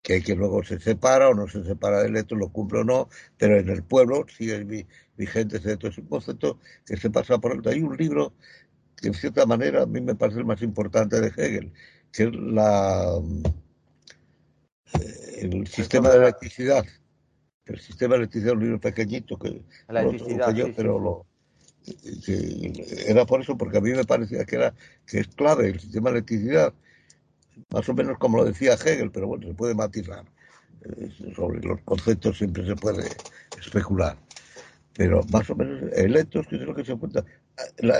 que hay que luego se separa o no se separa del etos, lo cumple o no, pero en el pueblo sigue vigente ese etos. Es un concepto que se pasa por alto. Hay un libro que en cierta manera a mí me parece el más importante de Hegel, que es la, eh, el sistema de electricidad. El sistema de electricidad es un libro pequeñito que la electricidad, yo, pero lo, era por eso, porque a mí me parecía que era que es clave el sistema de electricidad, más o menos como lo decía Hegel, pero bueno, se puede matizar. Sobre los conceptos siempre se puede especular. Pero más o menos el etos, que es lo que se cuenta,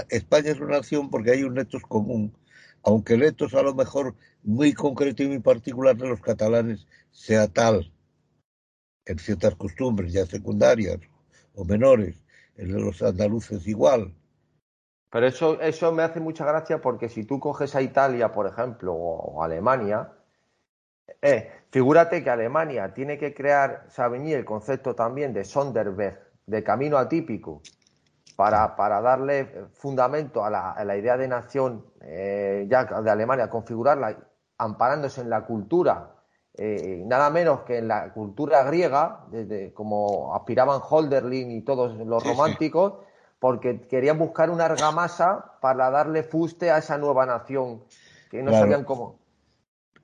España es una nación porque hay un etos común, aunque el etos a lo mejor muy concreto y muy particular de los catalanes sea tal en ciertas costumbres ya secundarias o menores, el de los andaluces igual. Pero eso, eso me hace mucha gracia porque si tú coges a Italia, por ejemplo, o, Alemania, eh, figúrate que Alemania tiene que crear, Savigny, el concepto también de Sonderweg, de camino atípico, para, para darle fundamento a la, idea de nación eh, ya de Alemania, configurarla amparándose en la cultura, eh, nada menos que en la cultura griega, desde, como aspiraban Holderlin y todos los románticos porque querían buscar una argamasa para darle fuste a esa nueva nación, que no sabían cómo.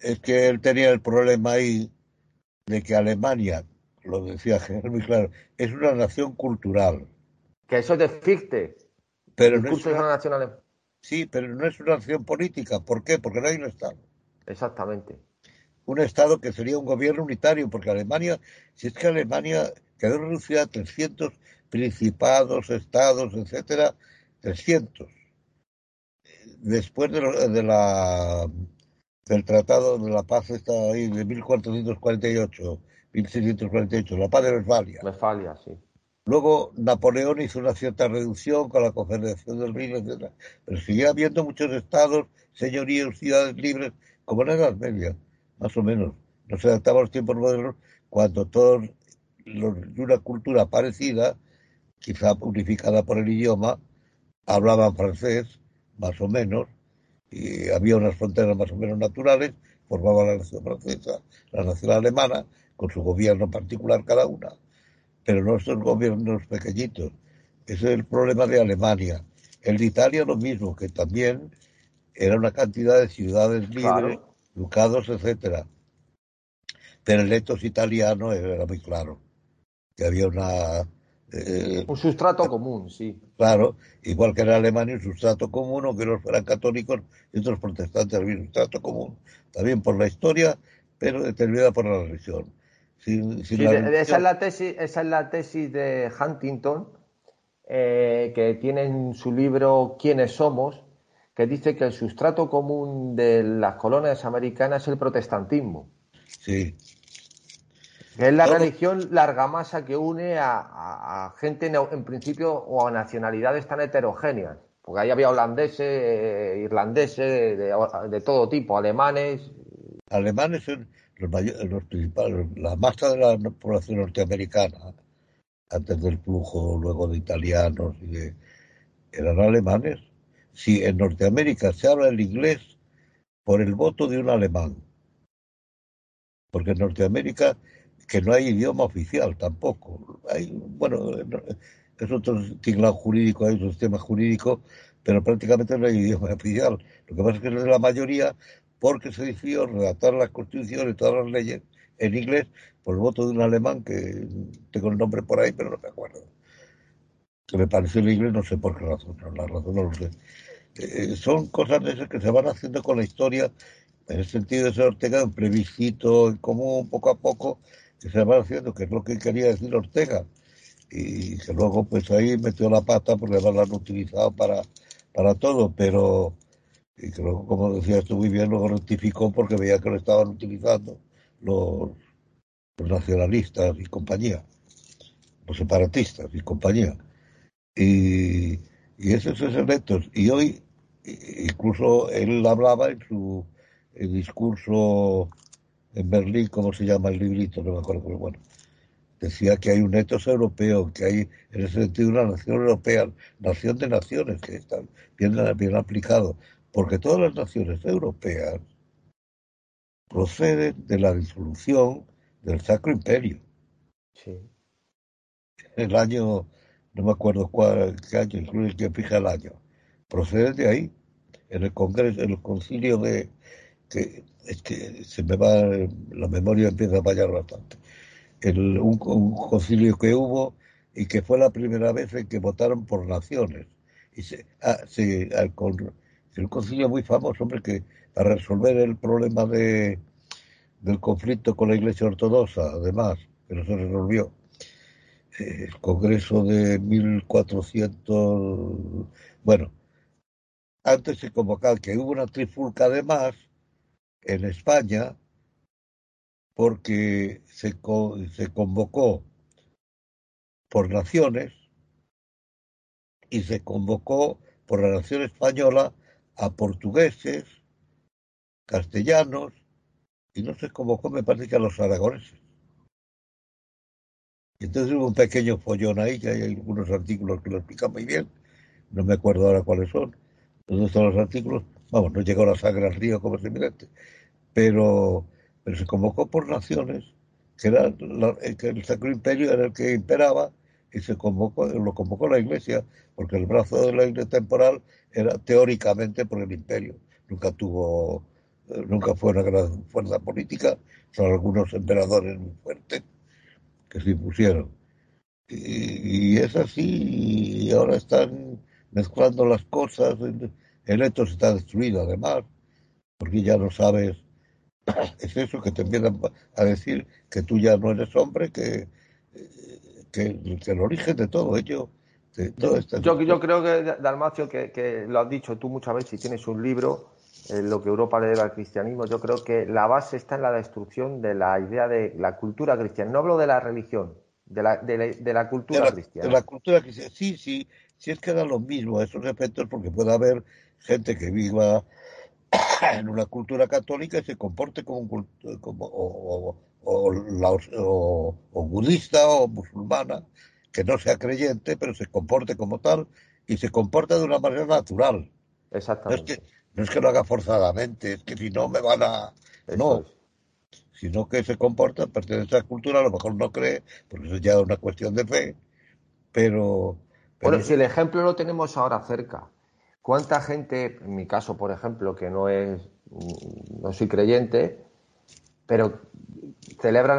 Es que él tenía el problema ahí de que Alemania, lo decía muy claro, es una nación cultural. Que eso es de Fichte. Pero no es una, nación Sí, pero no es una nación política. ¿Por qué? Porque no hay un Estado. Exactamente. Un Estado que sería un gobierno unitario, porque Alemania, si es que Alemania quedó reducida a 300 principados, estados, etcétera, 300. Después de, la del Tratado de la Paz está ahí de 1448, 1648, la Paz de Westfalia. Westfalia, sí. Luego Napoleón hizo una cierta reducción con la Confederación del Rin, etc. Pero sigue habiendo muchos estados, señorías, ciudades libres, como en la Edad Media, más o menos. No se adaptaba a los tiempos modernos cuando todos los de una cultura parecida quizá unificada por el idioma, hablaban francés, más o menos, y había unas fronteras más o menos naturales, formaban la nación francesa, la nación alemana, con su gobierno particular cada una, pero no son gobiernos pequeñitos. Ese es el problema de Alemania. El de Italia lo mismo, que también era una cantidad de ciudades libres, ducados, etcétera. Pero el etos italiano era muy claro, que había una eh, un sustrato común, sí. Claro, igual que en Alemania, un sustrato común, aunque no fueran católicos y otros protestantes, había un sustrato común. También por la historia, pero determinada por la religión. Esa, es la tesis, esa es la tesis de Huntington, eh, que tiene en su libro ¿Quiénes somos? que dice que el sustrato común de las colonias americanas es el protestantismo. Sí. Es la religión larga masa que une a, gente en, principio o a nacionalidades tan heterogéneas. Porque ahí había holandeses, eh, irlandeses, de, todo tipo, alemanes. Alemanes son los, principales, la masa de la población norteamericana, antes del flujo luego de italianos y de, eran alemanes. Si en Norteamérica se habla el inglés por el voto de un alemán, porque en Norteamérica que no hay idioma oficial tampoco. Hay, bueno, es otro tinglado jurídico, hay otro sistema jurídico, pero prácticamente no hay idioma oficial. Lo que pasa es que es de la mayoría porque se decidió redactar las constituciones todas las leyes en inglés por el voto de un alemán que tengo el nombre por ahí, pero no me acuerdo. Que me pareció el inglés, no sé por qué razón, no, la razón no lo sé. Eh, son cosas de esas que se van haciendo con la historia, en el sentido de ser Ortega un plebiscito común, poco a poco, que se va haciendo, que es lo que quería decir Ortega, y que luego pues ahí metió la pata porque lo han utilizado para, para todo, pero y que luego, como decía esto muy bien, luego rectificó porque veía que lo estaban utilizando los, nacionalistas y compañía, los separatistas y compañía. Y, y esos son electos. Y hoy, incluso él hablaba en su discurso en Berlín, ¿cómo se llama el librito? No me acuerdo, pero bueno. Decía que hay un etos europeo, que hay en ese sentido una nación europea, nación de naciones, que está bien, bien aplicado, porque todas las naciones europeas proceden de la disolución del Sacro Imperio. Sí. El año, no me acuerdo cuál, qué año, incluye que fija el año, proceden de ahí, en el Congreso, en el concilio de, que es que se me va, la memoria empieza a fallar bastante. El, un, concilio que hubo y que fue la primera vez en que votaron por naciones. Y se, ah, sí, con, un concilio muy famoso, hombre, que para resolver el problema de, del conflicto con la Iglesia Ortodoxa, además, que no se resolvió. El Congreso de 1400, bueno, antes se convocaba que hubo una trifulca además en España porque se, se convocó por naciones y se convocó por la nación española a portugueses, castellanos, y no sé cómo me parece que a los aragoneses. Entonces hubo un pequeño follón ahí, que hay algunos artículos que lo explican muy bien, no me acuerdo ahora cuáles son, dónde están los artículos, vamos, no llegó la sangre al río como es pero, pero se convocó por naciones, que, era el Sacro Imperio era el que imperaba, y se convocó, lo convocó la Iglesia, porque el brazo de la Iglesia temporal era teóricamente por el Imperio, nunca tuvo, nunca fue una gran fuerza política, son algunos emperadores muy fuertes que se impusieron. Y, es así, y ahora están mezclando las cosas, el hecho está destruido además, porque ya no sabes, [CLEARS THROAT] es eso que te empiezan a decir que tú ya no eres hombre, que, que, el origen de todo ello. yo, yo creo que, Dalmacio, que, lo has dicho tú muchas veces, y tienes un libro, en lo que Europa le debe al cristianismo, yo creo que la base está en la destrucción de la idea de la cultura cristiana. No hablo de la religión, de la, de la, cultura cristiana. De la cultura cristiana, sí, sí, sí es que da lo mismo a esos efectos porque puede haber gente que viva [COUGHS] en una cultura católica y se comporte como, como o, o, o, budista o musulmana, que no sea creyente, pero se comporte como tal y se comporta de una manera natural. Exactamente. No es que, lo haga forzadamente, es que si no me van a... no, sino que se comporta, pertenece a esa cultura, a lo mejor no cree, porque eso es ya una cuestión de fe, pero... Bueno, si el ejemplo lo tenemos ahora cerca, ¿cuánta gente, en mi caso, por ejemplo, que no es, no soy creyente, pero celebran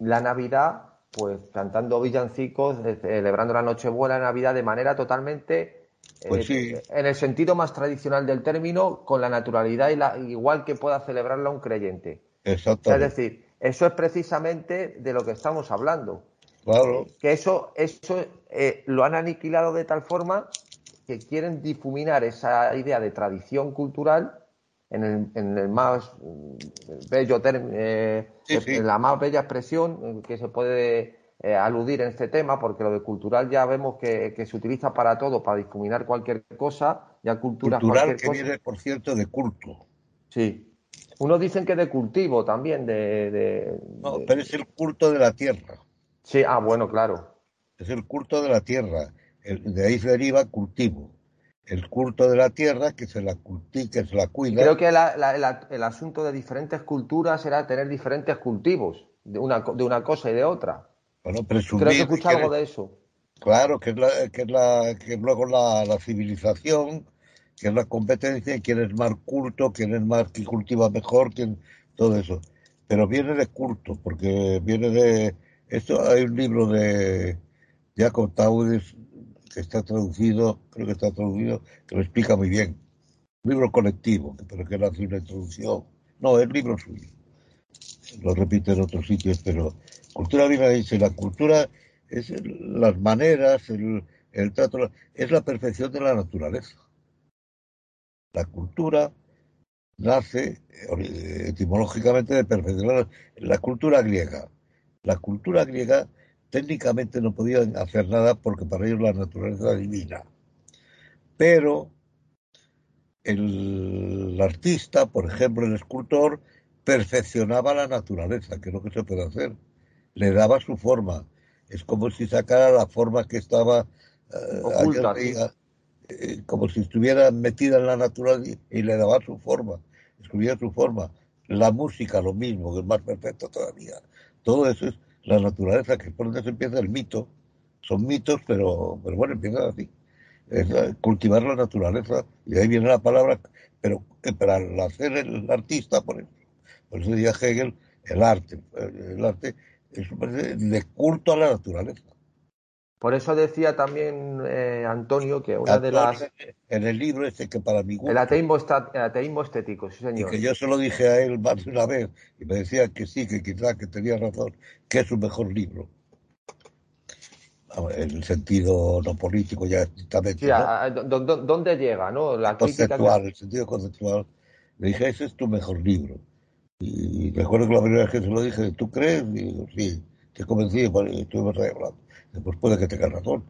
la, Navidad pues cantando villancicos, eh, celebrando la Nochebuena, la Navidad de manera totalmente, pues eh, en el sentido más tradicional del término, con la naturalidad y la, igual que pueda celebrarla un creyente. Exacto. Es decir, eso es precisamente de lo que estamos hablando. Claro. Que eso, eso eh, lo han aniquilado de tal forma que quieren difuminar esa idea de tradición cultural en el, en el más bello eh, en la más bella expresión que se puede eh, aludir en este tema, porque lo de cultural ya vemos que, se utiliza para todo, para difuminar cualquier cosa, ya cultura cultural que viene, por cierto, de culto. Sí. Unos dicen que de cultivo también, de, No, pero es el culto de la tierra. Sí, ah, bueno, claro. Es el culto de la tierra. De ahí se deriva cultivo el culto de la tierra, que se la cultiva, que se la cuida. Creo que el asunto de diferentes culturas era tener diferentes cultivos, de una, de una cosa y de otra. Bueno, presumir, Creo que escuché algo de eso. Claro, que es, la, que es, la, que luego la, civilización, que es la competencia, quién es más culto, quién es más que cultiva mejor, quién, todo eso. Pero viene de culto, porque viene de... Esto hay un libro de Jacob Taudis que está traducido, creo que está traducido, que lo explica muy bien. Libro colectivo, pero que no hace una introducción. No, es libro suyo. Lo repite en otros sitios, pero cultura viene dice, la cultura es las maneras, el, el trato, es la perfección de la naturaleza. La cultura nace etimológicamente de perfección. La cultura griega. La cultura griega técnicamente no podían hacer nada porque para ellos la naturaleza divina. Pero el artista, por ejemplo, el escultor, perfeccionaba la naturaleza, que es lo que se puede hacer. Le daba su forma. Es como si sacara la forma que estaba eh, eh, como si estuviera metida en la naturaleza y le daba su forma, escribía su forma. La música, lo mismo, que es más perfecto todavía. Todo eso es la naturaleza, que es por donde se empieza el mito. Son mitos, pero, pero bueno, empieza así. Es cultivar la naturaleza, y ahí viene la palabra, pero eh, para hacer el artista, por eso, por eso decía Hegel, el arte. El arte es de culto a la naturaleza. Por eso decía también eh, Antonio que una de las. En el libro este que para mí. El ateísmo, está, el ateísmo estético, sí, señor. Y que yo se lo dije a él más de una vez y me decía que sí, que quizá que tenía razón, que es su mejor libro. En el sentido no político, ya exactamente. Sí, ¿Dónde llega, no? La conceptual, el sentido conceptual. Le dije, ese es tu mejor libro. Y recuerdo que la primera vez que se lo dije, ¿tú crees? Y digo, sí, te convencí, y estuvimos ahí hablando. Después puede que tenga razón.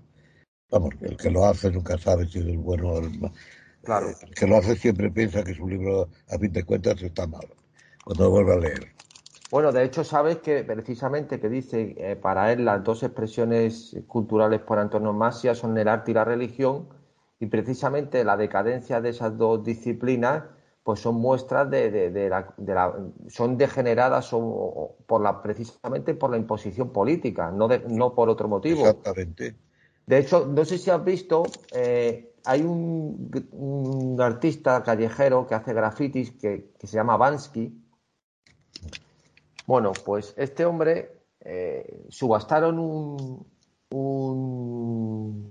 Vamos, el que lo hace nunca sabe si es el bueno o el malo. Claro. El que lo hace siempre piensa que su libro, a fin de cuentas, está malo. Cuando lo vuelve a leer. Bueno, de hecho, sabes que precisamente que dice eh, para él las dos expresiones culturales por antonomasia son el arte y la religión, y precisamente la decadencia de esas dos disciplinas pues son muestras de, de, la, son degeneradas por la precisamente por la imposición política, no no por otro motivo. Exactamente. De hecho, no sé si has visto, eh, hay un, artista callejero que hace grafitis que, que se llama Bansky, bueno, pues este hombre eh, subastaron un, un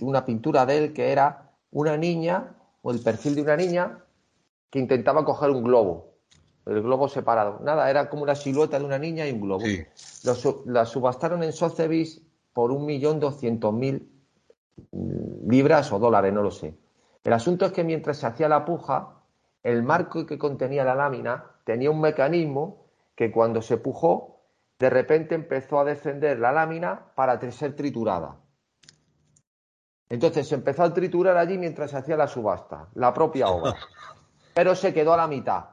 una pintura de él que era una niña, o el perfil de una niña, que intentaba coger un globo, el globo separado. Nada, era como una silueta de una niña y un globo. la subastaron en Sotheby's por un millón doscientos mil libras o dólares, no lo sé. El asunto es que mientras se hacía la puja, el marco que contenía la lámina tenía un mecanismo que cuando se pujó, de repente empezó a descender la lámina para ser triturada. Entonces se empezó a triturar allí mientras se hacía la subasta, la propia obra. [LAUGHS] Pero se quedó a la mitad.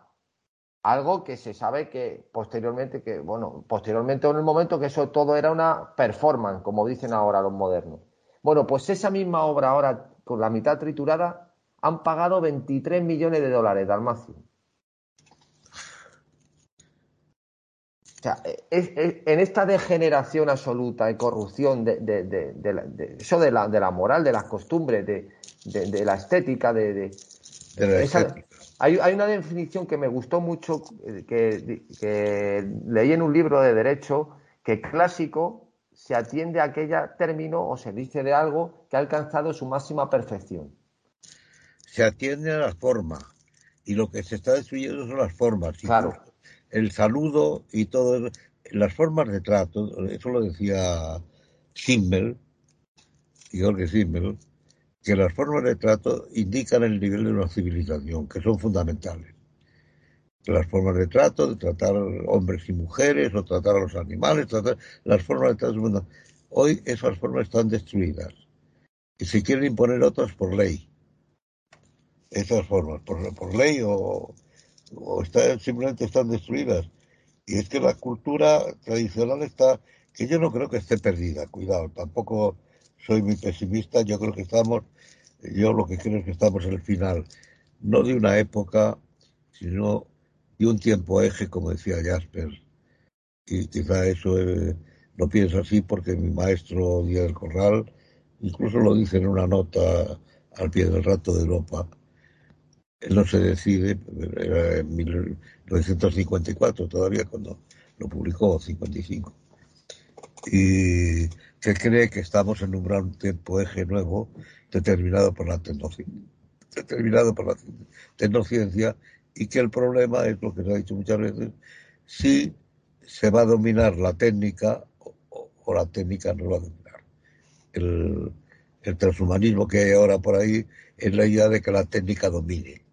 Algo que se sabe que posteriormente, que, bueno, posteriormente en el momento que eso todo era una performance, como dicen ahora los modernos. Bueno, pues esa misma obra ahora, con la mitad triturada, han pagado 23 millones de dólares, Dalmacio. O sea, en esta degeneración absoluta y corrupción de, eso de la, de la moral, de las costumbres, de, la estética, de, hay, hay, una definición que me gustó mucho, eh, que, leí en un libro de derecho, que clásico se atiende a aquel término o se dice de algo que ha alcanzado su máxima perfección. Se atiende a la forma y lo que se está destruyendo son las formas. Claro el saludo y todo, las formas de trato, eso lo decía Simmel, Jorge Simmel, que las formas de trato indican el nivel de una civilización, que son fundamentales. Las formas de trato, de tratar hombres y mujeres, o tratar a los animales, tratar, las formas de trato. Hoy esas formas están destruidas y se quieren imponer otras por ley. Esas formas, por, por ley o, o está, simplemente están destruidas. Y es que la cultura tradicional está, que yo no creo que esté perdida, cuidado, tampoco soy muy pesimista, yo creo que estamos, yo lo que creo es que estamos en el final, no de una época, sino de un tiempo eje, como decía Jasper. Y quizá eso eh, lo pienso así porque mi maestro Díaz Corral incluso lo dice en una nota al pie del rato de Europa no se decide, era en 1954 todavía cuando lo publicó, 55, y que cree que estamos en un gran tiempo eje nuevo determinado por la tecnología, determinado por la tecnociencia y que el problema es lo que se ha dicho muchas veces, si se va a dominar la técnica o, la técnica no va a dominar. El, el transhumanismo que hay ahora por ahí es la idea de que la técnica domine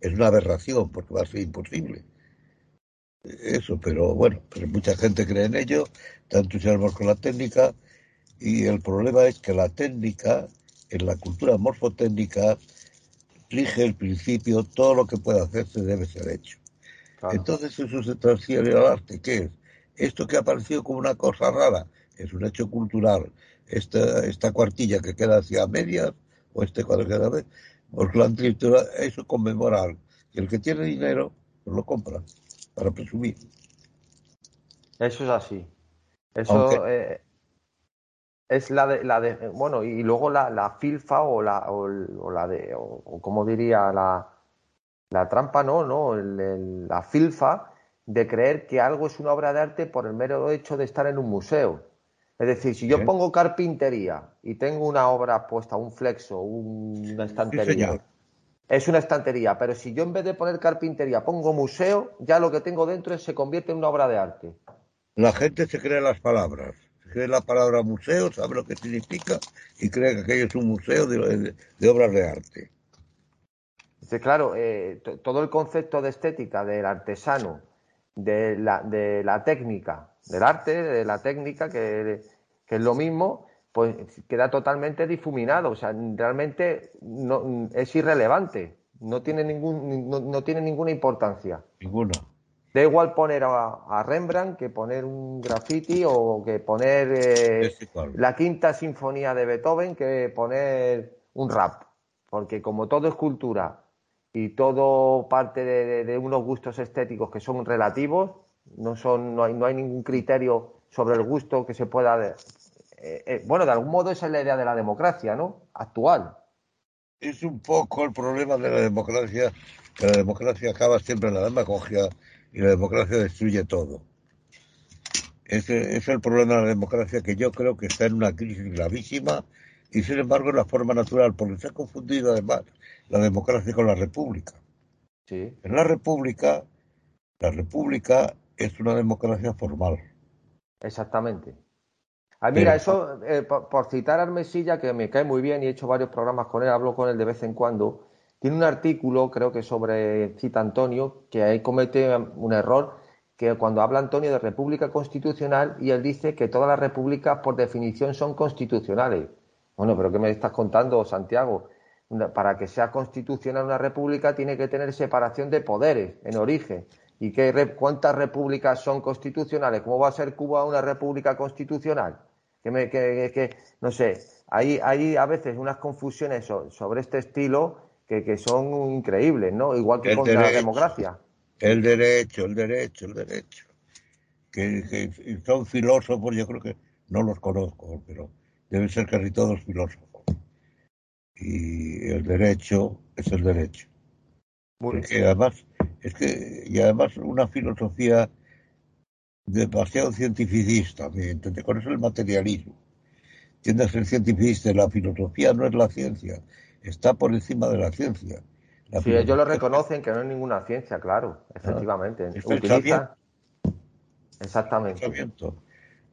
es una aberración porque va a ser imposible. Eso, pero bueno, pero mucha gente cree en ello, está entusiasmados con la técnica y el problema es que la técnica, en la cultura morfotécnica, rige el principio, todo lo que pueda hacerse debe ser hecho. Entonces eso se transfiere al arte, ¿qué es? Esto que ha aparecido como una cosa rara, es un hecho cultural. Esta, esta cuartilla que queda hacia medias, o este cuadro que queda porque la escritura eso conmemora algo. Y el que tiene dinero, pues lo compra para presumir. Eso es así. Eso eh, es la de, la de, bueno, y luego la, la filfa o la, o, la de, o, como diría la, la trampa, no, no, la filfa de creer que algo es una obra de arte por el mero hecho de estar en un museo. Es decir, si yo pongo carpintería y tengo una obra puesta, un flexo, una estantería, es una estantería, pero si yo en vez de poner carpintería pongo museo, ya lo que tengo dentro se convierte en una obra de arte. La gente se cree las palabras, se cree la palabra museo, sabe lo que significa y cree que aquello es un museo de, obras de arte. Dice, claro, eh, todo el concepto de estética del artesano, de la, de la técnica, del arte, de la técnica, que, es lo mismo, pues queda totalmente difuminado. O sea, realmente no, es irrelevante. No tiene, ningún, no, tiene ninguna importancia. Ninguna. Da igual poner a, Rembrandt que poner un graffiti o que poner eh, la quinta sinfonía de Beethoven que poner un rap. Porque como todo es cultura y todo parte de, unos gustos estéticos que son relativos, no, son, no, hay, no hay ningún criterio sobre el gusto que se pueda eh, eh, bueno, de algún modo esa es la idea de la democracia, ¿no? Actual. Es un poco el problema de la democracia, que la democracia acaba siempre en la demagogia y la democracia destruye todo. Ese es el problema de la democracia que yo creo que está en una crisis gravísima y sin embargo es la forma natural, porque se ha confundido además la democracia con la república. Sí. En la república, la república es una democracia formal. Exactamente. Ah, mira, eso, eh, por, citar a Armesilla, que me cae muy bien y he hecho varios programas con él, hablo con él de vez en cuando, tiene un artículo, creo que sobre, cita Antonio, que ahí comete un error, que cuando habla Antonio de república constitucional y él dice que todas las repúblicas por definición son constitucionales. Bueno, pero ¿qué me estás contando, Santiago? Para que sea constitucional una república tiene que tener separación de poderes en origen. ¿Y qué, cuántas repúblicas son constitucionales? ¿Cómo va a ser Cuba una república constitucional? Que, me, que, no sé, hay, hay a veces unas confusiones sobre este estilo que, son increíbles, ¿no? Igual que con la democracia. El derecho, el derecho, el derecho. Que, son filósofos, yo creo que no los conozco, pero deben ser casi todos filósofos. Y el derecho es el derecho. Porque además es que, y además una filosofía demasiado cientificista, ¿me entiendes? Con eso el materialismo. Tiende a ser cientificista, la filosofía no es la ciencia, está por encima de la ciencia. sí, ellos lo reconocen que no es ninguna ciencia, claro, efectivamente. Exactamente.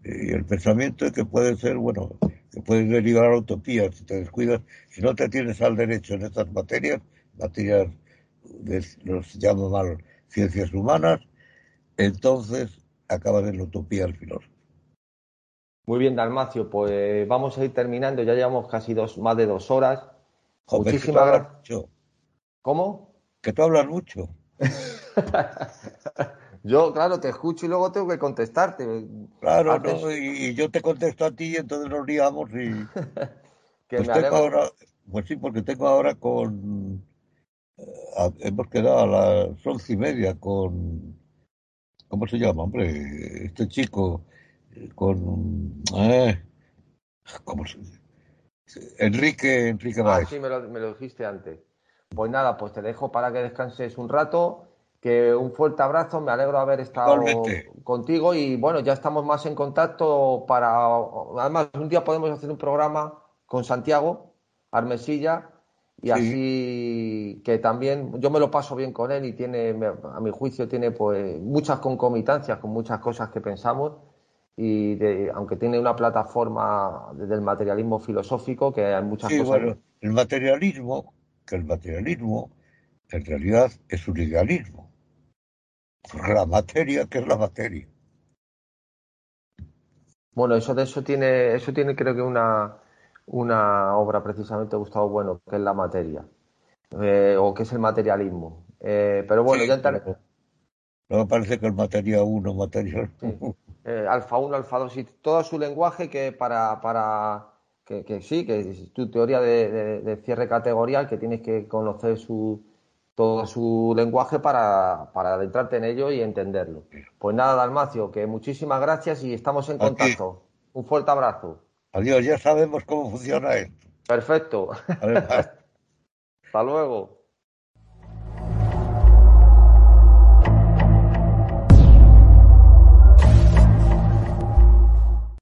Y el pensamiento es que puede ser, bueno, que puede derivar a la utopía si te descuidas, si no te tienes al derecho en estas materias, materias los llamo mal ciencias humanas, entonces acaba de la utopía el filósofo. Muy bien, Dalmacio, pues vamos a ir terminando, ya llevamos casi dos, más de dos horas. Muchísimas gracias. ¿Cómo? Que tú hablas mucho. [LAUGHS] yo, claro, te escucho y luego tengo que contestarte. Claro, y, yo te contesto a ti y entonces nos liamos y... [LAUGHS] pues, tengo ahora, pues sí, porque tengo ahora con hemos quedado a las once y media con, ¿cómo se llama, hombre? Este chico, con, eh, ¿cómo se Enrique, Enrique Ah, sí, me lo, dijiste antes. Pues nada, pues te dejo para que descanses un rato. Que un fuerte abrazo, me alegro de haber estado contigo y bueno, ya estamos más en contacto para. Además, un día podemos hacer un programa con Santiago Armesilla y así que también yo me lo paso bien con él y tiene, a mi juicio, tiene pues muchas concomitancias con muchas cosas que pensamos y aunque tiene una plataforma del materialismo filosófico que hay muchas sí, Bueno, el materialismo, que el materialismo en realidad es un idealismo. La materia, que es la materia? Bueno, eso de eso tiene, eso tiene creo que una una obra precisamente de Gustavo Bueno, que es la materia, eh, o que es el materialismo. Eh, pero bueno, ya entraré. No me parece que el materia 1, materia eh, alfa 1, alfa 2, y todo su lenguaje que para, para que, sí, que es tu teoría de, cierre categorial, que tienes que conocer su, todo su lenguaje para, para adentrarte en ello y entenderlo. Pues nada, Dalmacio, que muchísimas gracias y estamos en contacto. Un fuerte abrazo. Adiós, ya sabemos cómo funciona esto. Perfecto. [LAUGHS] Hasta luego.